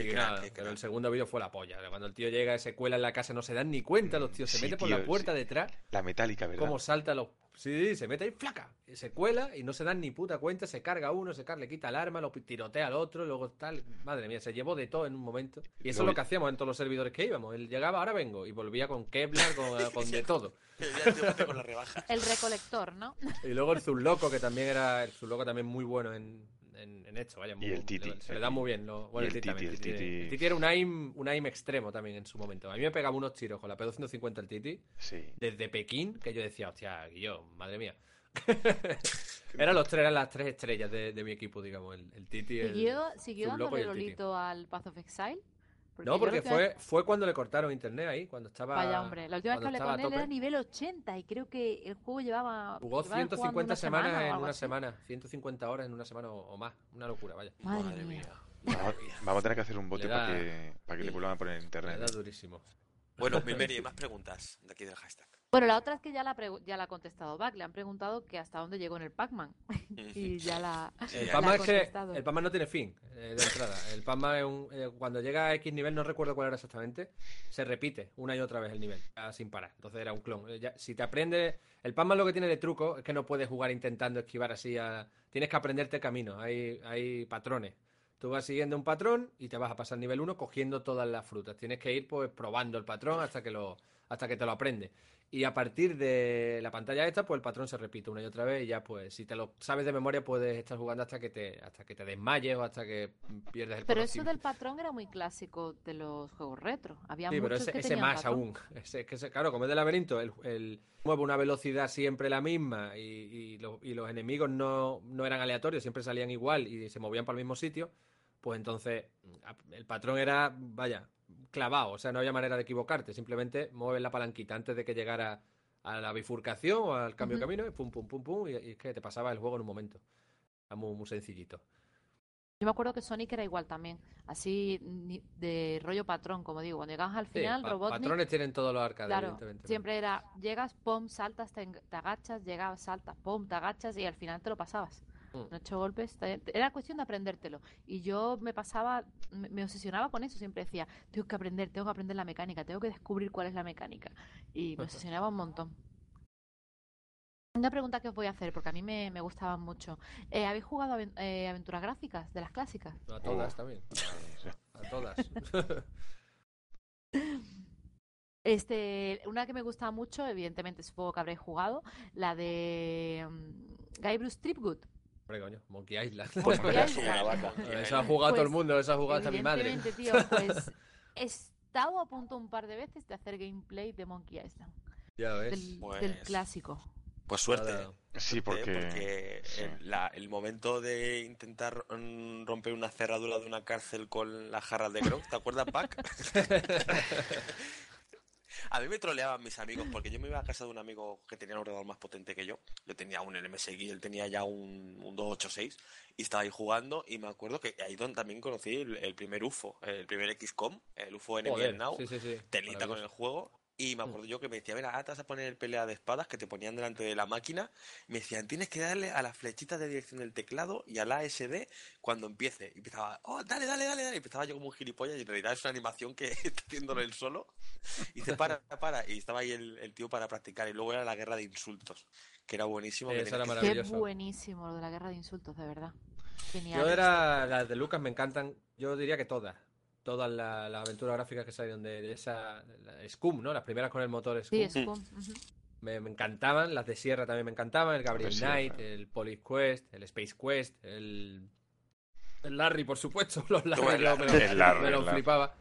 Qué Y crack, nada, qué pero el segundo vídeo fue la polla. Cuando el tío llega, se cuela en la casa, no se dan ni cuenta los tíos. Se Sí, mete por tío, la puerta sí. detrás, La metálica, ¿verdad? como salta los... Sí, se mete ahí, flaca. y Se cuela y no se dan ni puta cuenta. Se carga uno, se carga, le quita el arma, lo tirotea al otro, luego tal. Madre mía, se llevó de todo en un momento. Y eso Lo- es lo que hacíamos en todos los servidores que íbamos. Él llegaba, ahora vengo. Y volvía con Kevlar, con, con de todo. El recolector, ¿no? Y luego el Zurloco, que también era el Zurloco también muy bueno en, en, en esto, vaya. muy- el Titi. le- Se le da muy bien. Lo, bueno, Y el el Titi, el Titi- Titi. el Titi era un aim, un aim extremo también en su momento. A mí me pegaba unos tiros con la P250 el Titi, Sí. desde Pekín, que yo decía, hostia, Guillón, madre mía. eran los tres, eran las tres estrellas de, de mi equipo, digamos, el, el Titi, el... ¿Siguió, siguió y dándole el Titi. Lolito al Path of Exile? No, yo porque última vez- fue, fue cuando le cortaron internet ahí, cuando estaba... Vaya hombre, la última vez que hablé con él era nivel 80 y creo que el juego llevaba... Jugó llevaba jugando 150 una semanas semana en una así. semana, 150 horas en una semana o, o más, una locura, vaya. Madre, Madre mía. mía. Vamos, vamos a tener que hacer un bote Le da- para que, para que le Sí. vuelvan a poner en Le internet. da durísimo. Bueno, Milmeria, más preguntas de aquí del hashtag. Bueno, la otra es que ya la, ya la ha contestado Back. Le han preguntado que hasta dónde llegó en el Pac-Man. y ya la... El. Pac-Man es ha que contestado. el Pac-Man no tiene fin eh, de entrada. El Pac-Man es un, eh, cuando llega a X nivel, no recuerdo cuál era exactamente, se repite una y otra vez el nivel, sin parar. Entonces era un clon. Eh, ya- si te aprendes, el Pac-Man lo que tiene de truco es que no puedes jugar intentando esquivar así. A, tienes que aprenderte camino. Hay, hay patrones. Tú vas siguiendo un patrón y te vas a pasar nivel 1 cogiendo todas las frutas. Tienes que ir pues probando el patrón hasta que lo hasta que te lo aprendes. Y a partir de la pantalla esta, pues el patrón se repite una y otra vez y ya pues si te lo sabes de memoria puedes estar jugando hasta que te hasta que te desmayes o hasta que pierdes el Pero eso del patrón era muy clásico de los juegos retro. Había Sí, pero muchos ese, que ese tenían más patrón. aún. Ese, que ese- claro, como es de laberinto, el, el mueve una velocidad siempre la misma y, y los, y los enemigos no, no eran aleatorios, siempre salían igual y se movían para el mismo sitio, pues entonces el patrón era, vaya, clavado, o sea, no había manera de equivocarte, simplemente mueves la palanquita antes de que llegara a la bifurcación o al cambio de camino, y pum, pum, pum, pum, y, y es que te pasaba el juego en un momento. Era muy, muy sencillito. Yo me acuerdo que Sonic era igual también. Así de rollo patrón, como digo. Cuando llegabas al Sí, final, pa- Robotnik... patrones tienen todos los arcades, Claro, evidentemente. siempre era, llegas, pum, saltas, te, te agachas, llegas, saltas, pum, te agachas y al final te lo pasabas. Mm. Ocho golpes, era cuestión de aprendértelo. Y yo me pasaba, me, obsesionaba con eso, siempre decía, tengo que aprender, tengo que aprender la mecánica, tengo que descubrir cuál es la mecánica. Y me obsesionaba un montón. Una pregunta que os voy a hacer, porque a mí me, me gustaban mucho. Eh, ¿Habéis jugado aven- eh, aventuras gráficas de las clásicas? A todas también. A todas. Este, una que me gusta mucho, evidentemente supongo que habréis jugado, la de mm, Guybrush Threepwood. Hombre, coño, Monkey Island. Pues Monkey Island. una vaca. Eso ha jugado todo el Pues, mundo, eso ha jugado hasta mi madre. Tío, pues he estado a punto un par de veces de hacer gameplay de Monkey Island, Ya ves. del, del Pues- clásico. Pues suerte. Nada. Sí, porque... sí. el, la- el momento de intentar mm, romper una cerradura de una cárcel con las jarras de Grog, ¿te acuerdas, Pac? A mí me troleaban mis amigos porque yo me iba a casa de un amigo que tenía un ordenador más potente que yo. Yo tenía un MSX, él tenía ya un, un 286 y estaba ahí jugando y me acuerdo que ahí donde también conocí el, el primer UFO, el primer XCOM, el UFO Enemy Now sí, sí, sí. telita con el juego. Y me acuerdo yo que me decía, mira, ahora te vas a poner el pelea de espadas que te ponían delante de la máquina. Y me decían, tienes que darle a las flechitas de dirección del teclado y al ASD cuando empiece. Y empezaba, oh, dale, dale, dale, dale. Y empezaba yo como un gilipollas y en realidad es una animación que está haciéndolo él solo. Y dice, para, para. Y estaba ahí el, el tío para practicar. Y luego era la guerra de insultos, que era buenísimo. que era Qué maravilloso. buenísimo lo de la guerra de insultos, de verdad. Genial. Yo era, las de Lucas me encantan, yo diría que todas. Todas la- las aventuras gráficas que salieron de, de esa la Scum, ¿no? Las primeras con el motor Scum. Sí, es Scum, ujú. me, me encantaban, las de Sierra también me encantaban, el Gabriel. Knight, el Police Quest, el Space Quest, el, el Larry, por supuesto, los Larry, me me lo el Larry. flipaba.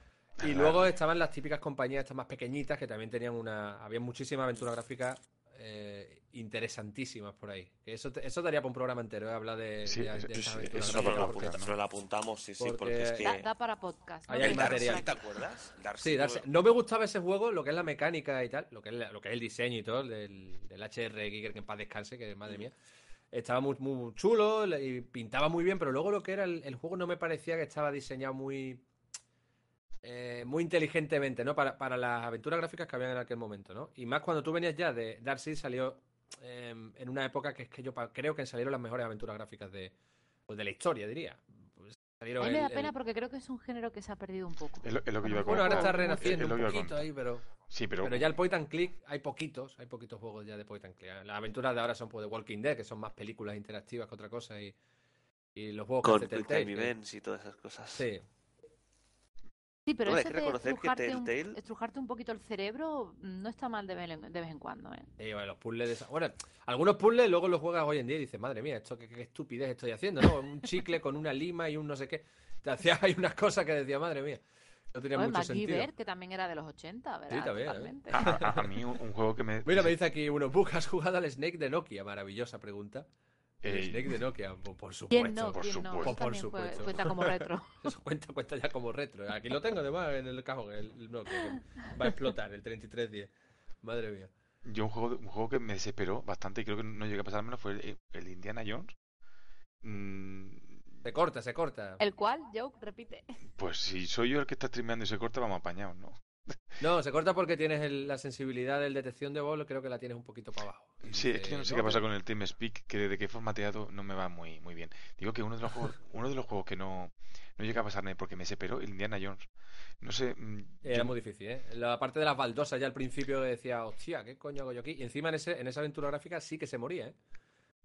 Y luego estaban las típicas compañías estas más pequeñitas que también tenían una, había muchísimas aventuras gráficas eh, interesantísimas por ahí. Eso, te- eso daría para un programa entero, ¿eh? hablar de, Sí, de- de eso- estas eso- lo, apunta- ¿no? lo apuntamos, sí, sí, Porque- es que... Da, da para podcast. ¿no? Ahí hay el Pero material. Darcy, ¿te acuerdas? Darcy, Sí, darse- tuve- no me gustaba ese juego, lo que es la mecánica y tal, lo que es, la- lo que es el diseño y todo, del, del HR Giger que en paz descanse, que madre mía. Estaba muy, muy chulo y pintaba muy bien, pero luego lo que era el, el juego no me parecía que estaba diseñado muy eh, muy inteligentemente, ¿no? Para, para las aventuras gráficas que habían en aquel momento, ¿no? Y más cuando tú venías ya de Darcy salió eh, en una época que es que yo pa- creo que salieron las mejores aventuras gráficas de, pues, de la historia, diría. Pues salieron A mí me da el- pena el- porque creo que es un género que se ha perdido un poco. Es lo, es lo que yo Bueno, ahora está renaciendo Es un poquito ahí, pero... Sí, pero, Pero ya el point and click hay poquitos, hay poquitos juegos ya de point and click. Las aventuras de ahora son pues de Walking Dead, que son más películas interactivas que otra cosa y, y los juegos Con que hace Quick Telltale, Time que- Events y todas esas cosas. Sí, Sí, pero ese hay que de que estrujarte, un, Telltale- estrujarte un poquito el cerebro mm, no está mal de vez en, de vez en cuando, ¿eh? Y, bueno, los puzzles de esa- Bueno, algunos puzzles luego los juegas hoy en día y dices, madre mía, esto qué, qué estupidez estoy haciendo, ¿no? Un chicle con una lima y un no sé qué. Te hacías ahí unas cosas que decía, madre mía. No tenía mucho sentido. MacGyver, que también era de los 80, ¿verdad? también, ¿eh? A, a- a mí un, un juego que me... Mira, me dice aquí uno, "Bug, ¿has jugado al Snake de Nokia? Maravillosa pregunta. El Eh, Snake de Nokia, por, por supuesto. ¿Quién no? por ¿Quién no? supuesto. Por fue- supuesto. cuenta como retro. Eso cuenta, cuenta ya como retro. Aquí lo tengo además en el cajón, el, el Nokia, que va a explotar, el 3310. Madre mía. Yo un juego, un juego que me desesperó bastante y creo que no llegué a pasar menos fue el, el Indiana Jones. Mm, Se corta, se corta. ¿El cual? Joke, repite. pues si soy yo el que está streameando y se corta, vamos apañados, ¿no? No, se corta porque tienes el- la sensibilidad del detección de voz, creo que la tienes un poquito para abajo. Sí, es que yo no sé qué pasa con el TeamSpeak, que desde que he formateado no me va muy, muy bien. Digo que uno de los juegos, uno de los juegos que no, no llega a pasarme porque me desesperó, el Indiana Jones. No sé, mm, Era yo- muy difícil, ¿eh? La parte de las baldosas ya al principio decía, hostia, ¿qué coño hago yo aquí? Y encima en, ese, en esa aventura gráfica sí que se moría, ¿eh?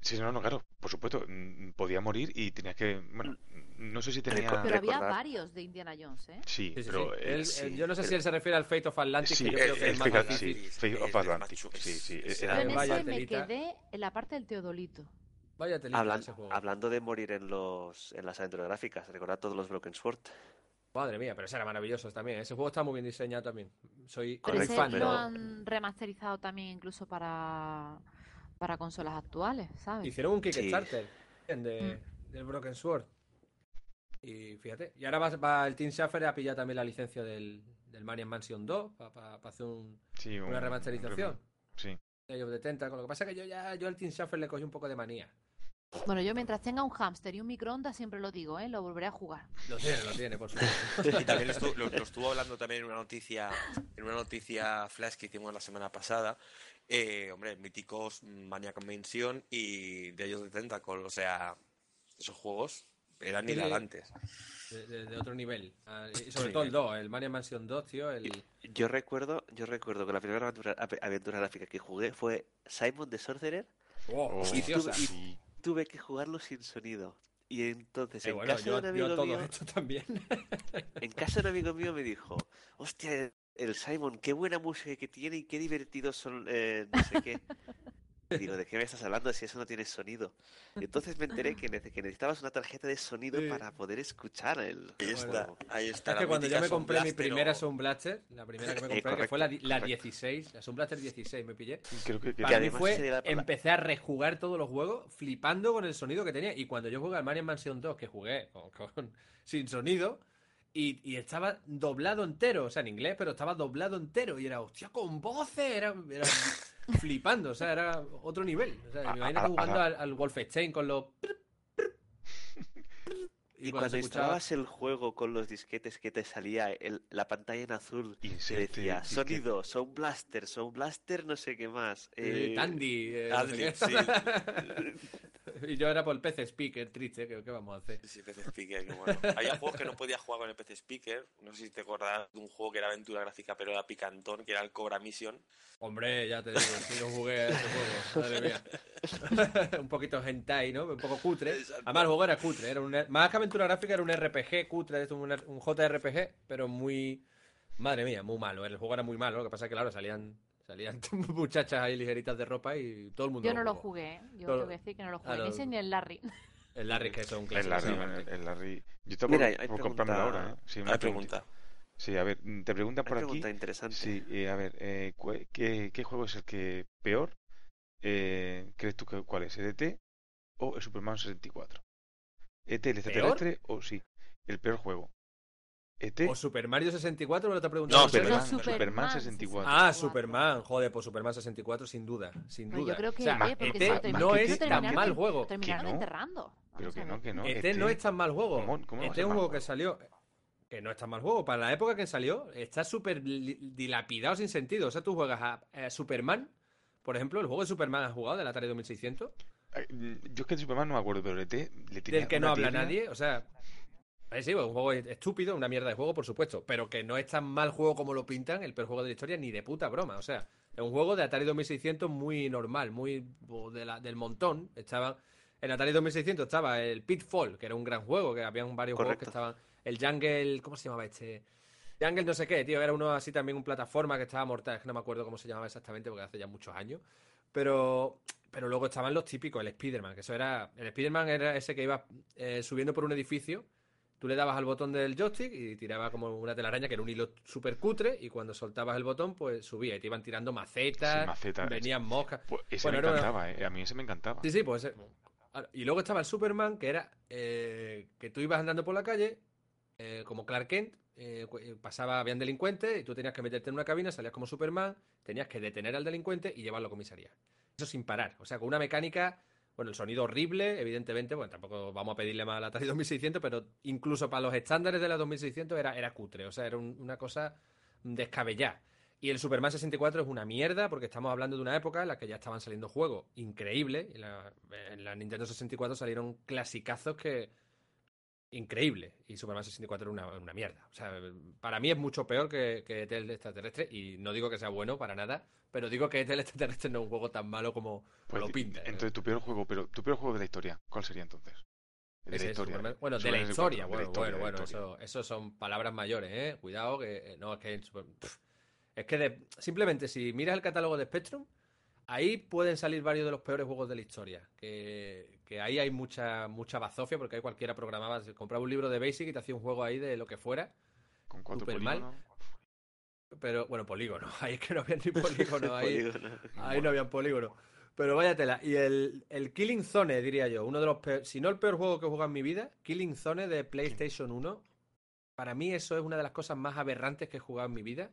Sí, no, no, claro, por supuesto, mm, podía morir y tenías que, bueno, no sé si tenía... Pero había recordar- varios de Indiana Jones, ¿eh? Sí, Sí, sí, pero sí. el- Él- sí, él- yo no sé si él se refiere al Fate of Atlantis, Sí, que yo el- creo que el es más Fate- difícil. sí. Fate of más chu- sí, sí, era- en vaya ese me quedé en la parte del Teodolito. Vaya telita Hablan- ese juego. hablando de morir en los en las aventuras gráficas, recordad todos los Broken Sword. Madre mía, pero ese era maravilloso también. Ese juego está muy bien diseñado también. Soy Pero Correcto, fan, lo ¿no? han remasterizado también incluso para, para consolas actuales, ¿sabes? Hicieron un Sí. Kickstarter de, Mm. del Broken Sword. Y fíjate, y ahora va, va el Team Schaffer a pillar también la licencia del, del Maniac Mansion 2 para hacer un- sí, una un- remasterización. Sí. Of the Tentacle. Lo que pasa es que yo ya yo al Team Schaffer le cogí un poco de manía. Bueno, yo mientras tenga un hámster y un microondas siempre lo digo, ¿eh? Lo volveré a jugar. Lo tiene, lo tiene, por supuesto. Y también lo estuvo, lo- lo estuvo hablando también en una noticia, en una noticia flash que hicimos la semana pasada. Eh, hombre, míticos Maniac Mansion y de ellos de Tentacle. O sea, esos juegos eran hilarantes. De, de- de otro nivel. Ah, y sobre Sí. todo el 2, el Maniac Mansion 2, tío. El... Yo recuerdo, yo recuerdo que la primera aventura, ave- aventura gráfica que jugué fue Simon the Sorcerer. Oh, y-. Tuve que jugarlo sin sonido. Y entonces Eh, en bueno, casa yo, de un yo amigo todo mío, esto también. en casa de un amigo mío me dijo, hostia, el Simon, qué buena música que tiene y qué divertidos son, eh, no sé qué. Digo, ¿de qué me estás hablando si eso no tiene sonido? Y entonces me enteré que, que necesitabas una tarjeta de sonido Sí. para poder escuchar el Ahí está, ahí está. Es la que cuando yo me compré mi Sound Blaster primera o- Sound Blaster, la primera que me Eh, compré, que correcto, fue la, la correcto. 16, la Sound Blaster 16 me pillé. Creo que, que- Para mí fue, sería la- empecé a rejugar todos los juegos flipando con el sonido que tenía. Y cuando yo jugué al Mario Mansion 2, que jugué con, con- sin sonido, y, y estaba doblado entero, o sea, en inglés, pero estaba doblado entero. Y era, hostia, con voces, era, era flipando, o sea, era otro nivel. O sea, a- a- jugando al, al Wolfenstein con los... Y, cuando cuando instalabas el juego con los disquetes que te salía el- la pantalla en azul, decía disquete. sonido, Sound Blaster, Sound Blaster, no sé qué más. eh, eh, Tandy. eh, no sé Tandy, qué. sí. y yo era por el PC Speaker, triste, ¿qué, qué vamos a hacer? Sí, PC Speaker, qué bueno. Había juegos que no podías jugar con el PC Speaker. No sé si te acuerdas de un juego que era aventura gráfica, pero era picantón, que era el Cobra Mission. Hombre, ya te digo, si no jugué a ese juego, madre mía. un poquito hentai, ¿no? Un poco cutre. Exacto. Además, el juego era cutre, era un, más que aventura gráfica, era un RPG cutre, un, un JRPG, pero muy... Madre mía, muy malo, el juego era muy malo, lo que pasa es que, claro, salían, salían muchachas ahí ligeritas de ropa y todo el mundo Yo no lo jugué, ¿eh? yo tengo que decir que no lo jugué, ni ese ni el Larry. El Larry, que es un el clásico. Larry, bueno, aparte. el Larry. Yo estaba Mira, por, hay por pregunta- comprármelo ahora, ¿eh? Sí, una Hay pregunta. pregunta. Sí, a ver, mm, te preguntan Hay por aquí. pregunta interesante. Sí, eh, a ver, eh, ¿qué, qué juego es el que peor eh, crees tú que cuál es? ¿EDT o el Superman 64? ¿ET el extraterrestre o sí? El peor juego. ¿ET? O Super Mario 64, me lo te preguntado. No? Superman, No, Superman, Superman 64. Ah, Superman, joder, pues Superman 64 sin duda, sin Pero duda. yo creo que o sea, ET, porque no que es tan mal juego. terminaron no. enterrando. Pero que no, ver. que no. ET ET no es tan mal juego. ¿Cómo- cómo va a ET es un mal juego que salió. Que no es tan mal juego. Para la época que salió, está súper dilapidado sin sentido. O sea, tú juegas a, a Superman, por ejemplo, el juego de Superman has jugado del Atari 2600, Ay, mm, Yo es que de Superman no me acuerdo, pero ET le tenía del que no habla nadie. O sea, eh, sí, un juego estúpido, una mierda de juego, por supuesto. Pero que no es tan mal juego como lo pintan, el peor juego de la historia, ni de puta broma. O sea, es un juego de Atari 2600 muy normal, muy de la- del montón. Estaban. En Atari 2600 estaba el Pitfall, que era un gran juego, que habían varios juegos que estaban. El Jungle, ¿cómo se llamaba este? Jungle no sé qué, tío, era uno así también, un plataforma que estaba mortal, es que no me acuerdo cómo se llamaba exactamente porque hace ya muchos años. Pero, pero luego estaban los típicos, el Spider-Man, que eso era. El Spider-Man era ese que iba eh, subiendo por un edificio. Tú le dabas al botón del joystick y tiraba como una telaraña que era un hilo súper cutre. Y cuando soltabas el botón, pues subía y te iban tirando macetas, Sí, venían moscas. Pues ese Bueno, me una- encantaba, eh. A mí ese me encantaba. Sí, sí, pues. Ahora, Y luego estaba el Superman, que era eh, que tú ibas andando por la calle, eh, como Clark Kent, eh, eh, pasaba, habían delincuentes, y tú tenías que meterte en una cabina, salías como Superman, tenías que detener al delincuente y llevarlo a comisaría. Eso sin parar. O sea, con una mecánica, bueno, el sonido horrible, evidentemente, bueno, tampoco vamos a pedirle más a la Atari 2600, pero incluso para los estándares de la 2600 era, era cutre, o sea, era un- una cosa descabellada. Y el Superman 64 es una mierda porque estamos hablando de una época en la que ya estaban saliendo juegos increíbles. En en la Nintendo 64 salieron clasicazos que. Increíble. Y Superman 64 era una, una mierda. O sea, para mí es mucho peor que, que ET el extraterrestre. Y no digo que sea bueno para nada, pero digo que ET el extraterrestre no es un juego tan malo como Pues, lo pinta. Entonces, tu peor juego, pero tu peor juego de la historia, ¿cuál sería entonces? De la historia. Superman- Bueno, de la 64, historia, de la bueno, historia, bueno, bueno, eso, eso son palabras mayores, ¿eh? Cuidado que eh, no, es que Super- es que de- simplemente si miras el catálogo de Spectrum, ahí pueden salir varios de los peores juegos de la historia, que, que ahí hay mucha mucha bazofia porque ahí cualquiera programaba, compraba un libro de Basic y te hacía un juego ahí de lo que fuera, Con cuatro Super mal. pero bueno, polígono, ahí es que no había ni polígono, ahí Polígono. Ahí no habían polígono. Pero vaya tela. Y el, el Killing Zone, diría yo, uno de los peores, si no el peor juego que he jugado en mi vida, Killing Zone de PlayStation 1. Para mí eso es una de las cosas más aberrantes que he jugado en mi vida.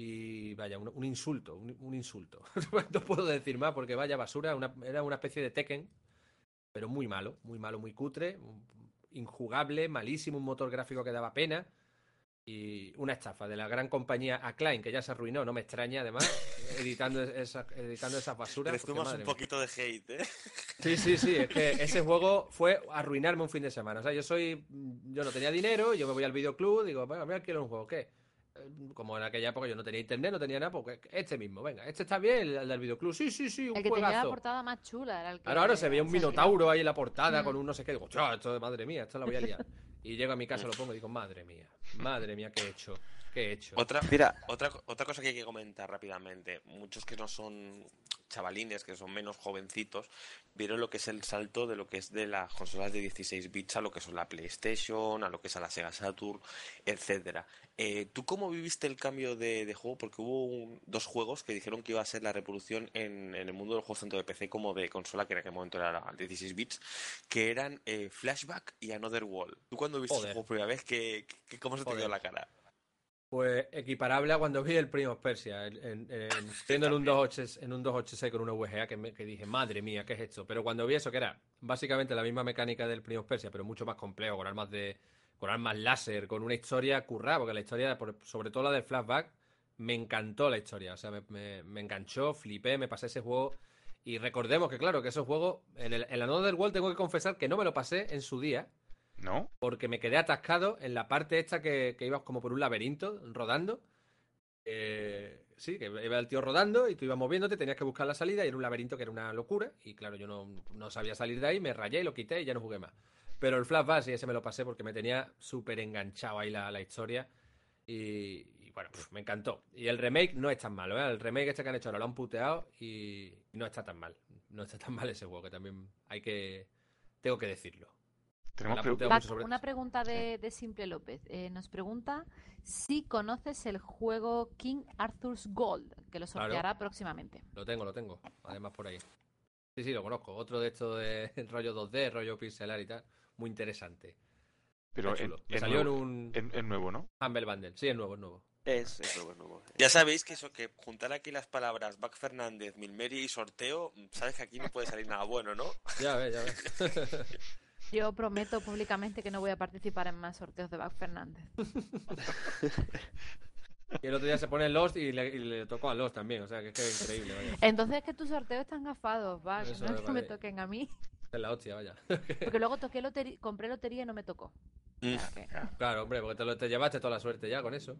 Y vaya, un, un insulto, un, un insulto. no puedo decir más porque vaya basura, una- era una especie de Tekken, pero muy malo, muy malo, muy cutre, injugable, malísimo, un motor gráfico que daba pena. Y una estafa de la gran compañía Acclaim, que ya se arruinó, no me extraña además, editando, esa, editando esas basuras. un mía. poquito de hate, ¿eh? Sí, sí, sí, es que ese juego fue arruinarme un fin de semana. O sea, yo soy. Yo no tenía dinero, yo me voy al videoclub, digo, venga, mira, quiero un juego, ¿qué? Como en aquella época yo no tenía internet, no tenía nada, pues este mismo, venga, este está bien, el del videoclub, sí, sí, sí, un El que tenía la portada más chula era el que. Ahora, ahora se veía un minotauro ahí en la portada Mm. con un no sé qué. Digo, "Ostras, esto de madre mía, esto la voy a liar. Y llego a mi casa, lo pongo y digo, madre mía, madre mía, ¿qué he hecho? ¿Qué he hecho? Otra, Mira, otra, otra cosa que hay que comentar rápidamente. Muchos que no son chavalines que son menos jovencitos vieron lo que es el salto de lo que es de las consolas de 16 bits a lo que son la PlayStation, a lo que es a la Sega Saturn, etcétera. Eh, ¿Tú cómo viviste el cambio de, juego? Porque hubo dos juegos que dijeron que iba a ser la revolución en, el mundo del juego tanto de PC como de consola, que en aquel momento era 16 bits, que eran eh, Flashback y Another World. ¿Tú cuando viste el juego por primera vez, ¿qué, cómo se te dio la cara? Pues equiparable a cuando vi el Primo Persia, en, en, en, un 286, en un 286 con una VGA que, que, dije, madre mía, ¿qué es esto? Pero cuando vi eso, que era básicamente la misma mecánica del Primo Persia, pero mucho más complejo, con armas de con armas láser, con una historia currada, porque la historia, sobre todo la del flashback, me encantó la historia, o sea, me, me, enganchó, flipé, me pasé ese juego. Y recordemos que, claro, que esos juegos, en, el, en la del World tengo que confesar que no me lo pasé en su día, ¿No? Porque me quedé atascado en la parte esta que, que ibas como por un laberinto, rodando. Eh, sí, que iba el tío rodando y tú ibas moviéndote, tenías que buscar la salida y era un laberinto que era una locura. Y claro, yo no, no sabía salir de ahí, me rayé y lo quité y ya no jugué más. Pero el flashback sí, ese me lo pasé porque me tenía súper enganchado ahí la, la historia. Y, bueno, me encantó. Y el remake no es tan malo, ¿eh? El remake este que han hecho ahora lo han puteado y no está tan mal. No está tan mal ese juego, que también hay que. Tengo que decirlo una pregunta de, Simple López. Eh, nos pregunta si conoces el juego King Arthur's Gold, que lo sorteará próximamente. Lo tengo, lo tengo. Además por ahí. Sí, sí, lo conozco. Otro de estos de rollo 2D, rollo pixelar y tal. Muy interesante. Pero salió en un... Es nuevo, ¿no? Humble Bundle. Sí, es nuevo, es nuevo. Es, nuevo, es nuevo. Ya sabéis que eso, que juntar aquí las palabras Back Fernández, Milmeri y sorteo, sabes que aquí no puede salir nada bueno, ¿no? Ya ves, ya ves. Yo prometo públicamente que no voy a participar en más sorteos de Bach Fernández. Y el otro día se pone Lost y le, tocó a Lost también, o sea que es, que increíble. Vaya. Entonces es que tus sorteos están gafados, Bach, no es que me toquen a mí. Es la hostia, vaya. Porque luego toqué lotería, compré lotería y no me tocó. Mm. Claro, hombre, porque te, lo, te, llevaste toda la suerte ya con eso.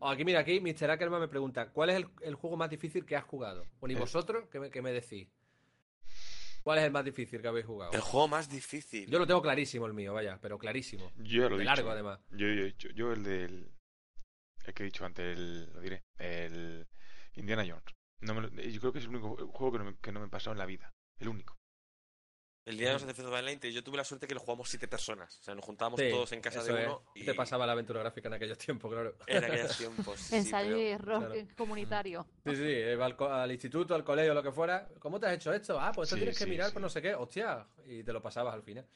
Oh, aquí, mira, aquí Mr. Ackerman me pregunta, ¿cuál es el, juego más difícil que has jugado? Bueno, ¿y vosotros qué me, qué me decís? ¿Cuál es el más difícil que habéis jugado? El juego más difícil. Yo lo tengo clarísimo el mío, vaya, pero clarísimo. Yo lo he largo, además. Yo, yo, yo, yo, el del. El que he dicho antes, el, lo diré. El Indiana Jones. No me yo creo que es el único juego que no, me, que no me he pasado en la vida. El único. El día de los Defensa Online, yo tuve la suerte que lo jugamos siete personas. O sea, nos juntábamos todos en casa de uno. Y te pasaba la aventura gráfica en aquellos tiempos, claro. En aquellos tiempos. Ensayo y error comunitario. Sí, sí, iba al, instituto, al colegio, lo que fuera. ¿Cómo te has hecho esto? Ah, pues esto tienes que mirar, pues no sé qué. Hostia. Y te lo pasabas al final.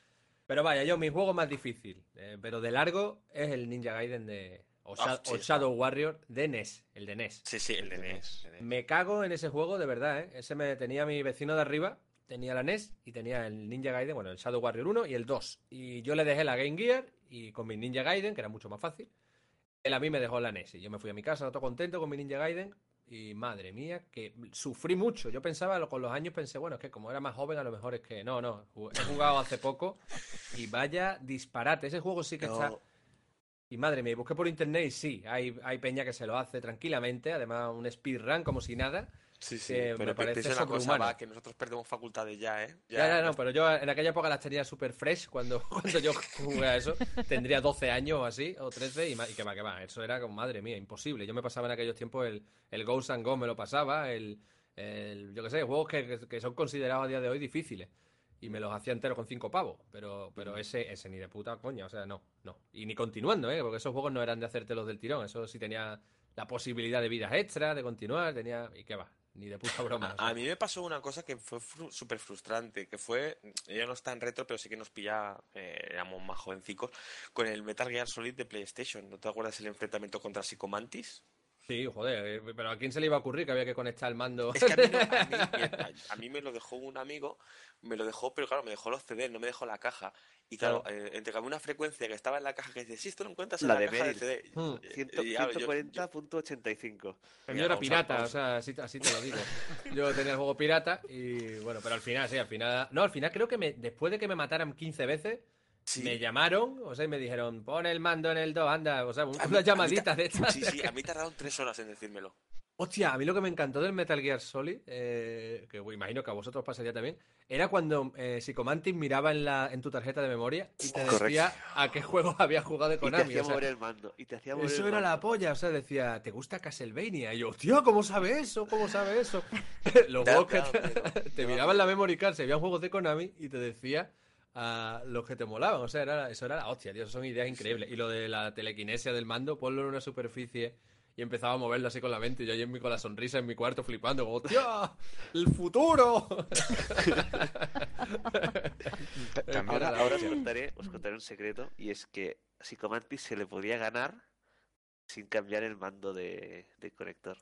Pero vaya, yo, mi juego más difícil, eh, pero de largo, es el Ninja Gaiden de. O, Shadow Warrior de NES, el de NES. Sí, sí, el de NES. Me cago en ese juego, de verdad, ¿eh? Ese me tenía mi vecino de arriba tenía la NES y tenía el Ninja Gaiden, bueno, el Shadow Warrior 1 y el 2. Y yo le dejé la Game Gear y con mi Ninja Gaiden, que era mucho más fácil, él a mí me dejó la NES. Y yo me fui a mi casa, todo contento con mi Ninja Gaiden. Y madre mía, que sufrí mucho. Yo pensaba, con los años pensé, bueno, es que como era más joven, a lo mejor es que no, no. He jugado hace poco y vaya disparate. Ese juego sí que está. Y madre mía, busqué por internet y sí, hay, hay peña que se lo hace tranquilamente. Además, un speedrun como si nada. Sí, sí, pero me parece una cosa, que nosotros perdemos facultades ya, ¿eh? Ya, ya, no, pero yo en aquella época las tenía super fresh cuando, cuando yo jugué a eso. Tendría 12 años o así, o 13, y, y que va, que va. Eso era como, madre mía, imposible. Yo me pasaba en aquellos tiempos el, el Ghost and Go, me lo pasaba, el, el yo qué sé, juegos que, que, son considerados a día de hoy difíciles. Y me los hacía entero con cinco pavos. Pero, pero ese, ese ni de puta coña, o sea, no, no. Y ni continuando, ¿eh? Porque esos juegos no eran de hacértelos del tirón. Eso sí tenía la posibilidad de vidas extras, de continuar, tenía. ¿Y qué va? Ni de puta broma. A, mí me pasó una cosa que fue súper frustrante, que fue, ya no está en retro, pero sí que nos pilla, eh, éramos más jovencicos, con el Metal Gear Solid de PlayStation. ¿No te acuerdas el enfrentamiento contra Psychomantis? Sí, joder, eh, pero ¿a quién se le iba a ocurrir que había que conectar el mando? Es que a mí, me lo dejó un amigo, me lo dejó, pero claro, me dejó los CD, no me dejó la caja. Y claro, eh, entre una frecuencia que estaba en la caja que dice, si esto lo encuentras en la, de caja de CD. 140.85. El mío era pirata, o sea, así, así, te lo digo. Yo tenía el juego pirata y bueno, pero al final, sí, al final... No, al final creo que me, después de que me mataran 15 veces me llamaron, o sea, y me dijeron, pon el mando en el 2, anda, o sea, una llamadita de estas. Sí, sí, a mí tardaron tres horas en decírmelo. Hostia, a mí lo que me encantó del Metal Gear Solid, eh, que imagino que a vosotros pasaría también, era cuando eh, Psychomantis miraba en, la, en tu tarjeta de memoria y te Correcto. decía a qué juego había jugado de Y te Konami. hacía o sea, mover el mando. Y te hacía mover eso el era la polla, o sea, decía, ¿te gusta Castlevania? Y yo, tío, ¿cómo sabe eso? ¿Cómo sabe eso? los juegos que te, te miraban la memory card, se veían juegos de Konami y te decía a los que te molaban. O sea, era, eso era la hostia, tío, son ideas increíbles. Y lo de la telequinesia del mando, ponlo en una superficie y empezaba a moverlo así con la mente y yo ahí en mi, con la sonrisa en mi cuarto flipando, como, ¡hostia! ¡El futuro! Ta- También Ahora, os contaré, os contaré un secreto y es que a Psychomantis se le podía ganar sin cambiar el mando de, de conector.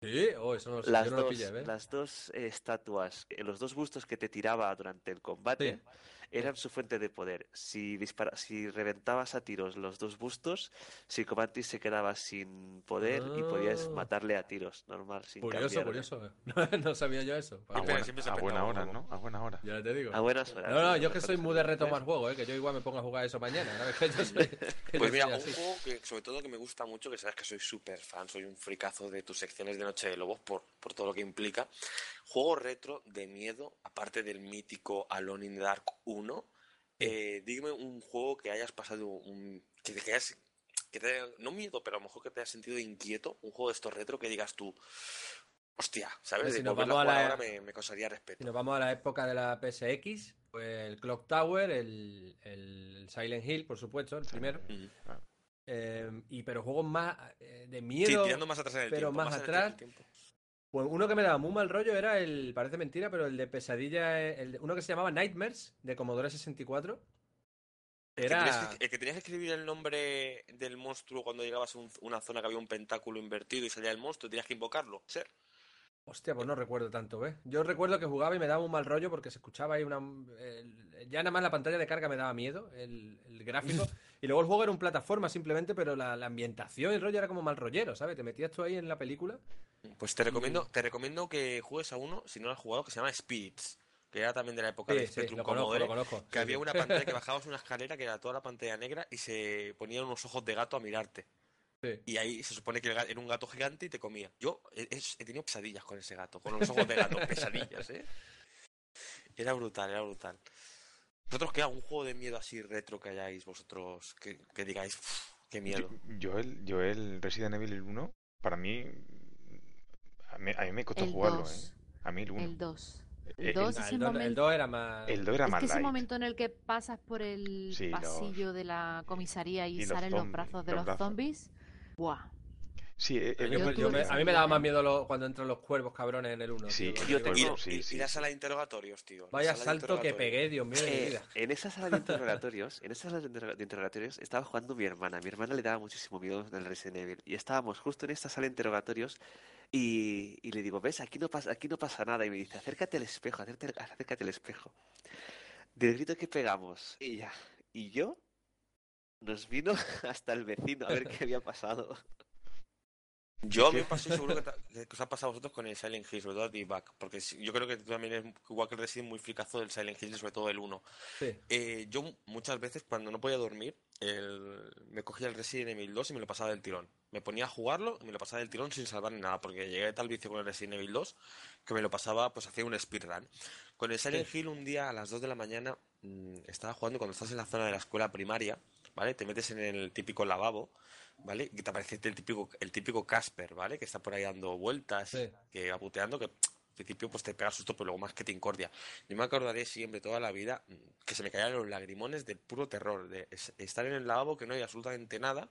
Sí, oh, eso no Las yo no lo dos, pillé, ¿ves? las dos eh, estatuas, eh, los dos bustos que te tiraba durante el combate eran su fuente de poder. Si, dispara, si reventabas a tiros los dos bustos, Psychomantis se quedaba sin poder y podías Ah. matarle a tiros, normal, sin Curioso, cambiarle. curioso. No, no sabía yo eso. A, buena, se a hora. ¿no? A buena hora. Ya te digo. A buenas horas. No, no, yo es que soy muy de retomar juegos, ¿eh? que yo igual me pongo a jugar eso mañana. ¿sabes? Que yo soy- que Pues mira, un así. juego que sobre todo que me gusta mucho, que sabes que soy súper fan, soy un fricazo de tus secciones de Noche de Lobos por, por todo lo que implica. Juego retro de miedo, aparte del mítico Alone in the Dark 1. Eh, dime un juego que hayas pasado, un, que te hayas, que te haya- no miedo, pero a lo mejor que te hayas sentido inquieto, un juego de estos retro que digas tú, hostia, ¿sabes? Si De nos vamos a la- ahora me, me causaría Si respeto. nos vamos a la época de la PSX, pues el Clock Tower, el, el Silent Hill, por supuesto, el primero. Ujú. Eh, y pero juegos más eh, de Sí, miedo. tirando más atrás en el pero tiempo. más en el atrás, tiempo. Pues uno que me daba muy mal rollo era el, parece mentira, pero el de pesadilla, el uno que se llamaba Nightmares, de Commodore 64. El que, Era... el que tenías que escribir el nombre del monstruo cuando llegabas a un- una zona que había un pentáculo invertido y salía el monstruo, tenías que invocarlo. Ser. Hostia, pues no recuerdo tanto, ¿ves? Yo recuerdo que jugaba y me daba un mal rollo porque se escuchaba ahí una... el- ya nada más la pantalla de carga me daba miedo, el, el gráfico. y luego el juego era un plataforma simplemente, pero la, la ambientación y el rollo era como mal rollero, ¿sabes? Te metías tú ahí en la película. Pues te recomiendo, te recomiendo que juegues a uno, si no lo has jugado, que se llama Spirits, que era también de la época de Sí, sí, Spectrum lo conozco, Commodore, lo conozco. que Sí, había una pantalla que bajabas una escalera que era toda la pantalla negra y se ponían unos ojos de gato a mirarte. Sí. Y ahí se supone que era un gato gigante y te comía. Yo he, he- tenido pesadillas con ese gato, con los ojos de gato, pesadillas, ¿eh? Era brutal, era brutal. ¿Vosotros qué? ¿Algún juego de miedo así retro que hayáis vosotros que, que digáis, "Uf, qué miedo? Yo, yo el, yo el Resident Evil 1, para mí, a mí, a mí me costó El jugarlo, 2. ¿eh? A mí el 1. El 2. Eh, El el- 2 Ah, es el el dos- el momento. 2 era más... El 2 era Es más que ese light. momento en el que pasas por el Sí, los- pasillo de la comisaría y, y los salen los zombies, brazos de los los, brazos. zombies. Buah. Sí, Yo- yo me- que a mí me daba más miedo lo- cuando entran los cuervos cabrones en el 1. Sí, Yo Y, tengo- sí, y- sí. y la sala de interrogatorios, tío. la Vaya sala de salto que interrogatorios. pegué, Dios mío de mi Eh, vida. en esa sala de interrogatorios, en esa sala de interro- de interrogatorios estaba jugando mi hermana. Mi hermana le daba muchísimo miedo del Resident Evil y estábamos justo en esta sala de interrogatorios y, y le digo, ves, aquí no pasa, aquí no pasa nada y me dice, acércate al espejo, acércate, acércate al espejo. Del grito que pegamos y ya y yo nos vino hasta el vecino a ver qué había pasado. Yo a mí me pasó y seguro que, os ha pasado a vosotros con el Silent Hill, sobre todo a D-Back, porque yo creo que tú también eres igual que el Resident muy fricazo del Silent Hill, sobre todo el 1. Sí. Eh, yo muchas veces cuando no podía dormir, el- me cogía el Resident Evil 2 y me lo pasaba del tirón. Me ponía a jugarlo y me lo pasaba del tirón sin salvar ni nada, porque llegué a tal vicio con el Resident Evil 2 que me lo pasaba, pues hacía un speedrun. Con el Silent Hill un día a las 2 de la mañana mm, estaba jugando cuando estás en la zona de la escuela primaria, ¿vale? Te metes en el típico lavabo, ¿vale? Y te aparece el típico, el típico Casper, ¿vale? Que está por ahí dando vueltas, Sí. que va puteando, que al principio pues te pega susto, pero luego más que te incordia. Yo me acordaré siempre, toda la vida, que se me caían los lagrimones del puro terror, de es- estar en el lavabo que no hay absolutamente nada,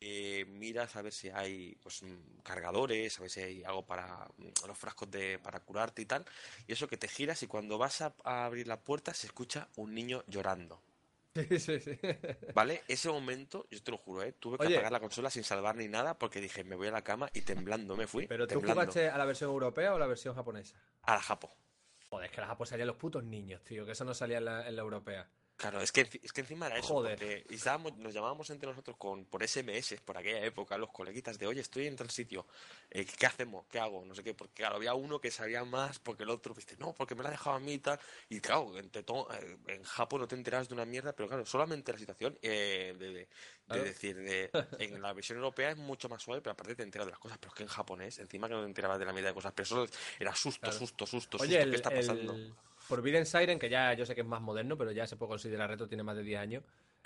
eh, miras a ver si hay pues cargadores, a ver si hay algo para los frascos de para curarte y tal, y eso que te giras y cuando vas a, a abrir la puerta se escucha un niño llorando. Sí, sí, sí. ¿Vale? Ese momento, yo te lo juro, ¿eh? tuve que Oye. apagar la consola sin salvar ni nada porque dije, me voy a la cama y temblando me fui. Pero tú temblando. jugaste a la versión europea o a la versión japonesa. A la Japo. Joder, es que la Japón salían los putos niños, tío, que eso no salía en la, en la europea. Claro, es que, es que encima era eso. Joder. nos llamábamos entre nosotros con, por SMS, por aquella época, los coleguitas de, oye, estoy en tal sitio, eh, ¿qué hacemos? ¿Qué hago? No sé qué, porque claro, había uno que sabía más, porque el otro, viste, no, porque me la ha dejado a mí y tal. Y claro, en, eh, en Japón no te enteras de una mierda, pero claro, solamente la situación eh, de, de- de Claro. decir, de, en la versión europea es mucho más suave, pero aparte te enteras de las cosas, pero es que en japonés, encima que no te enterabas de la mitad de cosas, pero solo era susto, Claro. susto, susto, Oye, susto, el, ¿qué está pasando? el Forbidden Siren, que ya yo sé que es más moderno, pero ya se puede considerar retro, tiene más de 10 años.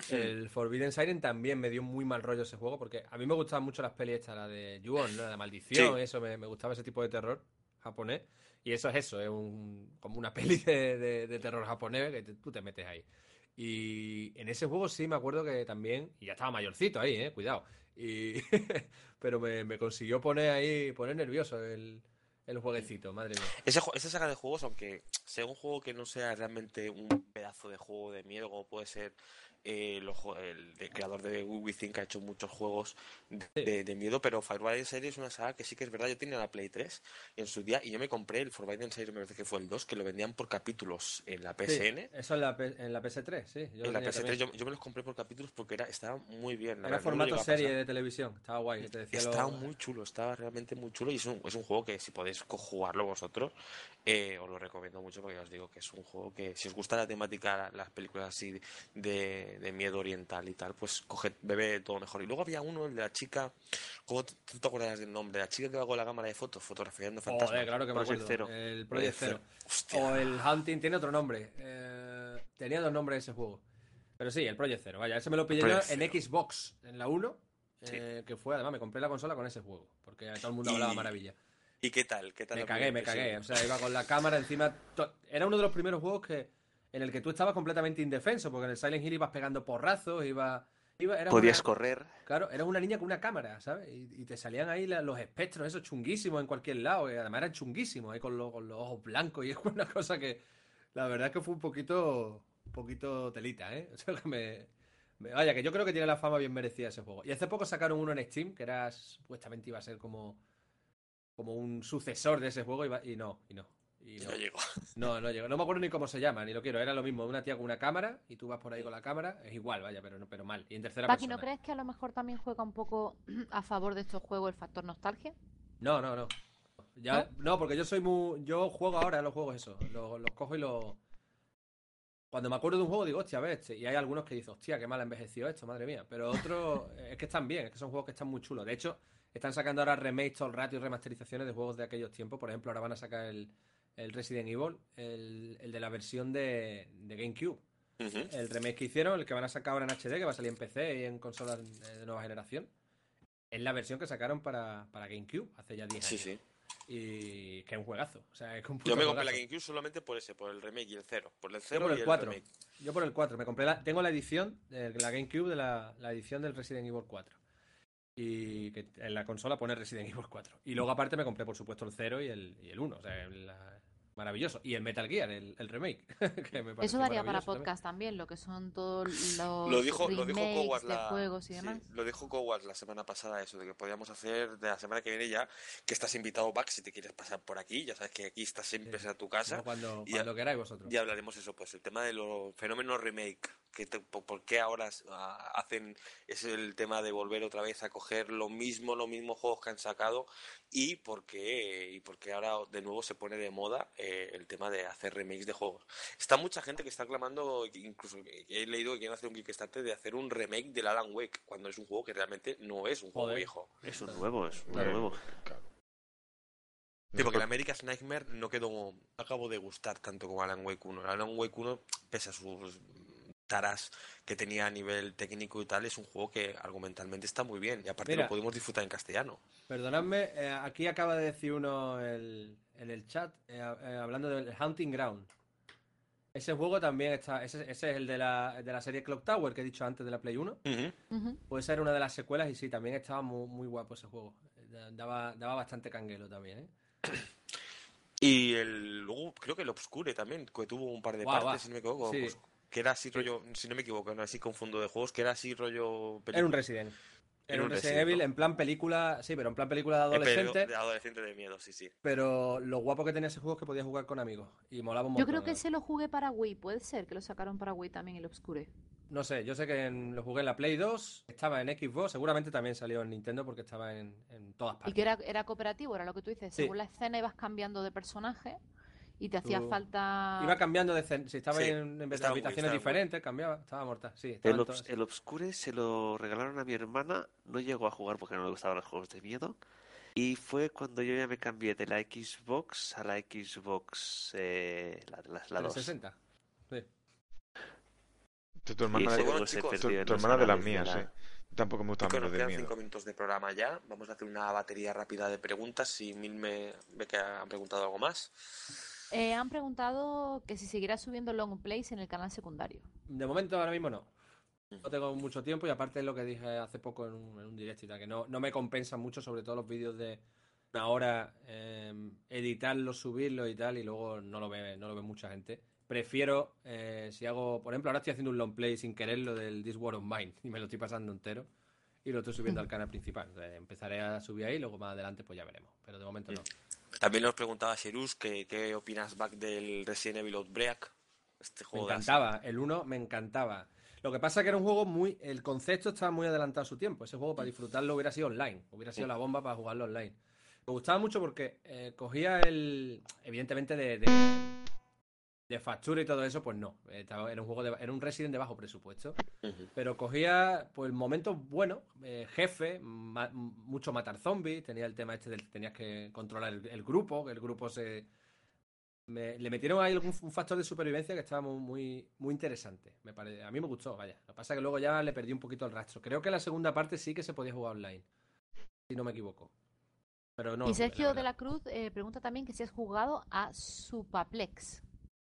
El Forbidden Siren también me dio muy mal rollo ese juego, porque a mí me gustaban mucho las pelis estas, la de Yuon, ¿no? La maldición, Sí. eso, me, me gustaba ese tipo de terror japonés. Y eso es eso, es un, como una peli de, de- de terror japonés que te- tú te metes ahí. Y en ese juego sí me acuerdo que también, y ya estaba mayorcito ahí, eh, cuidado. Y, pero me, me consiguió poner ahí, poner nervioso el, el jueguecito, madre mía. Ese, esa saga de juegos, aunque sea un juego que no sea realmente un pedazo de juego de miedo, puede ser eh, el, creador de Within, que ha hecho muchos juegos de, de- de miedo, pero Forbidden Siren es una saga que sí que es verdad, yo tenía la Play 3 en su día y yo me compré el Forbidden Siren, me parece que fue el 2, que lo vendían por capítulos en la Sí, PSN. eso en la, en la PS3, sí. Yo En la tenía PS3 también. yo, yo me los compré por capítulos porque era, estaba muy bien. la Era verdad, formato serie de televisión. Estaba guay. que Te decía lo- Estaba muy chulo, estaba realmente muy chulo y es un, es un juego que si podéis jugarlo vosotros, eh, os lo recomiendo mucho porque os digo que es un juego que si os gusta la temática, las películas así de, de miedo oriental y tal, pues coged, bebe todo mejor. Y luego había uno, el de la chica, ¿cómo te- tú te acuerdas del nombre? La chica que va con la cámara de fotos fotografiando fantasmas. Joder, claro que me acuerdo. Zero. El Project Zero. O el Hunting tiene otro nombre. Eh, tenía dos nombres ese juego. Pero sí, el Project Zero. Vaya, ese me lo pillé yo en Xbox, en la 1. eh, que fue, además, me compré la consola con ese juego. Porque todo el mundo Y- hablaba maravilla. ¿Y qué tal? ¿Qué tal Me cagué, me cagué. O sea, iba con la cámara encima. to- Era uno de los primeros juegos que en el que tú estabas completamente indefenso, porque en el Silent Hill ibas pegando porrazos, iba. iba era Podías una- correr. Claro, eras una niña con una cámara, ¿sabes? Y, y te salían ahí la- los espectros, esos chunguísimos en cualquier lado, y además eran chunguísimos, ahí con, los- con los ojos blancos, y es una cosa que la verdad es que fue un poquito, un poquito telita, ¿eh? O sea, que me, me- vaya, que yo creo que tiene la fama bien merecida ese juego. Y hace poco sacaron uno en Steam, que era, supuestamente iba a ser como, como un sucesor de ese juego, y, va- y no, y no. Y no. no llegó. No, no llegó. No me acuerdo ni cómo se llama, ni lo quiero. Era lo mismo, una tía con una cámara y tú vas por ahí con la cámara. Es igual, vaya, pero, no, pero mal. Y en tercera Paqui, persona. ¿no crees que a lo mejor también juega un poco a favor de estos juegos el factor nostalgia? No, no, no. Ya, ¿No? porque yo soy muy. Yo juego ahora los juegos eso. Los, los cojo y los. Cuando me acuerdo de un juego digo, hostia, a ver, este. Y hay algunos que dicen, hostia, qué mal ha envejecido esto, madre mía. Pero otros es que están bien, es que son juegos que están muy chulos. De hecho, están sacando ahora remakes todo el rato y remasterizaciones de juegos de aquellos tiempos. Por ejemplo, ahora van a sacar el, el Resident Evil, el, el de la versión de, de GameCube. El remake que hicieron, el que van a sacar ahora en HD, que va a salir en PC y en consolas de nueva generación. Es la versión que sacaron para, para GameCube hace ya 10 Sí, años. sí. Y que es un juegazo. O sea, es un Yo me compré la. GameCube solamente por ese, por el remake y el cero. Por el Yo cero por y el el 4. remake. Yo por el 4. Me compré la, tengo la edición de la GameCube de la, la edición del Resident Evil 4. Y que en la consola pone Resident Evil 4. Y luego aparte me compré, por supuesto, el 0 y el, y el 1. O sea, la- maravilloso. Y el Metal Gear, el, el remake. que me Eso daría para también. podcast también, lo que son todos los Lo dijo, lo dijo remakes Coward de la, juegos y sí, demás. lo dijo Coward la semana pasada, eso de que podíamos hacer de la semana que viene ya, que estás invitado back si te quieres pasar por aquí, ya sabes que aquí estás siempre Sí. a tu casa. No, cuando, Y- cuando queráis vosotros. Y hablaremos eso, pues el tema de los fenómenos remake, que te- por, por qué ahora ah, hacen es el tema de volver otra vez a coger lo mismo, los mismos juegos que han sacado y por qué, y por qué ahora de nuevo se pone de moda eh, el tema de hacer remakes de juegos. Está mucha gente que está clamando, incluso he leído que quieren hacer un Kickstarter de hacer un remake del Alan Wake, cuando es un juego que realmente no es un juego Joder. viejo. Es un nuevo, es un Claro. nuevo. Sí, porque el America's Nightmare no quedó, no acabó de gustar tanto como Alan Wake 1. El Alan Wake 1, pese a sus taras que tenía a nivel técnico y tal, es un juego que argumentalmente está muy bien y aparte Mira. lo podemos disfrutar en castellano. Perdonadme, eh, aquí acaba de decir uno el- en el chat, eh, eh, hablando del Hunting Ground. Ese juego también está, ese, ese es el de la, de la serie Clock Tower que he dicho antes de la Play 1. Ujú. Puede ser una de las secuelas y sí, también estaba muy, muy guapo ese juego. Daba, daba bastante canguelo también, ¿eh? Y el, luego creo que el Obscure también, que tuvo un par de partes, si no me equivoco, Sí. pues, que era así rollo, si no me equivoco, no así confundo de juegos, que era así rollo Era un película. Resident. Era En un Resident Resident, Evil ¿no? en plan película, sí, pero en plan película de Eh, adolescente. De adolescente de miedo, sí, sí. Pero lo guapo que tenía ese juego es que podías jugar con amigos. Y molaba un Yo montón. creo que se lo jugué para Wii, puede ser que lo sacaron para Wii también el Obscure. No sé, yo sé que en- lo jugué en la Play 2, estaba en Xbox, seguramente también salió en Nintendo porque estaba en, en todas partes. Y que era, era cooperativo, era lo que tú dices. Sí. Según la escena ibas cambiando de personaje y te hacía Tú- falta. Iba cambiando de si estaba Sí, en, en de estaba habitaciones estaba muy- diferentes, cambiaba, estaba mortal. Sí, estaba El, Obs- todas. el Obscure se lo regalaron a mi hermana, no llegó a jugar porque no le gustaban los juegos de miedo. Y fue cuando yo ya me cambié de la Xbox a la Xbox, eh, la, la, la 2. 360. Sí. Tu, tu hermana, ese Bueno, chicos, tu- tu hermana de las mías, eh. Tampoco me los nos de quedan miedo. cinco minutos de programa ya. Vamos a hacer una batería rápida de preguntas. Si Mil me ve que han preguntado algo más. Eh, han preguntado que si seguirá subiendo long plays en el canal secundario. De momento, ahora mismo no. No tengo mucho tiempo y aparte es lo que dije hace poco en un, en un directo y tal, que no, no me compensan mucho, sobre todo los vídeos de una hora, eh, editarlos, subirlos y tal, y luego no lo ve, no lo ve mucha gente. Prefiero, eh, si hago, por ejemplo, ahora estoy haciendo un long play sin quererlo del This War of Mine y me lo estoy pasando entero y lo estoy subiendo al canal principal. O sea, empezaré a subir ahí, luego más adelante pues ya veremos, pero de momento no. También nos preguntaba Sherus que qué opinas back del Resident Evil Outbreak. Este Me juego de encantaba, el 1 me encantaba. Lo que pasa es que era un juego muy. El concepto estaba muy adelantado a su tiempo. Ese juego para disfrutarlo hubiera sido online. Hubiera sido la bomba para jugarlo online. Me gustaba mucho porque eh, cogía el. Evidentemente de, de, de factura y todo eso, pues no. Estaba- era un juego de, era un Resident de bajo presupuesto. Pero cogía pues momentos buenos, eh, jefe, ma- mucho matar zombies, tenía el tema este del que tenías que controlar el, el grupo, que el grupo se me- le metieron ahí algún, un factor de supervivencia que estaba muy, muy, interesante. Me pare- a mí me gustó, vaya. Lo que pasa es que luego ya le perdí un poquito el rastro. Creo que la segunda parte sí que se podía jugar online, si no me equivoco. Pero no. y Sergio de la Cruz eh, pregunta también que si has jugado a Supaplex.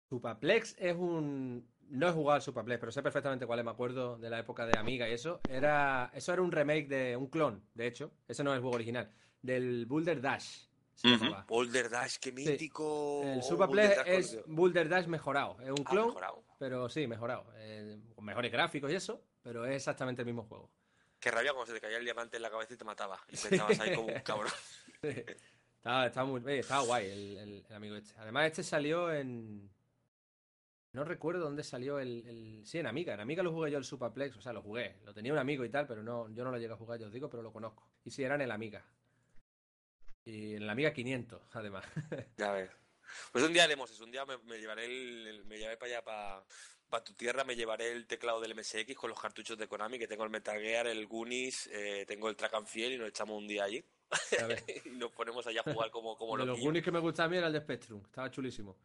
Supaplex es un. No he jugado al Supaplex, pero sé perfectamente cuál es. Me acuerdo de la época de Amiga y eso. Era, eso era un remake de un clon, de hecho. Ese no es el juego original. Del Boulder Dash. Llamaba. Boulder Dash, qué mítico. El Boulder Supaplex es Boulder Dash mejorado. Es un Ah, clon, mejorado. pero sí, mejorado. Eh, con mejores gráficos y eso, pero es exactamente el mismo juego. Qué rabia cuando se te caía el diamante en la cabeza y te mataba. Y pensabas ahí como un cabrón. estaba, estaba muy, oye, estaba guay el, el- el amigo este. Además, este salió en. No recuerdo dónde salió el, el- Sí, en Amiga. En Amiga lo jugué yo el Superplex. O sea, lo jugué. Lo tenía un amigo y tal, pero no, yo no lo llegué a jugar, yo os digo, pero lo conozco. Y sí, era en el Amiga. Y en el Amiga 500, además. Ya ves. Pues un día haremos eso. Un día me, llevaré el, el- me llevaré para allá, para, para tu tierra, me llevaré el teclado del MSX con los cartuchos de Konami, que tengo el Metal Gear, el Goonies, eh, tengo el Track y nos echamos un día allí. Y nos ponemos allá a jugar como, como de los loquillos. Goonies que me gustaba a mí era el de Spectrum. Estaba chulísimo.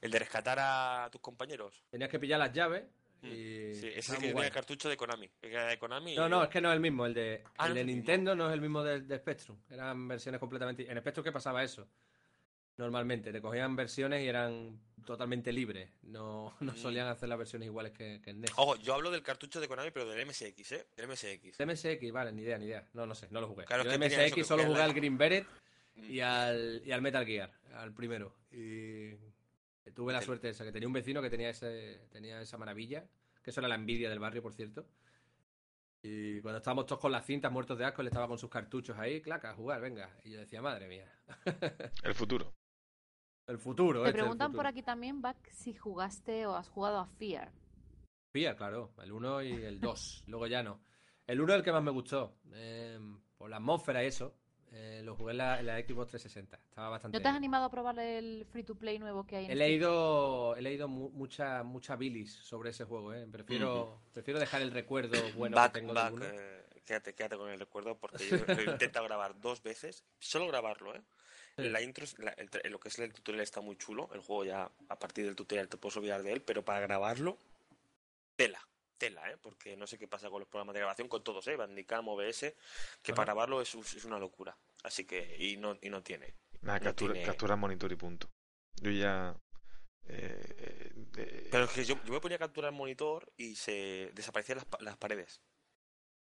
El de rescatar a tus compañeros. Tenías que pillar las llaves y. Mm. Sí, ese es el que tenía el cartucho de Konami. De. No, no, es que no es el mismo. El de, Ah, el no de mismo. Nintendo no es el mismo del de Spectrum. Eran versiones completamente. En Spectrum, ¿qué pasaba eso? Normalmente, te cogían versiones y eran totalmente libres. No, no solían hacer las versiones iguales que, que en NES. Ojo, yo hablo del cartucho de Konami, pero del MSX, ¿eh? Del MSX. De MSX, vale, ni idea, ni idea. No, no sé, no lo jugué. Claro, Yo es de que tenía eso que MSX solo jugué la- al Green Beret y al, y al Metal Gear, al primero. Y tuve la Metal- suerte esa, que tenía un vecino que tenía, ese, tenía esa maravilla, que eso era la envidia del barrio, por cierto. Y cuando estábamos todos con las cintas muertos de asco, él estaba con sus cartuchos ahí, claca, a jugar, venga. Y yo decía, madre mía, El futuro. El futuro. Te este, preguntan por aquí también, Back, si jugaste o has jugado a Fear. Fear, claro, el 1 y el 2, luego ya no. El 1 es el que más me gustó, eh, por la atmósfera y eso. eh, lo jugué en la, en la Xbox 360, estaba bastante ¿No te has animado a probar el free to play nuevo que hay en He leído, he leído mu- mucha, mucha bilis sobre ese juego, ¿eh? Prefiero, prefiero dejar el recuerdo bueno back, que tengo back, del 1. eh, quédate, quédate con el recuerdo porque yo lo he intentado grabar dos veces, solo grabarlo, ¿eh? La intro, la- el lo que es el tutorial está muy chulo, el juego ya a partir del tutorial te puedes olvidar de él, pero para grabarlo, tela, tela, ¿eh? Porque no sé qué pasa con los programas de grabación, con todos, ¿eh? Bandicam, OBS, que para grabarlo es, es una locura, así que, y no, y no tiene. Nada, No captura, tiene- captura monitor y punto. Yo ya. eh, eh, eh, Pero es que yo, yo me ponía a capturar el monitor y se desaparecían las, las paredes.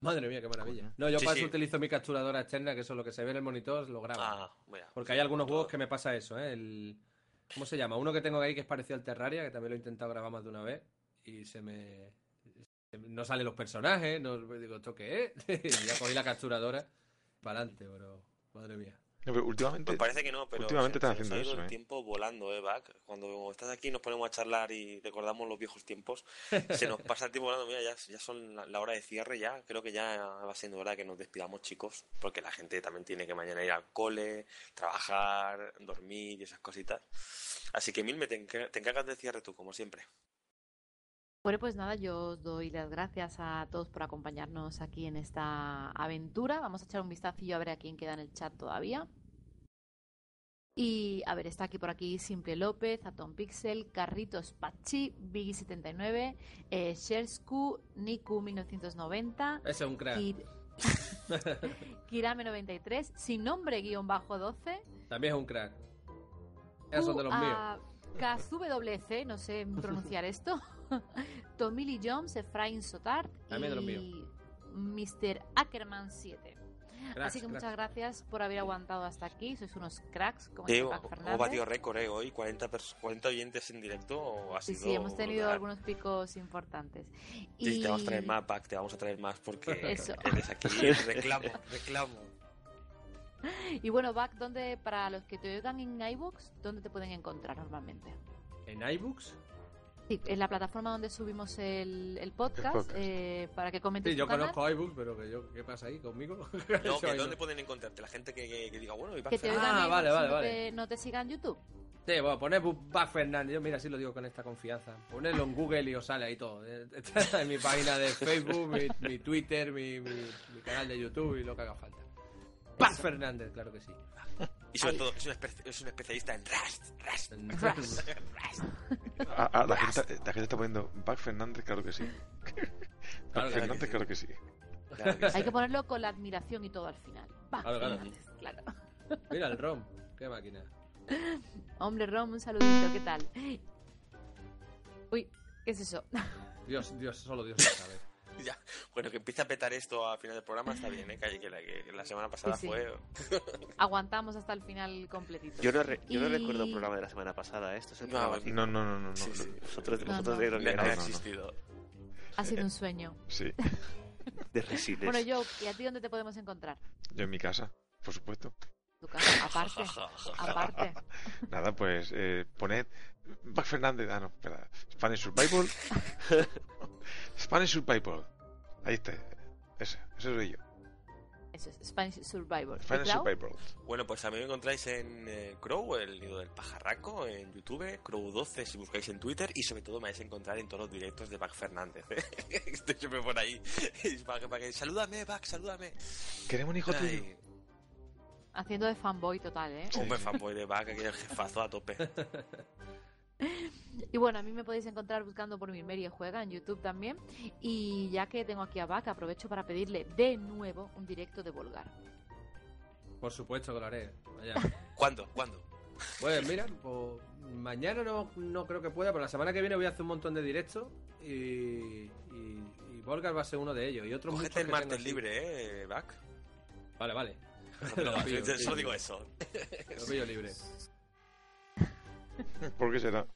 Madre mía, qué maravilla. No, yo Sí, para sí. eso utilizo mi capturadora externa, que eso es lo que se ve en el monitor, lo grabo. Ah, mira. Porque hay algunos juegos que me pasa eso, ¿eh? El... ¿Cómo se llama? Uno que tengo ahí que es parecido al Terraria, que también lo he intentado grabar más de una vez y se me, se No salen los personajes, no digo, ¿esto qué es? y ya cogí la capturadora para adelante, pero madre mía. No, pero últimamente, Pues parece que no, pero últimamente están haciendo ha ido eso, el ¿eh? tiempo volando, ¿eh, Bac? Cuando estás aquí nos ponemos a charlar y recordamos los viejos tiempos, se nos pasa el tiempo volando. Mira, ya, ya son la, la hora de cierre ya. Creo que ya va siendo hora de que nos despidamos, chicos, porque la gente también tiene que mañana ir al cole, trabajar, dormir y esas cositas. Así que, te, enca- te encargas del cierre tú, como siempre. Bueno, pues nada, yo os doy las gracias a todos por acompañarnos aquí en esta aventura. Vamos a echar un vistacillo a ver a quién queda en el chat todavía. Y a ver, está aquí por aquí Simple López, Atom Pixel, Carritos Pachi, Biggie79, eh, Shersku, Niku1990, Ese es un crack. Kir- Kirame93, sin nombre guion bajo 12, También es un crack. Esos son de los míos. a KZWC, no sé pronunciar esto. Tomili Jones, Efraín los y Mr. Ackerman 7. Cracks, Así que cracks. muchas gracias por haber aguantado hasta aquí. Sois unos cracks, como dice hemos Pac batido récord ¿eh? hoy, 40, pers- 40 oyentes en directo. Ha Sí, sido sí, hemos tenido brutal. algunos picos importantes. Sí, Y te vamos a traer más, Bac, te vamos a traer más porque Eso. eres aquí. Reclamo, reclamo. Y bueno, Bac, ¿dónde, para los que te oigan en iVoox, ¿dónde te pueden encontrar normalmente? ¿En iBooks? Sí, en la plataforma donde subimos el, el podcast, podcast. eh, para que comentes Sí, yo canal, conozco iBooks, pero que yo, ¿qué pasa ahí conmigo? No, que ¿dónde no. pueden encontrarte? La gente que, que- que diga, bueno, y que te Ah, vale, vale, no, vale. Te, no te sigan en YouTube. Sí, bueno, poned Bu- Back Fernández, yo mira, así lo digo con esta confianza. Ponedlo en Google y os sale ahí todo. Eh, Está en mi página de Facebook, mi, mi Twitter, mi, mi, mi canal de YouTube y lo que haga falta. Back Fernández, claro que sí. Y sobre todo, es un, espe- es un especialista en Rust. Rust. Rust. Rust. Ah, ah, la, gente, la gente está poniendo Back Fernández, claro que sí. Claro, claro Fernández, que sí. claro que sí. Claro que sí. Hay que ponerlo con la admiración y todo al final. Va, Claro, claro. Fernández, claro. Mira el ROM, qué máquina. Hombre, Rom, un saludito, ¿qué tal? Uy, ¿qué es eso? Dios, Dios, solo Dios lo sabe. Ya. Bueno, que empiece a petar esto al final del programa está bien, ¿eh? Que, que la, que la semana pasada Sí, sí. fue... Aguantamos hasta el final completito. Yo no, re- yo no Y- recuerdo el programa de la semana pasada, ¿eh? esto es el No, No, no, no, no. no, Sí, no. sí. Vosotros, No, vosotros no. de lo que No, no, ha existido. Ha sido un sueño. Sí, de Resines. Bueno, yo, ¿y a ti dónde te podemos encontrar? yo en mi casa, por supuesto. Tu casa, aparte. aparte. Nada, pues eh, poned Back Fernández. Ah, no, espera. Spanish Survival. Spanish Survival. Ahí está. Ese, ese soy yo. Eso es Spanish Survivor. ¿Y Spanish? Survival. Bueno, pues a mí me encontráis en eh, Crow, el nido del pajarraco, en YouTube, Crow12 si buscáis en Twitter y sobre todo me vais a encontrar en todos los directos de Bac Fernández. ¿eh? Estoy siempre por ahí. Para que, para que- salúdame, Bac, salúdame. Queremos un hijo tuyo. Ay, Haciendo de fanboy total, ¿eh? Sí. Hombre, fanboy de Bac, aquí el jefazo a tope. Y bueno, a mí me podéis encontrar buscando por Mirmerie Juega en YouTube también. Y ya que tengo aquí a Bac, aprovecho para pedirle de nuevo un directo de Volgar. Por supuesto que lo haré. Vaya. ¿Cuándo? ¿Cuándo? Pues mira, pues, mañana no, no creo que pueda, pero la semana que viene voy a hacer un montón de directos y, y, y Volgar va a ser uno de ellos. Y otros muchos Cógete el martes libre, ¿eh? Vale, vale. No, Lo pillo, yo solo digo eso. Lo pillo libre. ¿Por qué será?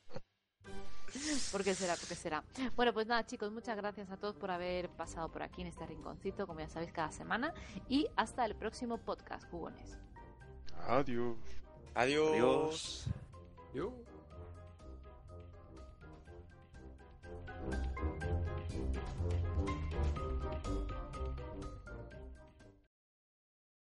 Porque será, porque será. Bueno, pues nada, chicos, muchas gracias a todos por haber pasado por aquí en este rinconcito, como ya sabéis, cada semana. Y hasta el próximo podcast, jugones. Adiós. Adiós. Adiós. Adiós.